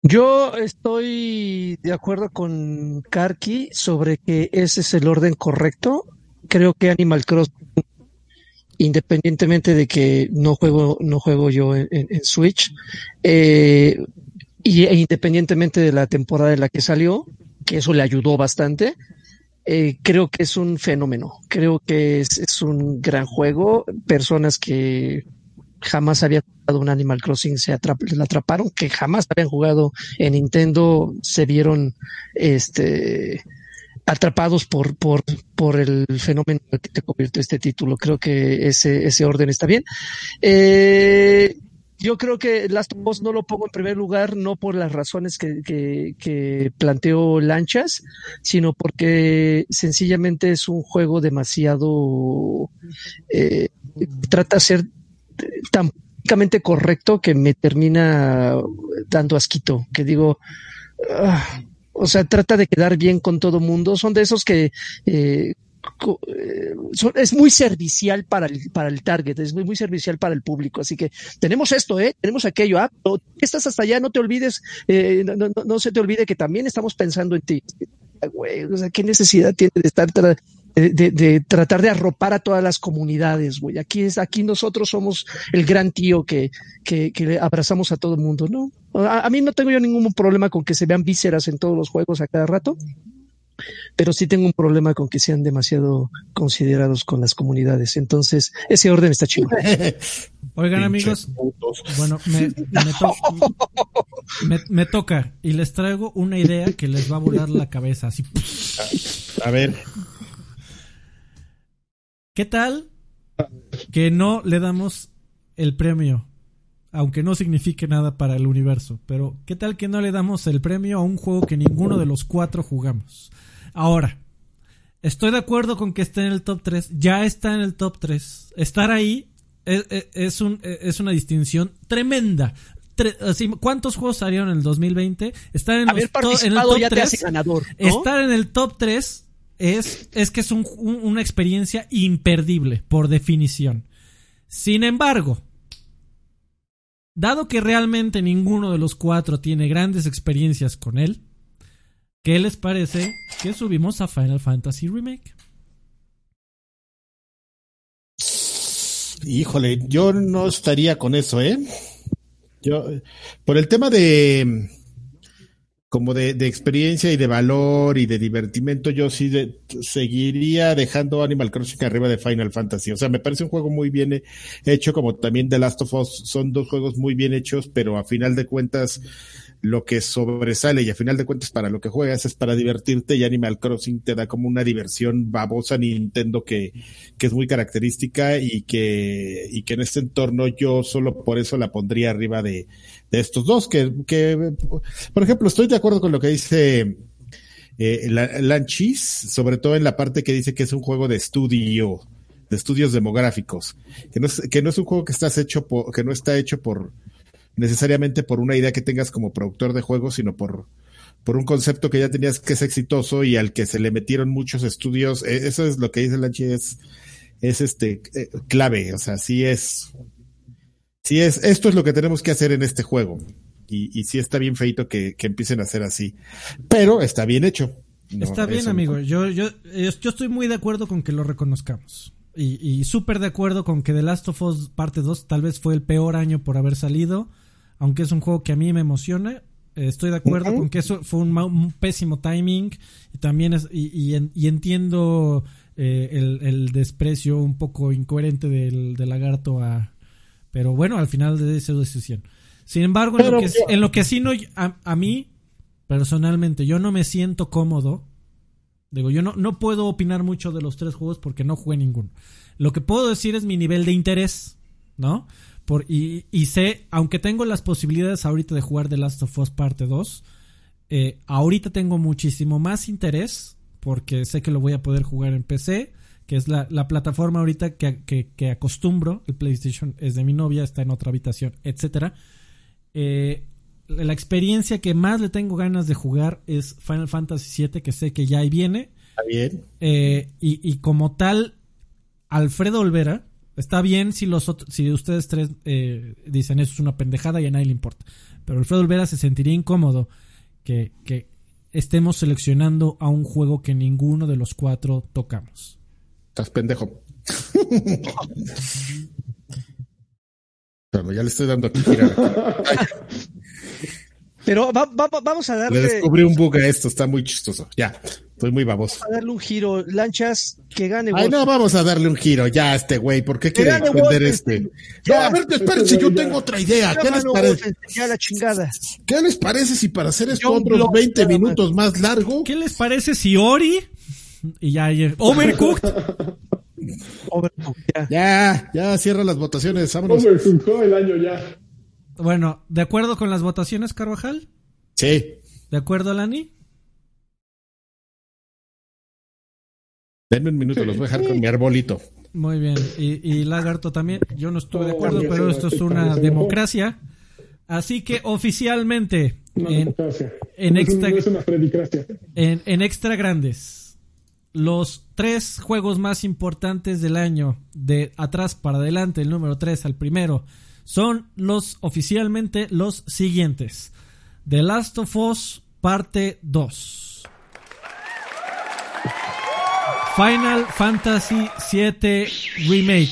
Yo estoy de acuerdo con Karki sobre que ese es el orden correcto. Creo que Animal Cross independientemente de que no juego, no juego yo en, Switch, eh, y, e independientemente de la temporada en la que salió, que eso le ayudó bastante, eh, creo que es un fenómeno. Creo que es, un gran juego. Personas que jamás habían jugado un Animal Crossing se atraparon, que jamás habían jugado en Nintendo, se vieron este atrapados por, por, por el fenómeno que te convierte este título. Creo que ese, ese orden está bien. Eh, yo creo que Last of no lo pongo en primer lugar, no por las razones que planteó Lanchas, sino porque sencillamente es un juego demasiado, eh, trata de ser tan correcto que me termina dando asquito, que digo, ah, o sea, trata de quedar bien con todo mundo. Son de esos que eh, eh, es muy servicial para el, para el target, es muy, muy servicial para el público. Así que tenemos esto, ¿eh? tenemos aquello. Ah, estás hasta allá, no te olvides, eh, no, no, no, se te olvide que también estamos pensando en ti. O sea, ¿qué necesidad tiene de estar de, tratar de arropar a todas las comunidades, güey. Aquí es, aquí nosotros somos el gran tío que, que, abrazamos a todo el mundo, ¿no? A, mí no tengo yo ningún problema con que se vean vísceras en todos los juegos a cada rato, pero sí tengo un problema con que sean demasiado considerados con las comunidades. Entonces, ese orden está chido. Oigan, amigos, bueno, me, me, me, toca y les traigo una idea que les va a volar la cabeza. Así. A ver. ¿Qué tal que no le damos el premio? Aunque no signifique nada para el universo. Pero ¿qué tal que no le damos el premio a un juego que ninguno de los cuatro jugamos? Ahora, estoy de acuerdo con que esté en el top 3. Ya está en el top 3. Estar ahí es, un, es una distinción tremenda. ¿Cuántos juegos salieron en el 2020? Estar en, el top 3. Estar en el top 3 es, es que es una experiencia imperdible, por definición. Sin embargo, dado que realmente ninguno de los cuatro tiene grandes experiencias con él, ¿qué les parece que subimos a Final Fantasy Remake? Híjole, yo no estaría con eso, ¿eh? Yo, por el tema de como de, experiencia y de valor y de divertimento, yo sí seguiría dejando Animal Crossing arriba de Final Fantasy. O sea, me parece un juego muy bien hecho, como también The Last of Us. Son dos juegos muy bien hechos, pero a final de cuentas lo que sobresale y a final de cuentas para lo que juegas es para divertirte y Animal Crossing te da como una diversión babosa Nintendo que, que es muy característica y que, y que en este entorno yo solo por eso la pondría arriba de, de estos dos, que, que, por ejemplo, estoy de acuerdo con lo que dice eh, Lanchis, sobre todo en la parte que dice que es un juego de estudio, de estudios demográficos, que no es, que no es un juego que estás hecho por, que no está hecho por, necesariamente por una idea que tengas como productor de juegos, sino por, por un concepto que ya tenías que es exitoso y al que se le metieron muchos estudios. E, eso es lo que dice Lanchi, es, es este eh, clave. O sea, sí es, sí es, esto es lo que tenemos que hacer en este juego. Y, y sí está bien feito que, que empiecen a hacer así. Pero está bien hecho. está bien, amigo. Yo, yo, yo estoy muy de acuerdo con que lo reconozcamos. Y, y súper de acuerdo con que The Last of Us Parte 2 tal vez fue el peor año por haber salido aunque es un juego que a mí me emociona. Eh, estoy de acuerdo con que eso fue un, pésimo timing y también es, y, entiendo eh, el, desprecio un poco incoherente del, lagarto a... Pero bueno, al final de esa decisión. Sin embargo, en, lo que, en lo que sí no... A, mí, personalmente, yo no me siento cómodo. Digo, yo no, no puedo opinar mucho de los tres juegos porque no jugué ninguno. Lo que puedo decir es mi nivel de interés, ¿no? Por, y, sé, aunque tengo las posibilidades ahorita de jugar The Last of Us Parte 2, eh, ahorita tengo muchísimo más interés porque sé que lo voy a poder jugar en PC, que es la, plataforma ahorita que, acostumbro. El PlayStation es de mi novia, está en otra habitación, etc. Eh, la experiencia que más le tengo ganas de jugar es Final Fantasy VII, que sé que ya ahí viene. Está bien. Eh, y, y como tal, Alfredo Olvera, Está bien si los si ustedes tres eh, dicen eso es una pendejada y a nadie le importa. Pero Alfredo Olvera se sentiría incómodo que, estemos seleccionando a un juego que ninguno de los cuatro tocamos. Estás pendejo. Pero ya le estoy dando aquí. Pero vamos a darle. Le descubrí un bug a esto, está muy chistoso. Ya. Estoy muy baboso. A darle un giro, lanchas, que gane. Ay, no, vamos a darle un giro ya a este güey. ¿Por qué quiere defender este? no, a ver, espérense, yo tengo otra idea. ¿Qué les parece? Ya la chingada. ¿Qué les parece si para hacer esto otros 20 minutos más largo? ¿Qué les parece si Ori y ya Overcooked? Overcooked, ya. Ya, ya cierra las votaciones, vámonos. Overcooked el año ya. Bueno, ¿de acuerdo con las votaciones, Carvajal? Sí. ¿De acuerdo, Lani? Denme un minuto, los voy a dejar con mi arbolito. Muy bien. Y, Lagarto también. Yo no estuve de acuerdo, pero esto es una democracia. Así que oficialmente en, extra, en, extra grandes, los tres juegos más importantes del año, de atrás para adelante, el número 3 al primero, son los oficialmente los siguientes. The Last of Us parte 2. Final Fantasy VII Remake.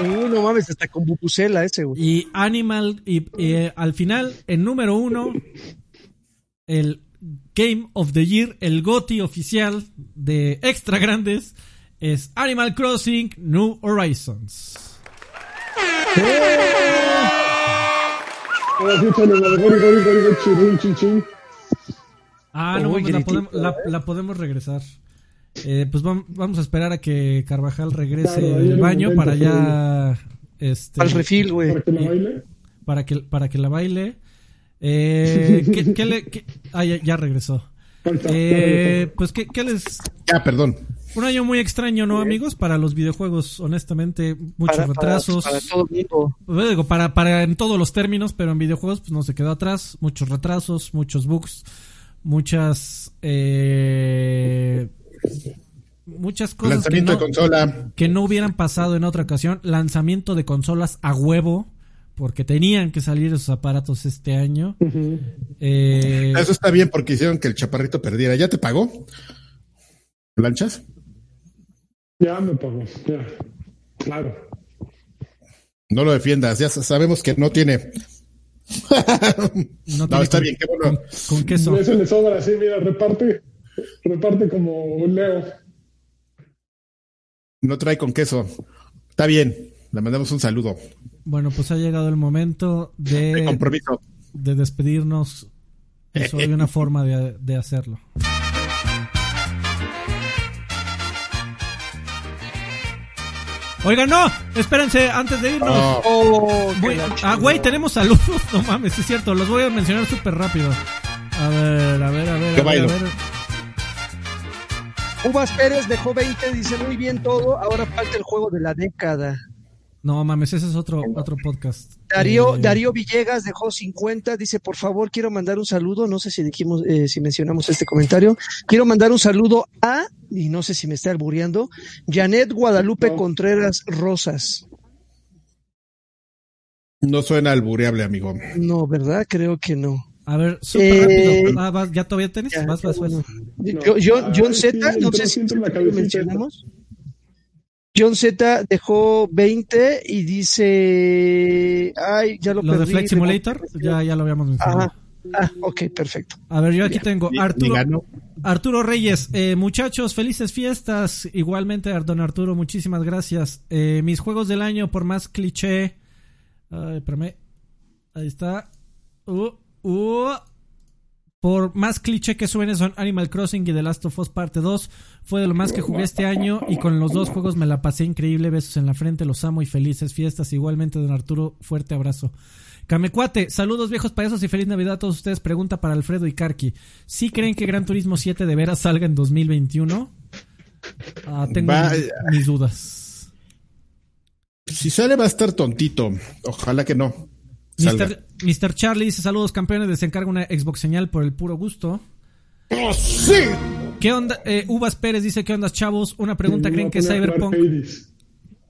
Uh, no mames, hasta con Bupucela ese, güey. Y Animal, y, eh, al final, el número uno, el Game of the Year, el GOTI oficial de Extra Grandes, es Animal Crossing New Horizons. Ah, no, pues la, podemos, regresar. Eh, pues vamos, a esperar a que Carvajal regrese del baño para ya. Este, Al refil, güey. Para que la baile. Para que, para que la baile. Eh, ¿qué, le, ah, ya, regresó. Eh, pues, ¿qué, ¿qué, les. Ya, perdón. Un año muy extraño, ¿no, amigos? Para los videojuegos, honestamente, muchos retrasos. Para, todo para, para en todos los términos, pero en videojuegos, pues no se quedó atrás. Muchos retrasos, muchos bugs muchas eh, muchas cosas que Lanzamiento no, de consola. que no hubieran pasado en otra ocasión. Lanzamiento de consolas a huevo, porque tenían que salir esos aparatos este año. Eh, Eso está bien porque hicieron que el chaparrito perdiera. ¿Ya te pagó? ¿Lanchas? Ya me pagó, ya. Claro. No lo defiendas, ya sabemos que no tiene. No está con- bien, qué bueno. Con, con queso. Eso le sobra así, mira, reparte, reparte como un Leo. No trae con queso. Está bien, le mandamos un saludo. Bueno, pues ha llegado el momento De de, compromiso. de despedirnos. Eso hay una forma de, de hacerlo. Oigan, no, espérense, antes de irnos. Oh, Oh, Güey, ah, güey, tenemos saludos. No mames, es cierto, los voy a mencionar súper rápido. A ver, a ver, a ver. A ver, a ver. Uvas Pérez dejó 20, dice muy bien todo, ahora falta el juego de la década. No mames, ese es otro, otro podcast. Darío, Eh, Darío Villegas dejó 50, dice por favor quiero mandar un saludo, no sé si dijimos, eh, si mencionamos este comentario, quiero mandar un saludo a, y no sé si me está albureando, Janet Guadalupe No. Contreras Rosas. no suena albureable, amigo. No, ¿verdad? Creo que no. A ver, súper Eh, rápido. Ah, vas, ¿Ya todavía tenés? Ya, vas, vas, vas. bueno. No. Yo- John, Z, no sé si mencionamos. John Z dejó 20 y dice, ay, ya lo, Lo de perdí. Flight Simulator, ya, ya lo habíamos mencionado. Ajá. Ah, ok, perfecto. A ver, yo aquí tengo Arturo. Arturo Reyes. Eh, muchachos, felices fiestas. Igualmente, don Arturo, muchísimas gracias. Eh, mis juegos del año, por más cliché. Ay, espérame. Ahí está. Uh, uh. Por más cliché que suene son Animal Crossing y The Last of Us Parte 2. Fue de lo más que jugué este año y con los dos juegos me la pasé increíble. Besos en la frente, los amo y felices fiestas. Igualmente, don Arturo, fuerte abrazo. Camecuate, saludos viejos payasos y feliz Navidad a todos ustedes. Pregunta para Alfredo y Karki. ¿Sí creen que Gran Turismo 7 de veras salga en 2021? Ah, tengo mis dudas. Si sale va a estar tontito. Ojalá que no. Mr. Mr. Charlie dice saludos campeones, les encargo una Xbox señal por el puro gusto. ¡Oh, sí! ¿Qué onda? Eh, Uvas Pérez dice ¿qué onda chavos? Una pregunta, ¿creen que Cyberpunk.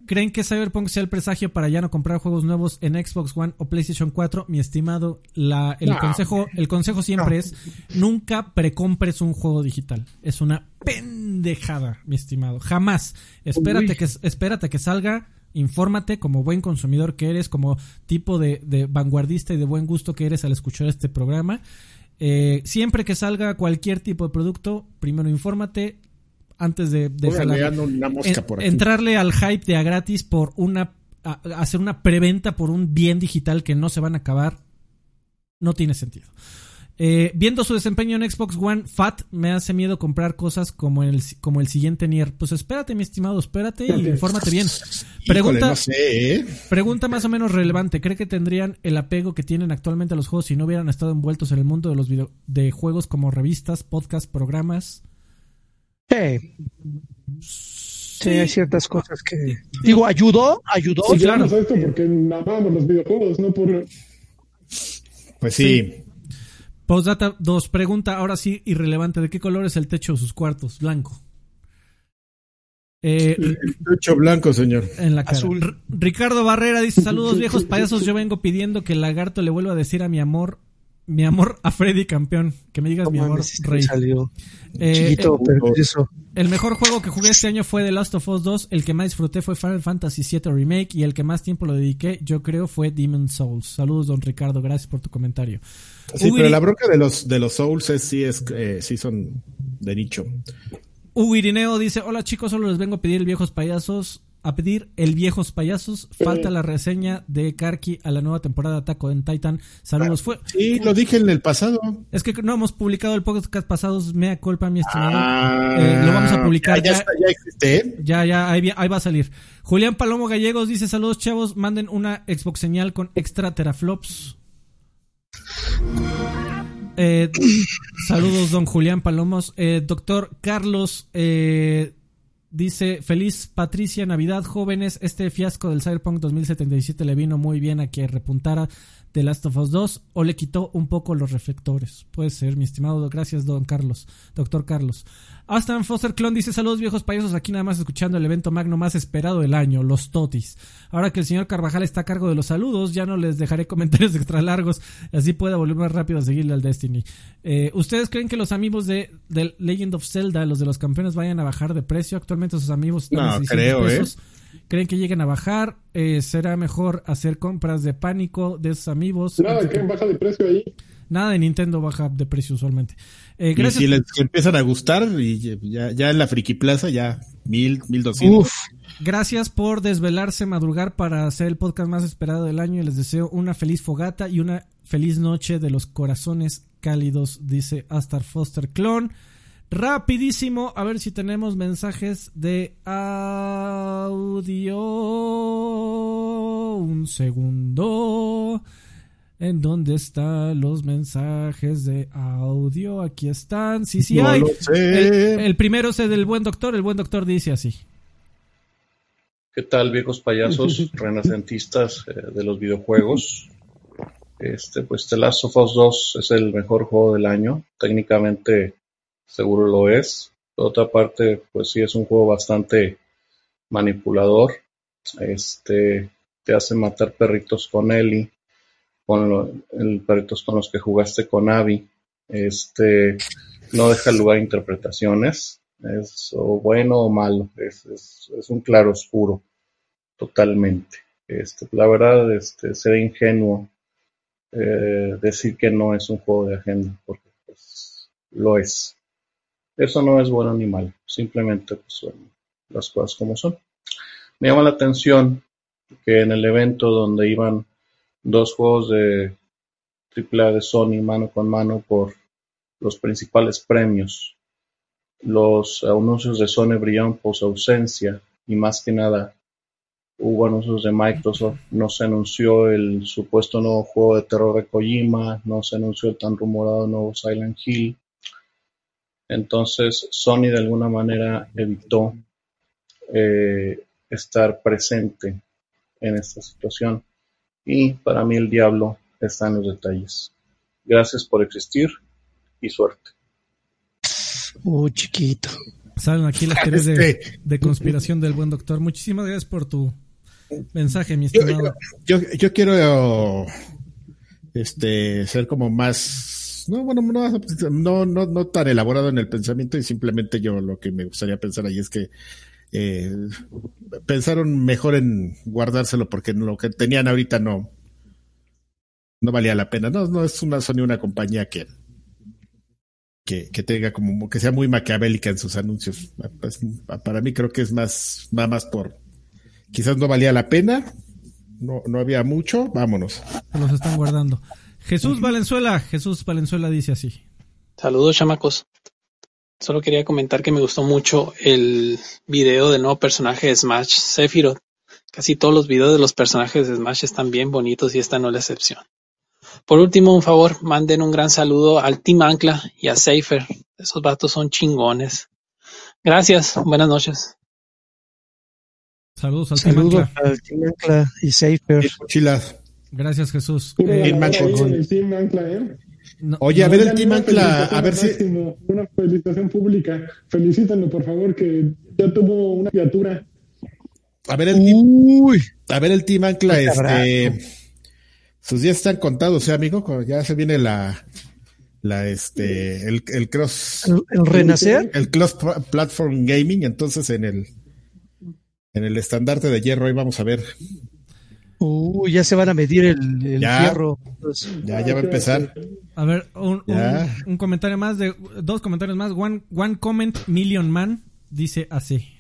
¿Creen que Cyberpunk sea el presagio para ya no comprar juegos nuevos en Xbox One o PlayStation 4? Mi estimado, la, el No. consejo, el consejo siempre es nunca precompres un juego digital. Es una pendejada, mi estimado. Jamás. Espérate Uy. que espérate que salga, infórmate como buen consumidor que eres, como tipo de, de vanguardista y de buen gusto que eres al escuchar este programa. Eh, siempre que salga cualquier tipo de producto, primero infórmate antes de, de Órale, jalar anda una mosca en- por aquí. entrarle al hype de a gratis por una a hacer una preventa por un bien digital que no se van a acabar no tiene sentido Eh, viendo su desempeño en Xbox One Fat me hace miedo comprar cosas como el como el siguiente Nier pues espérate mi estimado espérate y infórmate bien Híjole, pregunta no sé, ¿eh? pregunta más o menos relevante cree que tendrían el apego que tienen actualmente a los juegos si no hubieran estado envueltos en el mundo de los video de juegos como revistas podcasts programas Sí. Sí, hay ciertas cosas que. Digo, ¿ayudó? ¿Ayudó? Sí, claro. Esto porque amamos los videojuegos, no por... Pues sí. Postdata 2, pregunta ahora sí irrelevante, ¿de qué color es el techo de sus cuartos? Blanco. Eh, El techo blanco, señor. en la cara. Azul. Ricardo Barrera dice, saludos viejos payasos, yo vengo pidiendo que el lagarto le vuelva a decir a mi amor, mi amor a Freddy campeón, que me digas mi amor rey. salió. Eh, Chiquito, eh, pero eso. el mejor juego que jugué este año fue The Last of Us 2, el que más disfruté fue Final Fantasy VII Remake y el que más tiempo lo dediqué, yo creo, fue Demon Souls. Saludos, don Ricardo, gracias por tu comentario. Sí, Uy. pero la bronca de los de los Souls es, sí es eh, sí son de nicho. Hugo Irineo dice, hola chicos, solo les vengo a pedir el viejos payasos, a pedir el viejos payasos. Falta la reseña de Karki a la nueva temporada de Ataco en Titan. Saludos. Fue, Sí, lo dije en el pasado. es que no hemos publicado el podcast pasados, mea culpa, mi estimado. Ah, Eh, lo vamos a publicar Ya, ya está, ya existe. ¿eh? Ya, ya, ahí, ahí va a salir. Julián Palomo Gallegos dice, saludos chavos, manden una Xbox señal con extra teraflops. Eh, saludos, don Julián Palomos. Eh, doctor Carlos eh, dice: Feliz Patricia Navidad, jóvenes. Este fiasco del Cyberpunk 2077 le vino muy bien a que repuntara de Last of Us 2 o le quitó un poco los reflectores. Puede ser, mi estimado. Gracias, don Carlos, doctor Carlos. Aston Foster Clon dice saludos viejos payasos aquí nada más escuchando el evento magno más esperado del año, los Totis. Ahora que el señor Carvajal está a cargo de los saludos, ya no les dejaré comentarios extra largos, así pueda volver más rápido a seguirle al Destiny. Eh, ¿Ustedes creen que los amigos de, Legend of Zelda, los de los campeones, vayan a bajar de precio? Actualmente sus amigos están no, creo, ¿eh? ¿Creen que lleguen a bajar? Eh, ¿Será mejor hacer compras de pánico de esos amigos? Nada, que baja de precio ahí. Nada de Nintendo baja de precio usualmente. Eh, y si les empiezan a gustar, y ya, en la Friki Plaza, ya mil, mil doscientos. Gracias por desvelarse, madrugar para hacer el podcast más esperado del año y les deseo una feliz fogata y una feliz noche de los corazones cálidos, dice Astar Foster Clone. Rapidísimo, a ver si tenemos mensajes de audio. Un segundo. ¿En dónde están los mensajes de audio? Aquí están. Sí, sí hay. El, primero es el del buen doctor. El buen doctor dice así. ¿Qué tal, viejos payasos renacentistas eh, de los videojuegos? Este, pues The Last of Us 2 es el mejor juego del año. Técnicamente, seguro lo es. Por otra parte, pues sí es un juego bastante manipulador. Este, te hace matar perritos con Ellie con el proyectos con los que jugaste con Avi, este, no deja lugar a interpretaciones, es o bueno o malo, es, es, un claro oscuro, totalmente. Este, la verdad, este, sería ingenuo eh, decir que no es un juego de agenda, porque pues, lo es. Eso no es bueno ni malo, simplemente pues, son las cosas como son. Me llama la atención que en el evento donde iban dos juegos de AAA de Sony mano con mano por los principales premios. Los anuncios de Sony brillaron por su ausencia y más que nada hubo anuncios de Microsoft, no se anunció el supuesto nuevo juego de terror de Kojima, no se anunció el tan rumorado nuevo Silent Hill. Entonces Sony de alguna manera evitó eh, estar presente en esta situación. Y para mí el diablo está en los detalles. Gracias por existir y suerte. Oh, chiquito. Salen aquí las teorías de, conspiración del buen doctor. Muchísimas gracias por tu mensaje, mi estimado. Yo, yo, quiero este ser como más no bueno no, no, no tan elaborado en el pensamiento y simplemente yo lo que me gustaría pensar ahí es que eh, pensaron mejor en guardárselo porque lo que tenían ahorita no, no valía la pena. No, no es una Sony una compañía que, que, que, tenga como que sea muy maquiavélica en sus anuncios. Pues, para mí creo que es más, nada más por quizás no valía la pena, no, no había mucho, vámonos. Los están guardando. Jesús Valenzuela, Jesús Valenzuela dice así. Saludos, chamacos. Solo quería comentar que me gustó mucho el video del nuevo personaje de Smash, Sephiroth. Casi todos los videos de los personajes de Smash están bien bonitos y esta no es la excepción. Por último, un favor, manden un gran saludo al Team Ancla y a Safer. Esos vatos son chingones. Gracias, buenas noches. Saludos al Team Ancla. al Team Ancla y Safer. Gracias, Jesús. Eh, el Team Ancla, ¿eh? Oye, a ver el Team Ancla, a ver si. Una felicitación pública. Felicítanlo, por favor, que ya tuvo una criatura. A ver el Uy. a ver el Team Ancla, este. Sus días están contados, ¿eh, amigo? Ya se viene la. La, este, el, el cross. ¿El, renacer? El cross platform gaming, entonces en el. En el estandarte de hierro, ahí vamos a ver Uh, ya se van a medir el, el hierro. Ya, ya va a empezar. A ver, un, un, comentario más, de dos comentarios más. One, one comment, Million Man, dice así.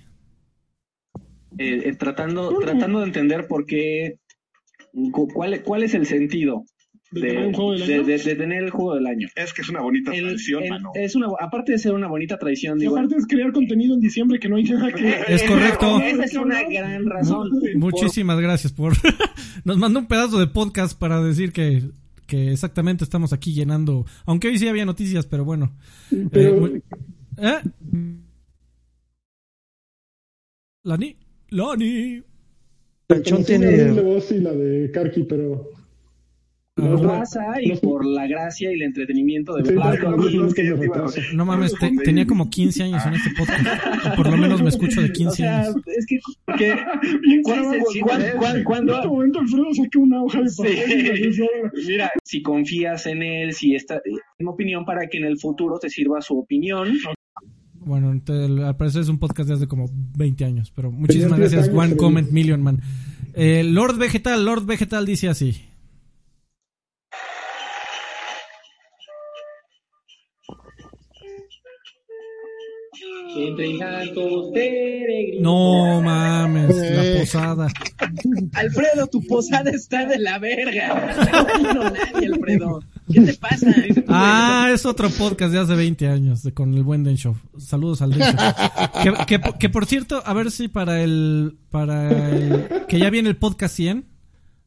Eh, eh, tratando, tratando de entender por qué, cuál, cuál es el sentido de, tener el juego del año. Es que es una bonita tradición, Es una, aparte de ser una bonita tradición, digo. Aparte es crear contenido en diciembre que no hay nada que. Es correcto. Esa es una gran razón. Muchísimas gracias por. Nos mandó un pedazo de podcast para decir que que exactamente estamos aquí llenando, aunque hoy sí había noticias, pero bueno. Eh, ¿eh? Lani, Lani. Tiene la voz y la de Karki, pero Por raza y por la gracia y el entretenimiento de No mames, tenía como 15 años en este podcast. Por lo menos me escucho de 15 o sea, años. Es que, que cuando, en este momento Alfredo saque una hoja de papel. Mira, si confías en él, si está en opinión para que en el futuro te sirva su opinión. Bueno, al parecer es un podcast de hace como 20 años, pero muchísimas gracias, One Comment Million Man. Eh, Lord Vegetal, Lord Vegetal dice así. No mames, la posada. Alfredo, tu posada está de la verga. No nadie, Alfredo. ¿Qué te pasa? Ah, es otro podcast de hace 20 años de, con el buen Den Show. Saludos al Den que, que, por cierto, a ver si para el, para el, que ya viene el podcast 100,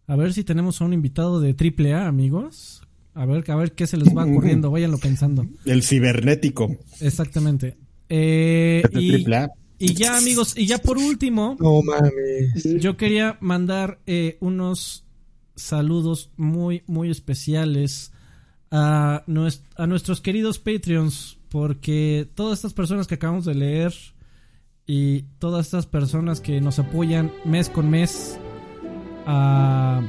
a ver si tenemos a un invitado de AAA, amigos. A ver, a ver qué se les va ocurriendo, váyanlo pensando. El cibernético. Exactamente. Eh, y, ya, amigos, y ya por último, yo quería mandar eh, unos saludos muy, muy especiales a, a nuestros queridos Patreons, porque todas estas personas que acabamos de leer y todas estas personas que nos apoyan mes con mes a,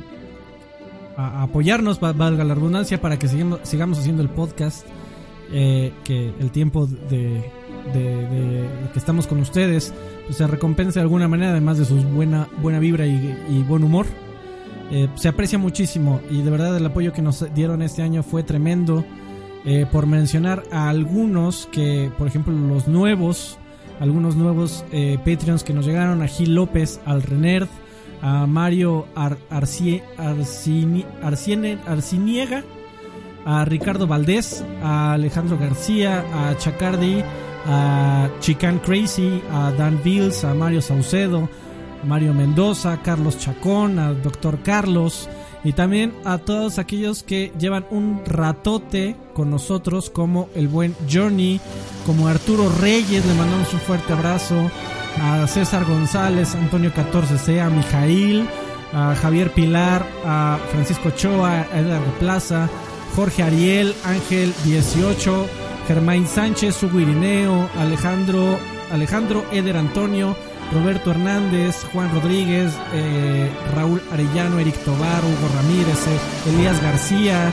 a apoyarnos, valga la redundancia, para que sigamos, sigamos haciendo el podcast, eh, que el tiempo de de, que estamos con ustedes, pues se recompensa de alguna manera, además de su buena, buena vibra y, buen humor. Eh, se aprecia muchísimo y de verdad el apoyo que nos dieron este año fue tremendo. Eh, por mencionar a algunos que, por ejemplo, los nuevos, algunos nuevos eh, Patreons que nos llegaron, a Gil López, al Renerd, a Mario Ar Arciniega, a Ricardo Valdés, a Alejandro García, a Chacardi, a Chican Crazy, a Dan Bills, a Mario Saucedo, Mario Mendoza, Carlos Chacón, al Doctor Carlos y también a todos aquellos que llevan un ratote con nosotros como el buen Journey, como Arturo Reyes, le mandamos un fuerte abrazo, a César González, Antonio 14C, a Mijail, a Javier Pilar, a Francisco Choa, a Edgar Plaza, Jorge Ariel, Ángel 18, Germain Sánchez, Hugo Irineo, Alejandro, Alejandro Eder Antonio, Roberto Hernández, Juan Rodríguez, eh, Raúl Arellano, Eric Tobar, Hugo Ramírez, eh, Elías García,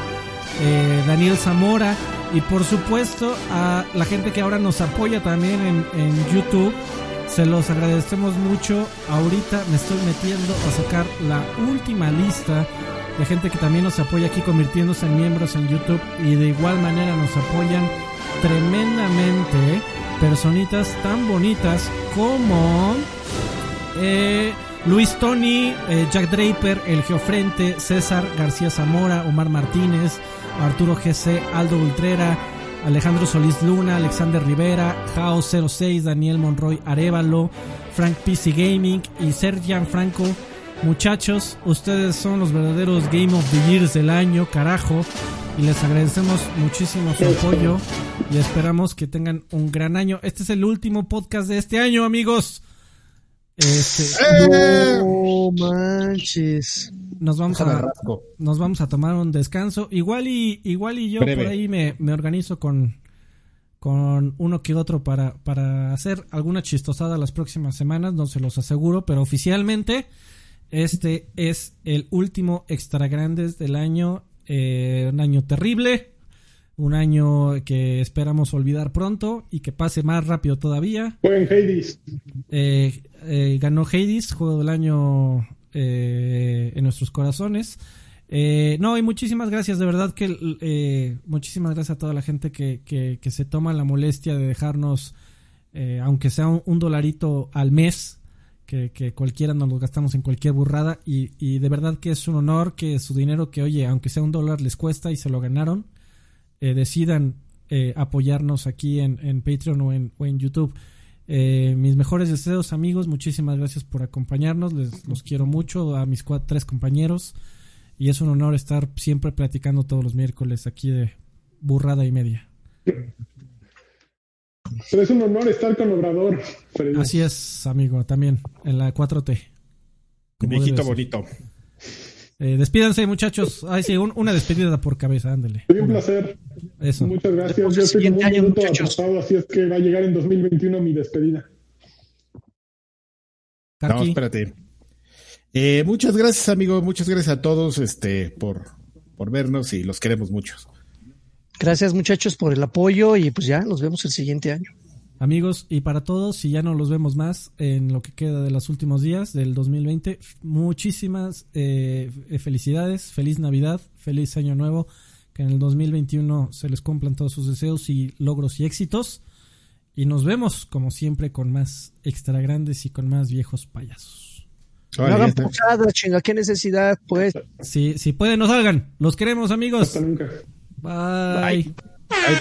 eh, Daniel Zamora y por supuesto a la gente que ahora nos apoya también en, en YouTube. Se los agradecemos mucho. Ahorita me estoy metiendo a sacar la última lista de gente que también nos apoya aquí convirtiéndose en miembros en YouTube y de igual manera nos apoyan tremendamente personitas tan bonitas como eh, Luis Tony, eh, Jack Draper, El Geofrente, César García Zamora, Omar Martínez, Arturo GC, Aldo Ultrera, Alejandro Solís Luna, Alexander Rivera, Jao06, Daniel Monroy Arevalo, Frank PC Gaming y Sergian Franco. Muchachos, ustedes son los verdaderos Game of the Years del año, carajo y les agradecemos muchísimo su apoyo y esperamos que tengan un gran año. Este es el último podcast de este año, amigos. Este, no manches. Nos vamos a nos vamos a tomar un descanso. Igual y igual y yo por ahí me, me, organizo con con uno que otro para para hacer alguna chistosada las próximas semanas, no se los aseguro, pero oficialmente este es el último extra grandes del año eh, un año terrible, un año que esperamos olvidar pronto y que pase más rápido todavía. Hades. Eh, eh, ganó Hades, juego del año en nuestros corazones. no, y muchísimas gracias, de verdad que muchísimas gracias a toda la gente que, que, se toma la molestia de dejarnos, aunque sea un dolarito al mes, que, cualquiera nos lo gastamos en cualquier burrada y, y, de verdad que es un honor que su dinero que oye, aunque sea un dólar les cuesta y se lo ganaron, eh, decidan eh, apoyarnos aquí en, en Patreon o en, o en YouTube. Eh, mis mejores deseos amigos, muchísimas gracias por acompañarnos, les los quiero mucho a mis cuatro, tres compañeros y es un honor estar siempre platicando todos los miércoles aquí de burrada y media. Pero es un honor estar con Obrador. Así es, amigo, también, en la 4T. Viejito bonito. Eh, despídanse, muchachos. Ay, sí, una despedida por cabeza, ándale. un placer. Eso. Muchas gracias. Yo estoy un minuto atrasado, así es que va a llegar en 2021 mi despedida. No, espérate. Eh, muchas gracias, amigo. Muchas gracias a todos este, por, por vernos y los queremos muchos. Gracias, muchachos, por el apoyo y pues ya nos vemos el siguiente año. Amigos, y para todos, si ya no los vemos más en lo que queda de los últimos días del 2020, muchísimas eh, felicidades, feliz Navidad, feliz Año Nuevo, que en el 2021 se les cumplan todos sus deseos y logros y éxitos. Y nos vemos, como siempre, con más extra grandes y con más viejos payasos. no hagan posadas, chinga, qué necesidad, pues. Si, si pueden, nos salgan. Los queremos, amigos. Hasta nunca. Bye. Bye.